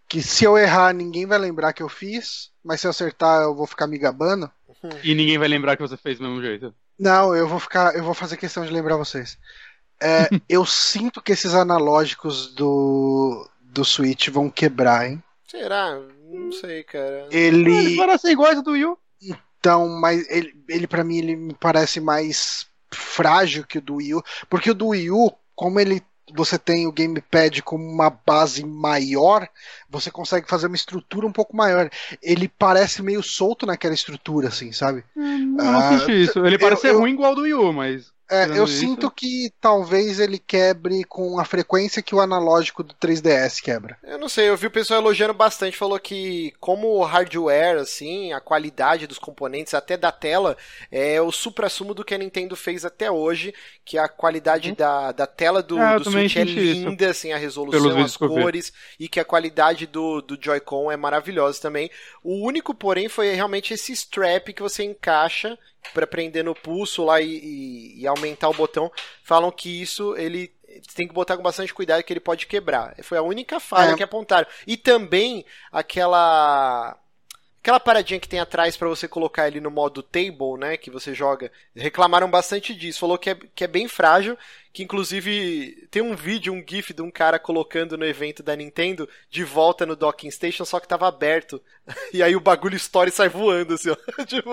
que se eu errar ninguém vai lembrar que eu fiz, mas se eu acertar eu vou ficar me gabando. E ninguém vai lembrar que você fez do mesmo jeito. Não, eu vou ficar, eu vou fazer questão de lembrar vocês. É, eu sinto que esses analógicos do do Switch vão quebrar, hein? Será? Não sei, cara. Eles Ele parecem iguais ao do Wii U. então, mas ele, ele para mim ele me parece mais frágil que o do Wii U, porque o do Wii U, como ele você tem o gamepad com uma base maior, você consegue fazer uma estrutura um pouco maior. Ele parece meio solto naquela estrutura, assim, sabe? Eu não Ah, senti isso. Ele parece ser eu- ruim igual ao do Wii U, mas. É, eu isso- sinto que talvez ele quebre com a frequência que o analógico do 3DS quebra. Eu não sei, eu vi o pessoal elogiando bastante, falou que como o hardware, assim, a qualidade dos componentes, até da tela, é o supra-sumo do que a Nintendo fez até hoje, que a qualidade da, da tela do, É, do Switch é senti isso. linda, assim, a resolução, as cores, e que a qualidade do, do Joy-Con é maravilhosa também. O único, porém, foi realmente esse strap que você encaixa para prender no pulso lá e, e- e aumentar o botão. Falam que isso ele tem que botar com bastante cuidado que ele pode quebrar. Foi a única falha É. que apontaram. E também aquela aquela paradinha que tem atrás para você colocar ele no modo table, né, que você joga. Reclamaram bastante disso. Falou que é, que é bem frágil, que inclusive tem um vídeo, um gif de um cara colocando no evento da Nintendo de volta no docking station, só que tava aberto. E aí o bagulho estoura e sai voando assim, ó. tipo,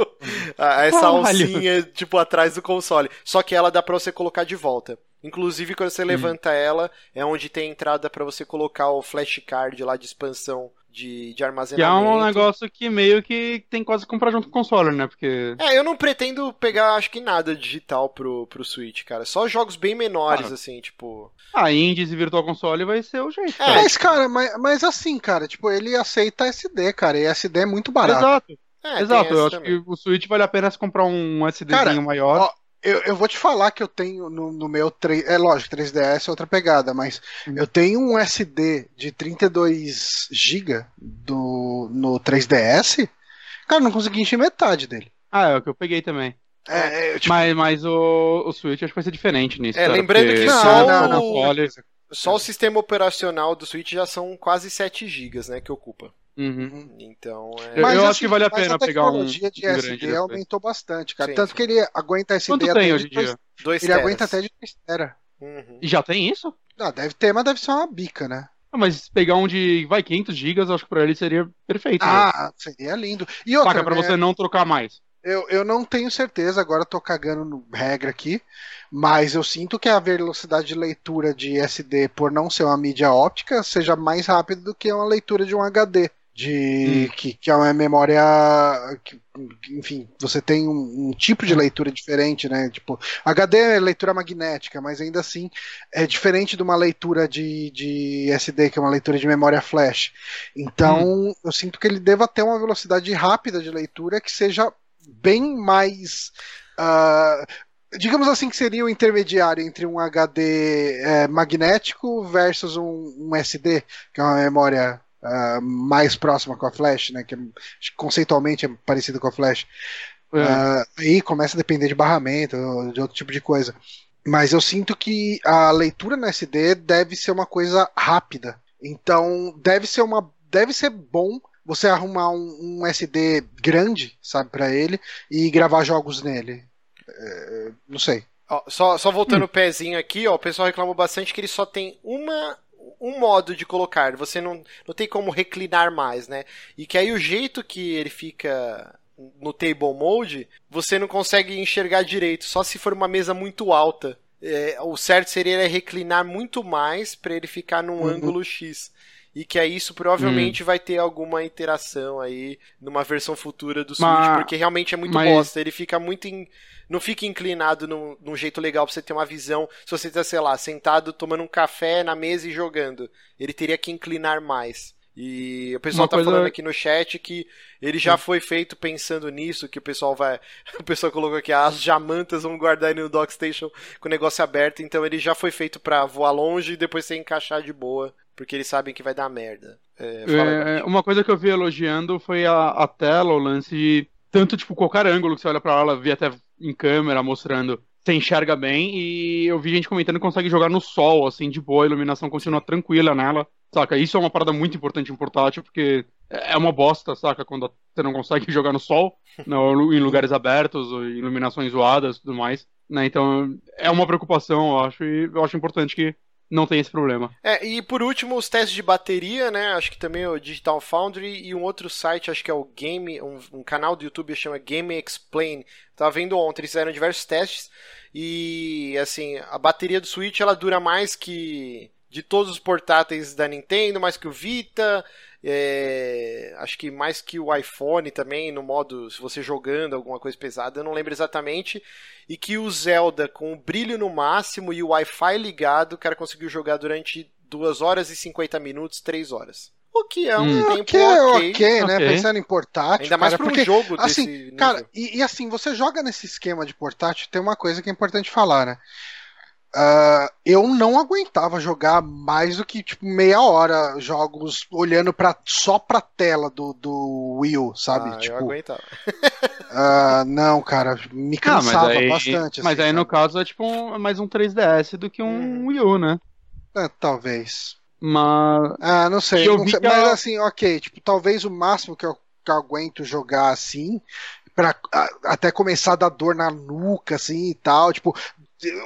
a- essa Caralho. alcinha tipo atrás do console. Só que ela dá pra você colocar de volta. Inclusive, quando Hum. você levanta ela, é onde tem entrada pra você colocar o flashcard lá de expansão de, de Que é armazenamento. um negócio que meio que tem quase que comprar junto com o console, né? Porque. É, eu não pretendo pegar, acho que nada digital pro, pro Switch, cara. Só jogos bem menores, Ah. assim, tipo. A Indies e Virtual Console vai ser o jeito. É, cara. Mas, cara, mas, mas assim, cara, tipo, ele aceita SD, cara, e SD é muito barato. Exato, É, exato. Eu acho também. que o Switch vale a pena se comprar um SDzinho Cara, maior. ó, Eu, eu vou te falar que eu tenho no, no meu 3. É lógico, 3DS é outra pegada, mas Hum. eu tenho um SD de 32 GB do, no 3DS. Cara, eu não consegui encher metade dele. Ah, é o que eu peguei também. É, é, tipo, Mas, mas o, o Switch acho que vai ser diferente nisso. É, cara, lembrando porque que não, só não, o- não, console- Só o sistema operacional do Switch já são quase 7 GB, né, que ocupa. Uhum. Então, é... Eu- Mas, acho assim, que vale a pena pegar um- tecnologia de SD depois. aumentou bastante, cara. Sim, Tanto sim. que ele aguenta SD Quanto até tem hoje em dois- dia? Dois Ele teras. aguenta até de 3 tera. Uhum. E já tem isso? Não, deve ter, mas deve ser uma bica, né? Ah, mas pegar um de, vai, 500 GB, eu acho que pra ele seria perfeito. né? Ah, seria lindo. E outra, Saca, pra né, você não trocar mais. Eu, eu não tenho certeza, agora tô cagando no regra aqui, mas eu sinto que a velocidade de leitura de SD, por não ser uma mídia óptica, seja mais rápida do que uma leitura de um HD. De, que, que é uma memória. Que, enfim, você tem um, um tipo de leitura diferente, né? Tipo, HD é leitura magnética, mas ainda assim é diferente de uma leitura de, de SD, que é uma leitura de memória flash. Então, eu sinto que ele deva ter uma velocidade rápida de leitura que seja bem mais. ah, digamos assim, que seria o intermediário entre um HD eh, magnético versus um, um SD, que é uma memória ah, mais próxima com a flash, né? Que é- conceitualmente é parecido com a flash. É. Ah, aí começa a depender de barramento, de outro tipo de coisa. Mas eu sinto que a leitura no SD deve ser uma coisa rápida. Então, deve ser uma deve ser bom você arrumar um, um SD grande, sabe, pra ele e gravar jogos nele. É, não sei. Ó, só, só voltando o pezinho aqui, ó, o pessoal reclamou bastante que ele só tem uma um modo de colocar, você não, não tem como reclinar mais, né? E que aí o jeito que ele fica no table mode, você não consegue enxergar direito, só se for uma mesa muito alta. É, o certo seria reclinar muito mais para ele ficar num Uhum. ângulo X. E que aí isso provavelmente vai ter alguma interação aí numa versão futura do Switch, Mas- porque realmente é muito mas- bosta. Ele fica muito. in- Não fica inclinado num, num jeito legal pra você ter uma visão. Se você tá, sei lá, sentado tomando um café na mesa e jogando. Ele teria que inclinar mais. E o pessoal Uma tá coisa- falando aqui no chat que ele já foi feito pensando nisso, que o pessoal vai. O pessoal colocou aqui, as jamantas vão guardar no Dockstation com o negócio aberto, então ele já foi feito pra voar longe e depois você encaixar de boa, porque eles sabem que vai dar merda. É, É, Gabi. uma coisa que eu vi elogiando foi a, a tela, o lance de tanto, tipo, qualquer ângulo que você olha pra ela, vi até em câmera mostrando, você enxerga bem, e eu vi gente comentando que consegue jogar no sol, assim, de boa, a iluminação continua tranquila nela, saca? Isso é uma parada muito importante em portátil, porque é uma bosta, saca? Quando você não consegue jogar no sol, não, em lugares abertos, iluminações zoadas e tudo mais, né? Então, é uma preocupação, eu acho, e eu acho importante que não tenha esse problema. É, e por último, os testes de bateria, né? Acho que também o Digital Foundry e um outro site, acho que é o Game, um, um canal do YouTube chama Game Explain. Tava vendo ontem, eles fizeram diversos testes e assim, a bateria do Switch ela dura mais que de todos os portáteis da Nintendo, mais que o Vita, é, acho que mais que o iPhone também, no modo, se você jogando alguma coisa pesada, eu não lembro exatamente. E que o Zelda, com o brilho no máximo e o Wi-Fi ligado, o cara conseguiu jogar durante 2 horas e 50 minutos, 3 horas. O que é um Hum. tempo Ok, ok. ok, né? Ok. Pensando em portátil. Ainda mais para um jogo desse Assim, nível. cara, e, e assim, você joga nesse esquema de portátil, tem uma coisa que é importante falar, né? Ah, eu não aguentava jogar mais do que tipo meia hora jogos olhando para só pra tela do, do Wii U, sabe? Ah, eu tipo, aguentava. ah, não, cara, me Ah, mas cansava aí, bastante. mas assim, aí no sabe? caso é tipo um- mais um 3DS do que um Uhum. Wii U, né? É, talvez. Mas Ah, não sei, eu não sei, mas assim, ok, tipo, talvez o máximo que eu, que eu aguento jogar assim, pra a- até começar a dar dor na nuca, assim e tal, tipo,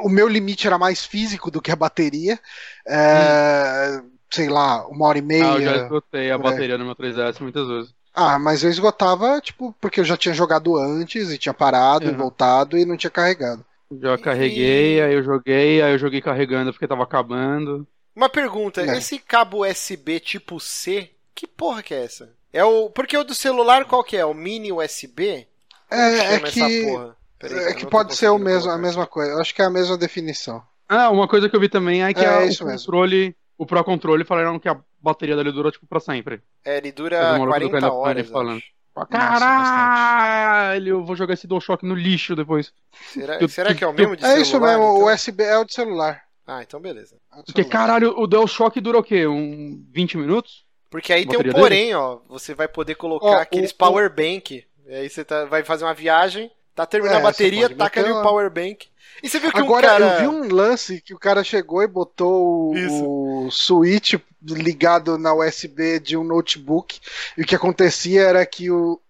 o meu limite era mais físico do que a bateria, é, sei lá, uma hora e meia. ah, eu já esgotei a aí. bateria no meu 3DS muitas vezes. Ah, mas eu esgotava, tipo, porque eu já tinha jogado antes e tinha parado e Uhum. voltado e não tinha carregado. Já carreguei, aí eu joguei, aí eu joguei carregando porque tava acabando. Uma pergunta, É. esse cabo USB tipo C, que porra que é essa? É o porque o do celular qual que é? O mini USB? É, é que, essa porra? Peraí, é que pode ser o mesmo, a mesma coisa. Eu acho que é a mesma definição. Ah, uma coisa que eu vi também é que É, a- isso o mesmo. controle, o Pro Controle falaram que a bateria dele dura tipo pra sempre. É, ele dura o maluco do 40 Kind of horas. Falando. acho. Caralho, eu vou jogar esse DualShock no lixo depois. Será, Eu- será que é o mesmo de É isso celular, mesmo, então? o USB é o de celular. Ah, então beleza. É Porque caralho, o DualShock dura o quê? Um 20 minutos? Porque aí tem um porém, ó. Você vai poder colocar Ó, aqueles o- power bank. E aí você tá- vai fazer uma viagem, tá terminando É, a bateria, taca ali o power bank. E você viu que Agora, um cara... eu vi um lance que o cara chegou e botou o, o switch ligado na USB de um notebook. E o que acontecia era que o,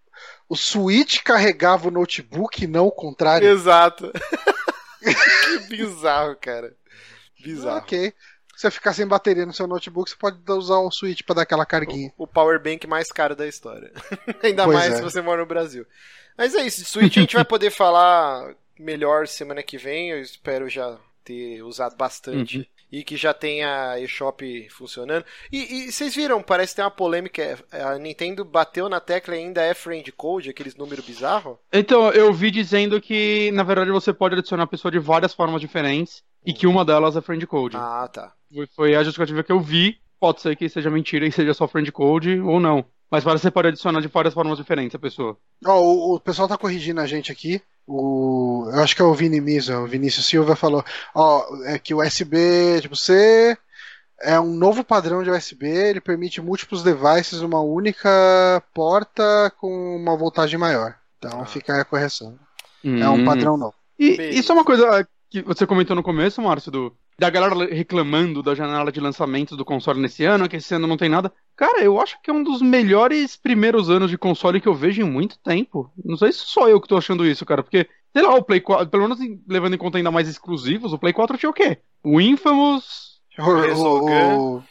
o switch carregava o notebook e não o contrário. Exato. que bizarro, cara. Bizarro. Ok. Se você ficar sem bateria no seu notebook, você pode usar um switch pra dar aquela carguinha. O power bank mais caro da história. Ainda Pois mais é. se você mora no Brasil. Mas é isso, de Switch a gente vai poder falar melhor semana que vem. Eu espero já ter usado bastante. Uhum. E que já tenha eShop funcionando. E, e vocês viram, parece que tem uma polêmica. é, A Nintendo bateu na tecla e ainda é friend code, aqueles números bizarros. Então, eu vi dizendo que, na verdade, você pode adicionar a pessoa de várias formas diferentes e que uma delas é friend code. Ah, tá. Foi a justificativa que eu vi. Pode ser que seja mentira e seja só friend code ou não. Mas parece que você pode adicionar de várias formas diferentes a pessoa. Ó, o, o pessoal tá corrigindo a gente aqui. O, eu acho que é o Vini Misa, o Vinícius Silva falou, ó, é que o USB, tipo, C é um novo padrão de USB, ele permite múltiplos devices numa única porta com uma voltagem maior. Então Ah. fica aí a correção. É um Hum. padrão novo. E Beleza. isso é uma coisa que você comentou no começo, Márcio, do da galera reclamando da janela de lançamento do console nesse ano, que esse ano não tem nada. Cara, eu acho que é um dos melhores primeiros anos de console que eu vejo em muito tempo. Não sei se só eu que tô achando isso, cara, porque, sei lá, o Play 4, pelo menos levando em conta ainda mais exclusivos, o Play 4 tinha o quê? O Infamous, O,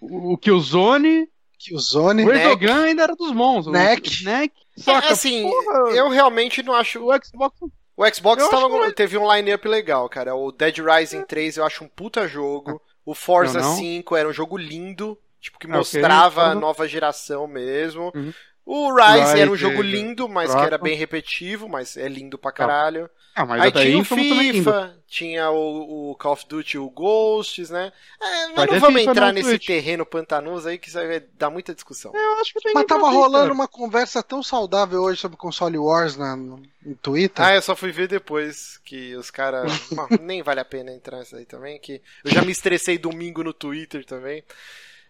o, o Killzone, Killzone, o Resogun ainda era dos monstros. Neck. Neck. Saca, É, assim, porra, eu realmente não acho. o Xbox O Xbox tava- que- teve um line-up legal, cara. O Dead Rising 3 eu acho um puta jogo. O Forza Eu não. 5 era um jogo lindo. Tipo, que É, ok. mostrava a Forza- nova geração mesmo. Uhum. O Rise, Rise, era um jogo é, lindo, mas que era bem repetitivo, mas é lindo pra caralho. Ah, mas Aí tinha o é. FIFA, tinha o, o Call of Duty, o Ghosts, né? É, mas não vamos FIFA entrar nesse Switch. terreno pantanoso aí que isso aí vai dar muita discussão. Eu acho que tem Mas tava rolando cara. uma conversa tão saudável hoje sobre console Wars na, no, no Twitter. Ah, eu só fui ver depois que os caras. Nem vale a pena entrar nisso aí também, que eu já me estressei domingo no Twitter também.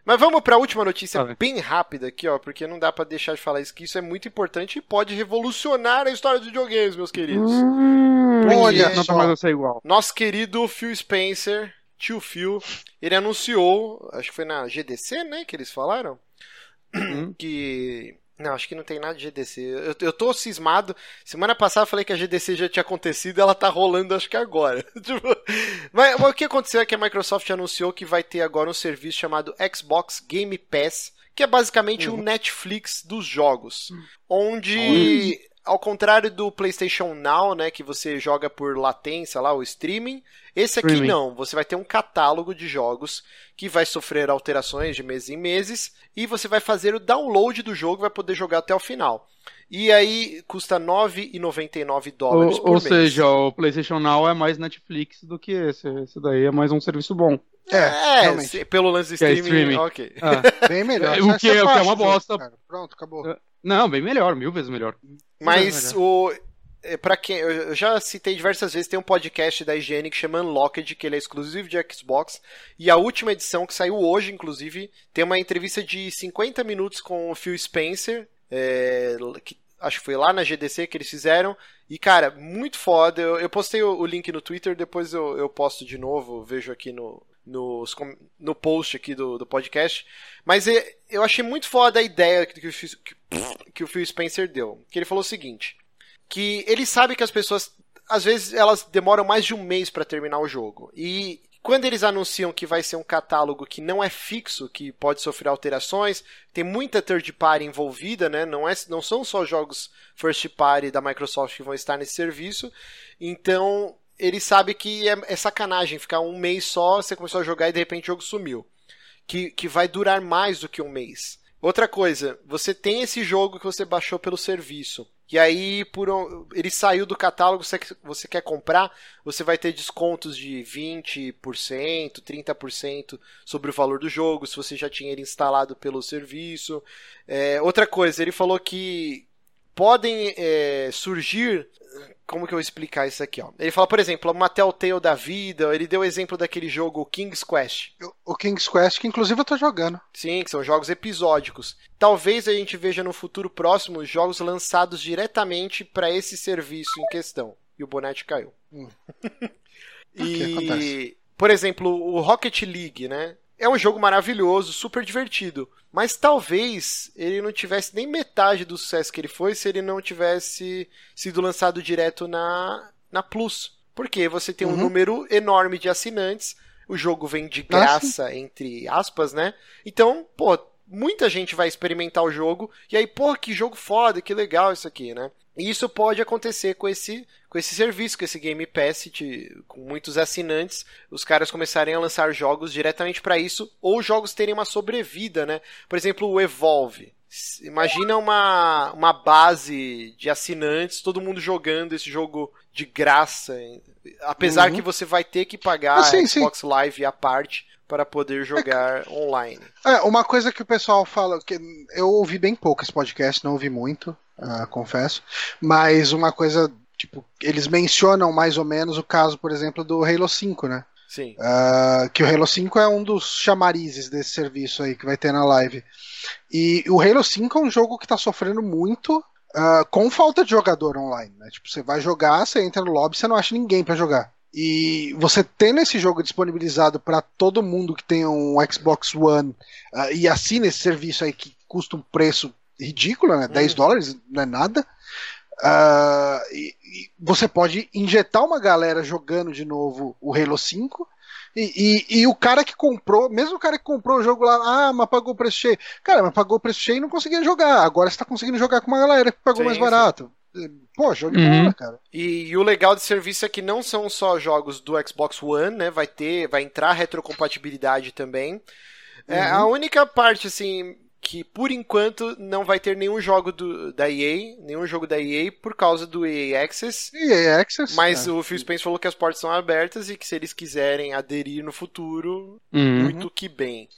Mas vamos pra última notícia Tá bem. rápida aqui, ó, porque não dá pra deixar de falar isso, que isso é muito importante e pode revolucionar a história dos videogames, meus queridos. Hum, Olha não a ser igual. Nosso querido Phil Spencer, tio Phil, ele anunciou, acho que foi na GDC, né, que eles falaram, Hum. que... Não, acho que não tem nada de GDC. Eu, eu tô cismado. Semana passada eu falei que a GDC já tinha acontecido ela tá rolando acho que agora. Tipo, mas, mas o que aconteceu é que a Microsoft anunciou que vai ter agora um serviço chamado Xbox Game Pass, que é basicamente o Netflix dos jogos. Onde, ao contrário do PlayStation Now, né, que você joga por latência lá, o streaming, esse aqui Streaming. não. Você vai ter um catálogo de jogos que vai sofrer alterações de mês em meses e você vai fazer o download do jogo e vai poder jogar até o final. E aí custa R$ 9,99 dólares Ou, por ou mês. seja, o PlayStation Now é mais Netflix do que esse. Esse daí é mais um serviço bom. É, é, se- pelo lance do é streaming, streaming. ok. Ah, Bem melhor. É, o que é- o que é uma bosta. cara. Pronto, acabou. Não, bem melhor, mil vezes melhor. Mas o. é, Pra quem. Eu já citei diversas vezes, tem um podcast da IGN que chama Unlocked, que ele é exclusivo de Xbox. E a última edição, que saiu hoje, inclusive, tem uma entrevista de 50 minutos com o Phil Spencer. é, que acho que foi lá na GDC que eles fizeram. E, cara, muito foda. Eu, eu postei o, o link no Twitter, depois eu, eu posto de novo, vejo aqui no, nos no post aqui do, do podcast. Mas eu achei muito foda a ideia que, que, que o Phil Spencer deu. Que ele falou o seguinte: que ele sabe que as pessoas, às vezes, elas demoram mais de um mês para terminar o jogo. E quando eles anunciam que vai ser um catálogo que não é fixo, que pode sofrer alterações, tem muita third party envolvida, né? Não, é, não são só jogos first party da Microsoft que vão estar nesse serviço. Então, ele sabe que é, é sacanagem ficar um mês só, você começou a jogar e de repente o jogo sumiu. Que, que vai durar mais do que um mês. Outra coisa, você tem esse jogo que você baixou pelo serviço. E aí, por um- ele saiu do catálogo, você, você quer comprar, você vai ter descontos de 20%, 30% sobre o valor do jogo, se você já tinha ele instalado pelo serviço. É, outra coisa, ele falou que podem é, surgir. Como que eu vou explicar isso aqui? Ó? Ele fala, por exemplo, uma Telltale da vida, ele deu o exemplo daquele jogo King's Quest. O King's Quest, que inclusive eu tô jogando. Sim, que são jogos episódicos. Talvez a gente veja no futuro próximo jogos lançados diretamente para esse serviço em questão. E o Bonete caiu. Hum. e, Ok, acontece. por exemplo, o Rocket League, né? É um jogo maravilhoso, super divertido. Mas talvez ele não tivesse nem metade do sucesso que ele foi se ele não tivesse sido lançado direto na, na Plus. Porque você tem um Uhum. número enorme de assinantes, o jogo vem de graça, entre aspas, né? Então, pô, muita gente vai experimentar o jogo e aí, pô, que jogo foda, que legal isso aqui, né? E isso pode acontecer com esse, com esse serviço, com esse Game Pass, de- com muitos assinantes, os caras começarem a lançar jogos diretamente para isso, ou jogos terem uma sobrevida, né? Por exemplo, o Evolve. Imagina uma, uma base de assinantes, todo mundo jogando esse jogo de graça, apesar Uhum. que você vai ter que pagar Ah, sim, Xbox Live à parte para poder jogar online. É, uma coisa que o pessoal fala, que eu ouvi bem pouco esse podcast, não ouvi muito, ah, confesso, mas uma coisa, tipo, eles mencionam mais ou menos o caso, por exemplo, do Halo 5, né? Sim. Ah, que o Halo 5 é um dos chamarizes desse serviço aí que vai ter na live. E o Halo 5 é um jogo que tá sofrendo muito ah, com falta de jogador online, né? Tipo, você vai jogar, você entra no lobby, você não acha ninguém pra jogar. E você tendo esse jogo disponibilizado para todo mundo que tem um Xbox One uh, e assina esse serviço aí que custa um preço ridículo, né? 10 dólares não é nada. Uh, e, e você pode injetar uma galera jogando de novo o Halo 5 e, e, e, o cara que comprou, mesmo o cara que comprou o jogo lá, ah, mas pagou o preço cheio. Cara, mas pagou o preço cheio e não conseguia jogar. Agora você tá conseguindo jogar com uma galera que pagou Sim, mais sim. Pô, jogo de Uhum. bola, cara. E, e o legal desse serviço é que não são só jogos do Xbox One, né? Vai ter, vai entrar retrocompatibilidade também. É, a única parte, assim, que por enquanto não vai ter nenhum jogo do, da EA, nenhum jogo da EA por causa do EA Access. E é Access. Mas é. o Phil Spencer falou que as portas são abertas e que se eles quiserem aderir no futuro, Uhum. muito que bem.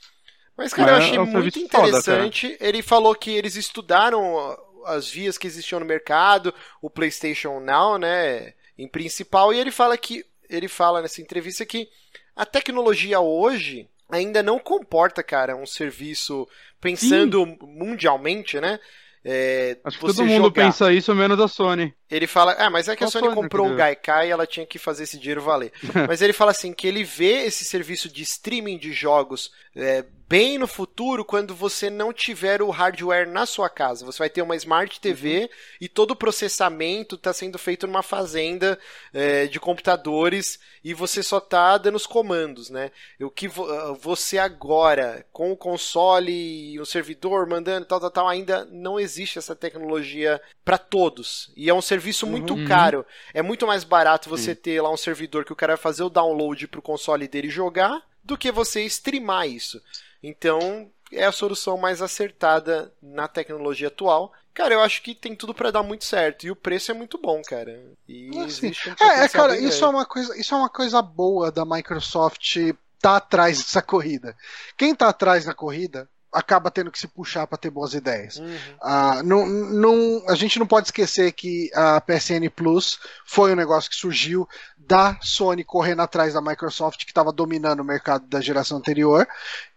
Mas, cara, eu É, achei é um muito serviço foda, interessante. Ele falou que eles estudaram as vias que existiam no mercado, o PlayStation Now, né, em principal, e ele fala que ele fala nessa entrevista que a tecnologia hoje ainda não comporta, cara, um serviço pensando mundialmente, né? É, Acho que todo mundo jogar. pensa isso, menos a Sony. Ele fala, ah, mas é que a Só Sony Sony comprou o. Gaikai e ela tinha que fazer esse dinheiro valer. mas ele fala assim que ele vê esse serviço de streaming de jogos é, bem no futuro quando você não tiver o hardware na sua casa. Você vai ter uma Smart TV e todo o processamento está sendo feito numa fazenda é, de computadores e você só tá dando os comandos, né? O que vo- ah, você agora, com o console e o servidor mandando tal, tal, tal, ainda não existe essa tecnologia para todos. E é um serviço muito Uhum. caro. É muito mais barato você ter lá um servidor que o cara vai fazer o download pro console dele jogar do que você streamar isso. Então, é a solução mais acertada na tecnologia atual. Cara, eu acho que tem tudo para dar muito certo. E o preço é muito bom, cara. E Assim, um É, é, cara, isso é uma coisa, isso é uma coisa boa da Microsoft tá atrás dessa corrida. Quem tá atrás da corrida acaba tendo que se puxar para ter boas ideias. Uhum. Ah, não, não, a gente não pode esquecer que a PSN Plus foi um negócio que surgiu da Sony correndo atrás da Microsoft, que estava dominando o mercado da geração anterior,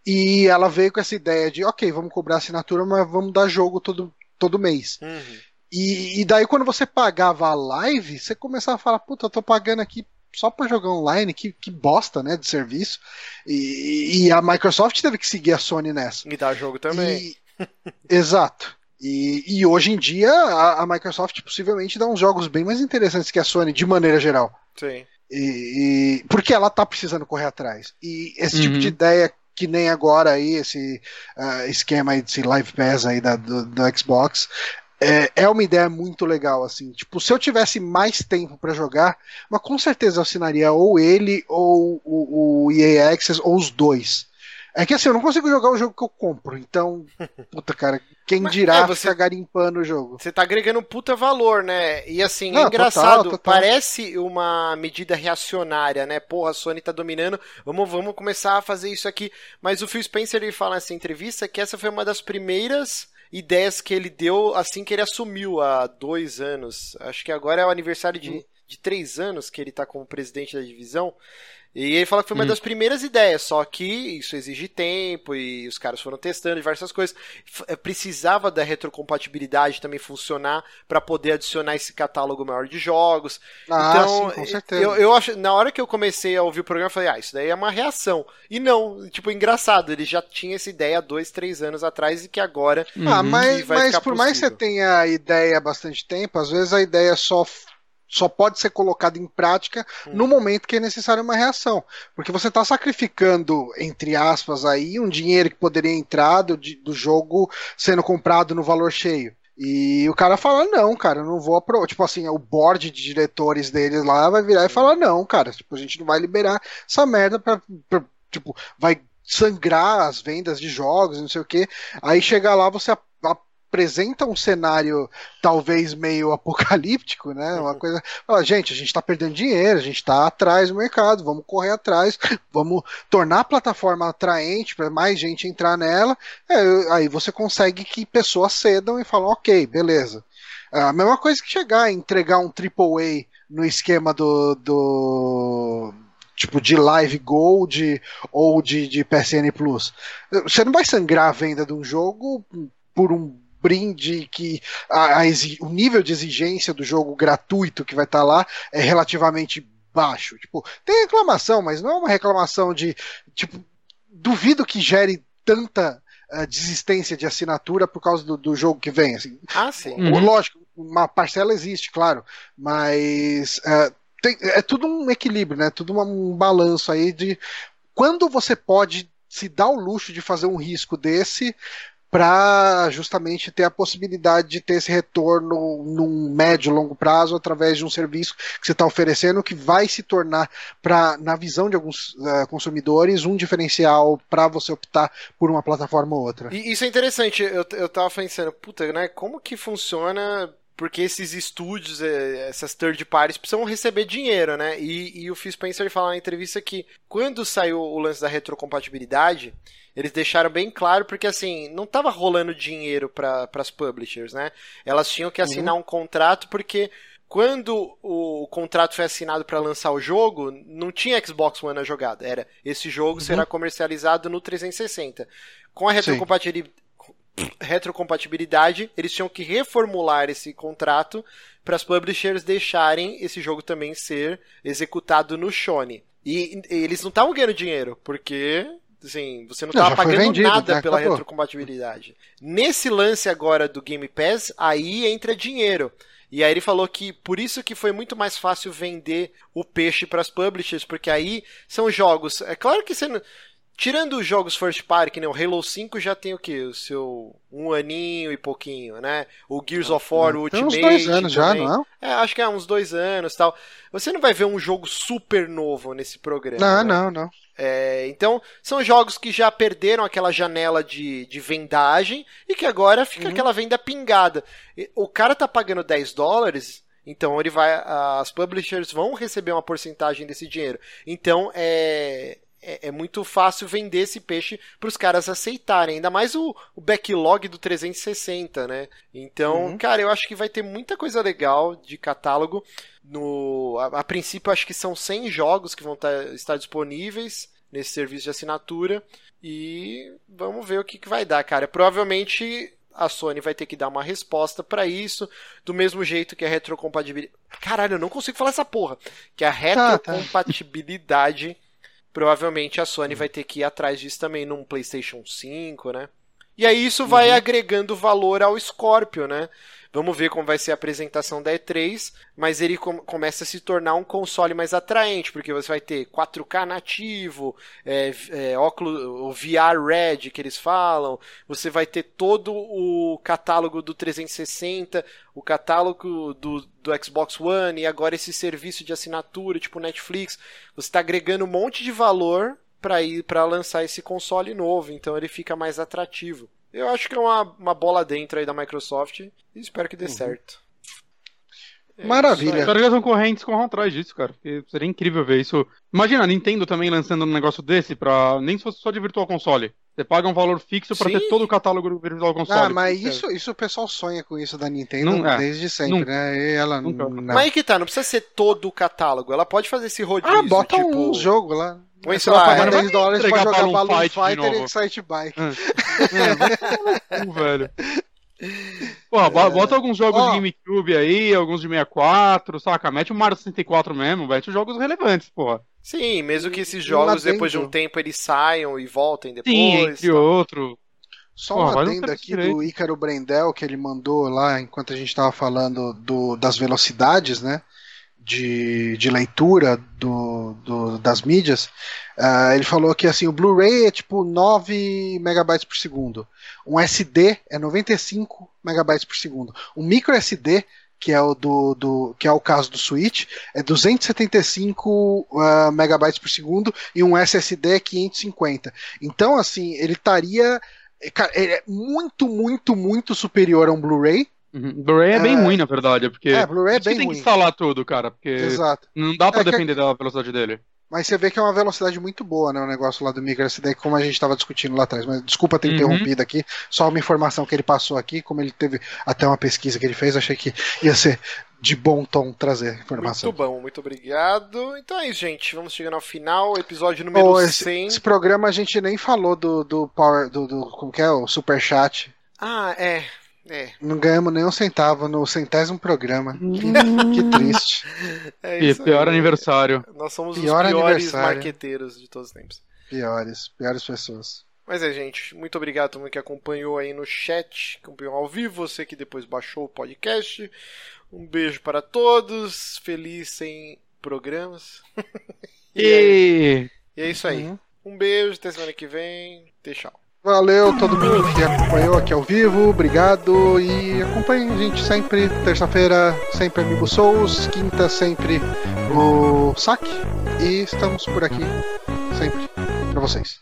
e ela veio com essa ideia de, ok, vamos cobrar assinatura, mas vamos dar jogo todo, todo mês. Uhum. E, e daí quando você pagava a live, você começava a falar, puta, eu tô pagando aqui só pra jogar online, que, que bosta, né, de serviço. E, e a Microsoft teve que seguir a Sony nessa. E dá jogo também. E- Exato. E, e hoje em dia a, a Microsoft possivelmente dá uns jogos bem mais interessantes que a Sony, de maneira geral. Sim. E, e- porque ela tá precisando correr atrás. E esse tipo Uhum. de ideia que nem agora aí, esse ah, esquema aí desse Live Pass aí da, do, do Xbox, é, é uma ideia muito legal, assim. Tipo, se eu tivesse mais tempo pra jogar, mas com certeza eu assinaria ou ele, ou o, o EA Access, ou os dois. É que assim, eu não consigo jogar o jogo que eu compro, então, puta cara, quem Mas, dirá é, você- ficar garimpando o jogo. Você tá agregando puta valor, né? E assim, Não, é engraçado, total, total. parece uma medida reacionária, né? Porra, a Sony tá dominando, vamos, vamos começar a fazer isso aqui. Mas o Phil Spencer ele fala nessa entrevista que essa foi uma das primeiras ideias que ele deu assim que ele assumiu há dois anos. Acho que agora é o aniversário de, de três anos que ele tá como presidente da divisão. E ele fala que foi uma Hum. das primeiras ideias, só que isso exige tempo e os caras foram testando diversas coisas. Eh, Precisava da retrocompatibilidade também funcionar para poder adicionar esse catálogo maior de jogos. Ah, então, sim, com certeza. eu, eu acho, na hora que eu comecei a ouvir o programa, eu falei, ah, isso daí é uma reação. E não, tipo, engraçado, ele já tinha essa ideia há dois, três anos atrás e que agora Ah, Uhum. mas, vai mas ficar por mais que você possível. tenha a ideia há bastante tempo, às vezes a ideia só, só pode ser colocada em prática Hum. no momento que é necessária uma reação. Porque você está sacrificando, entre aspas, aí, um dinheiro que poderia entrar do, do jogo sendo comprado no valor cheio. E o cara fala, não, cara, eu não vou aprovar. Tipo assim, o board de diretores deles lá vai virar e falar, não, cara, tipo, a gente não vai liberar essa merda pra, pra- tipo, vai sangrar as vendas de jogos, não sei o que. Aí chega lá, você apresenta um cenário talvez meio apocalíptico, né? Uma coisa. Fala, gente, a gente tá perdendo dinheiro, a gente tá atrás do mercado, vamos correr atrás, vamos tornar a plataforma atraente para mais gente entrar nela. É, aí você consegue que pessoas cedam e falam, ok, beleza. A mesma coisa que chegar e entregar um AAA no esquema do, do tipo de Live Gold ou de, de PSN Plus. Você não vai sangrar a venda de um jogo por um brinde que a, a exi- o nível de exigência do jogo gratuito que vai estar lá é relativamente baixo. Tipo, tem reclamação, mas não é uma reclamação de, tipo, duvido que gere tanta uh, desistência de assinatura por causa do, do jogo que vem. Assim. Ah, sim. Uhum. Lógico, uma parcela existe, claro, mas uh, tem, é tudo um equilíbrio, né? Tudo uma, um balanço aí de quando você pode se dar o luxo de fazer um risco desse para justamente ter a possibilidade de ter esse retorno num médio longo prazo através de um serviço que você está oferecendo que vai se tornar, pra, na visão de alguns uh, consumidores, um diferencial para você optar por uma plataforma ou outra. E isso é interessante, eu, eu tava pensando, puta, né, como que funciona porque esses estúdios, eh, essas third parties, precisam receber dinheiro, né? E, e o Phil Spencer fala na entrevista que quando saiu o lance da retrocompatibilidade, eles deixaram bem claro porque assim, não tava rolando dinheiro para as publishers, né? Elas tinham que assinar uhum. um contrato porque quando o contrato foi assinado para lançar o jogo, não tinha Xbox One na jogada. Era esse jogo uhum. será comercializado no 360. Com a retrocompatibilidade retrocompatibilidade, eles tinham que reformular esse contrato para as publishers deixarem esse jogo também ser executado no Sony. E, e eles não estavam ganhando dinheiro, porque assim, você não estava pagando vendido, nada né? pela Acabou. retrocompatibilidade. Nesse lance agora do Game Pass, aí entra dinheiro. E aí ele falou que por isso que foi muito mais fácil vender o peixe para as publishers, porque aí são jogos. É claro que você não, Tirando os jogos first party, que nem o Halo 5 já tem o que? O seu um aninho e pouquinho, né? O Gears of War, o Ultimate. Tem uns dois anos também. já, não é? É, acho que é uns dois anos tal. Você não vai ver um jogo super novo nesse programa. Não, né? não, não. É, então, são jogos que já perderam aquela janela de, de vendagem e que agora fica uhum. aquela venda pingada. O cara tá pagando 10 dólares, então ele vai. As publishers vão receber uma porcentagem desse dinheiro. Então é é, é, muito fácil vender esse peixe para os caras aceitarem. Ainda mais o, o, backlog do 360, né? Então, uhum. cara, eu acho que vai ter muita coisa legal de catálogo. No, a, a princípio, acho que são 100 jogos que vão tá, estar disponíveis nesse serviço de assinatura. E vamos ver o que, que vai dar, cara. Provavelmente a Sony vai ter que dar uma resposta para isso, do mesmo jeito que a retrocompatibilidade. Caralho, eu não consigo falar essa porra. Que a retrocompatibilidade provavelmente a Sony vai ter que ir atrás disso também num PlayStation 5, né? E aí isso vai uhum. agregando valor ao Scorpio, né? Vamos ver como vai ser a apresentação da E3, mas ele com começa a se tornar um console mais atraente, porque você vai ter 4K nativo, é, é, óculos, o VR Red que eles falam, você vai ter todo o catálogo do 360, o catálogo do, do Xbox One e agora esse serviço de assinatura, tipo Netflix. Você está agregando um monte de valor para ir para lançar esse console novo, então ele fica mais atrativo. Eu acho que é uma, uma bola dentro aí da Microsoft e espero que dê uhum. certo. É Maravilha. Espero que as concorrentes corram atrás disso, cara. Porque seria incrível ver isso. Imagina a Nintendo também lançando um negócio desse para nem se fosse só de Virtual Console. Você paga um valor fixo para ter todo o catálogo do Virtual Console. Ah, mas isso, isso o pessoal sonha com isso da Nintendo não, é. desde sempre, nunca. né? E ela nunca. não. Mas aí que tá, não precisa ser todo o catálogo. Ela pode fazer esse rodízio. Ah, bota tipo... um jogo lá. Põe, sei lá, pagar 10 dólares pra jogar Balloon, Balloon Fight Fighter e Excite Bike. É. é, velho. Pô, é. bota alguns jogos oh. de GameCube aí, alguns de 64, saca? Mete o Mario 64 mesmo, mete os jogos relevantes, porra. Sim, mesmo que esses jogos, depois de um tempo, eles saiam e voltem depois. Sim, entre tá. outro. Só um adendo aqui direito. do Ícaro Brendel que ele mandou lá enquanto a gente estava falando do, das velocidades, né? De, de leitura do, do das mídias, uh, ele falou que assim, o Blu-ray é tipo 9 megabytes por segundo, um SD é 95 megabytes por segundo, um micro SD que é o do, do que é o caso do Switch, é 275 uh, ah, megabytes por segundo e um SSD é 550. Então, assim, ele estaria é muito, muito, muito superior a um Blu-ray, Uhum. Blu-ray é bem é... ruim, na verdade, porque é, Blu-ray é bem você tem que instalar tudo, cara, porque Exato. não dá para é depender que... da velocidade dele. Mas você vê que é uma velocidade muito boa, né? O negócio lá do micro SD, como a gente estava discutindo lá atrás. Mas desculpa ter uhum. interrompido aqui. Só uma informação que ele passou aqui, como ele teve até uma pesquisa que ele fez, achei que ia ser de bom tom trazer informação. Muito bom, muito obrigado. Então é isso, gente. Vamos chegando ao final, episódio número oh, esse, 100. Esse programa a gente nem falou do, do Power, do, do como que é, o Super Chat. Ah, é. É, Não ganhamos nem um centavo no centésimo programa. Que, que triste. é E isso. pior aí. aniversário. Nós somos Pior os piores marqueteiros de todos os tempos. Piores, piores pessoas. Mas é, gente, muito obrigado a todo mundo que acompanhou aí no chat, acompanhou ao vivo, você que depois baixou o podcast. Um beijo para todos, feliz sem programas. e, é, E e é isso aí. Uhum. Um beijo, até semana que vem. Até tchau. Valeu todo mundo que acompanhou aqui ao vivo, obrigado. E acompanhem a gente sempre, terça-feira sempre Amigo Souls, quinta sempre o saque. E estamos por aqui sempre pra vocês.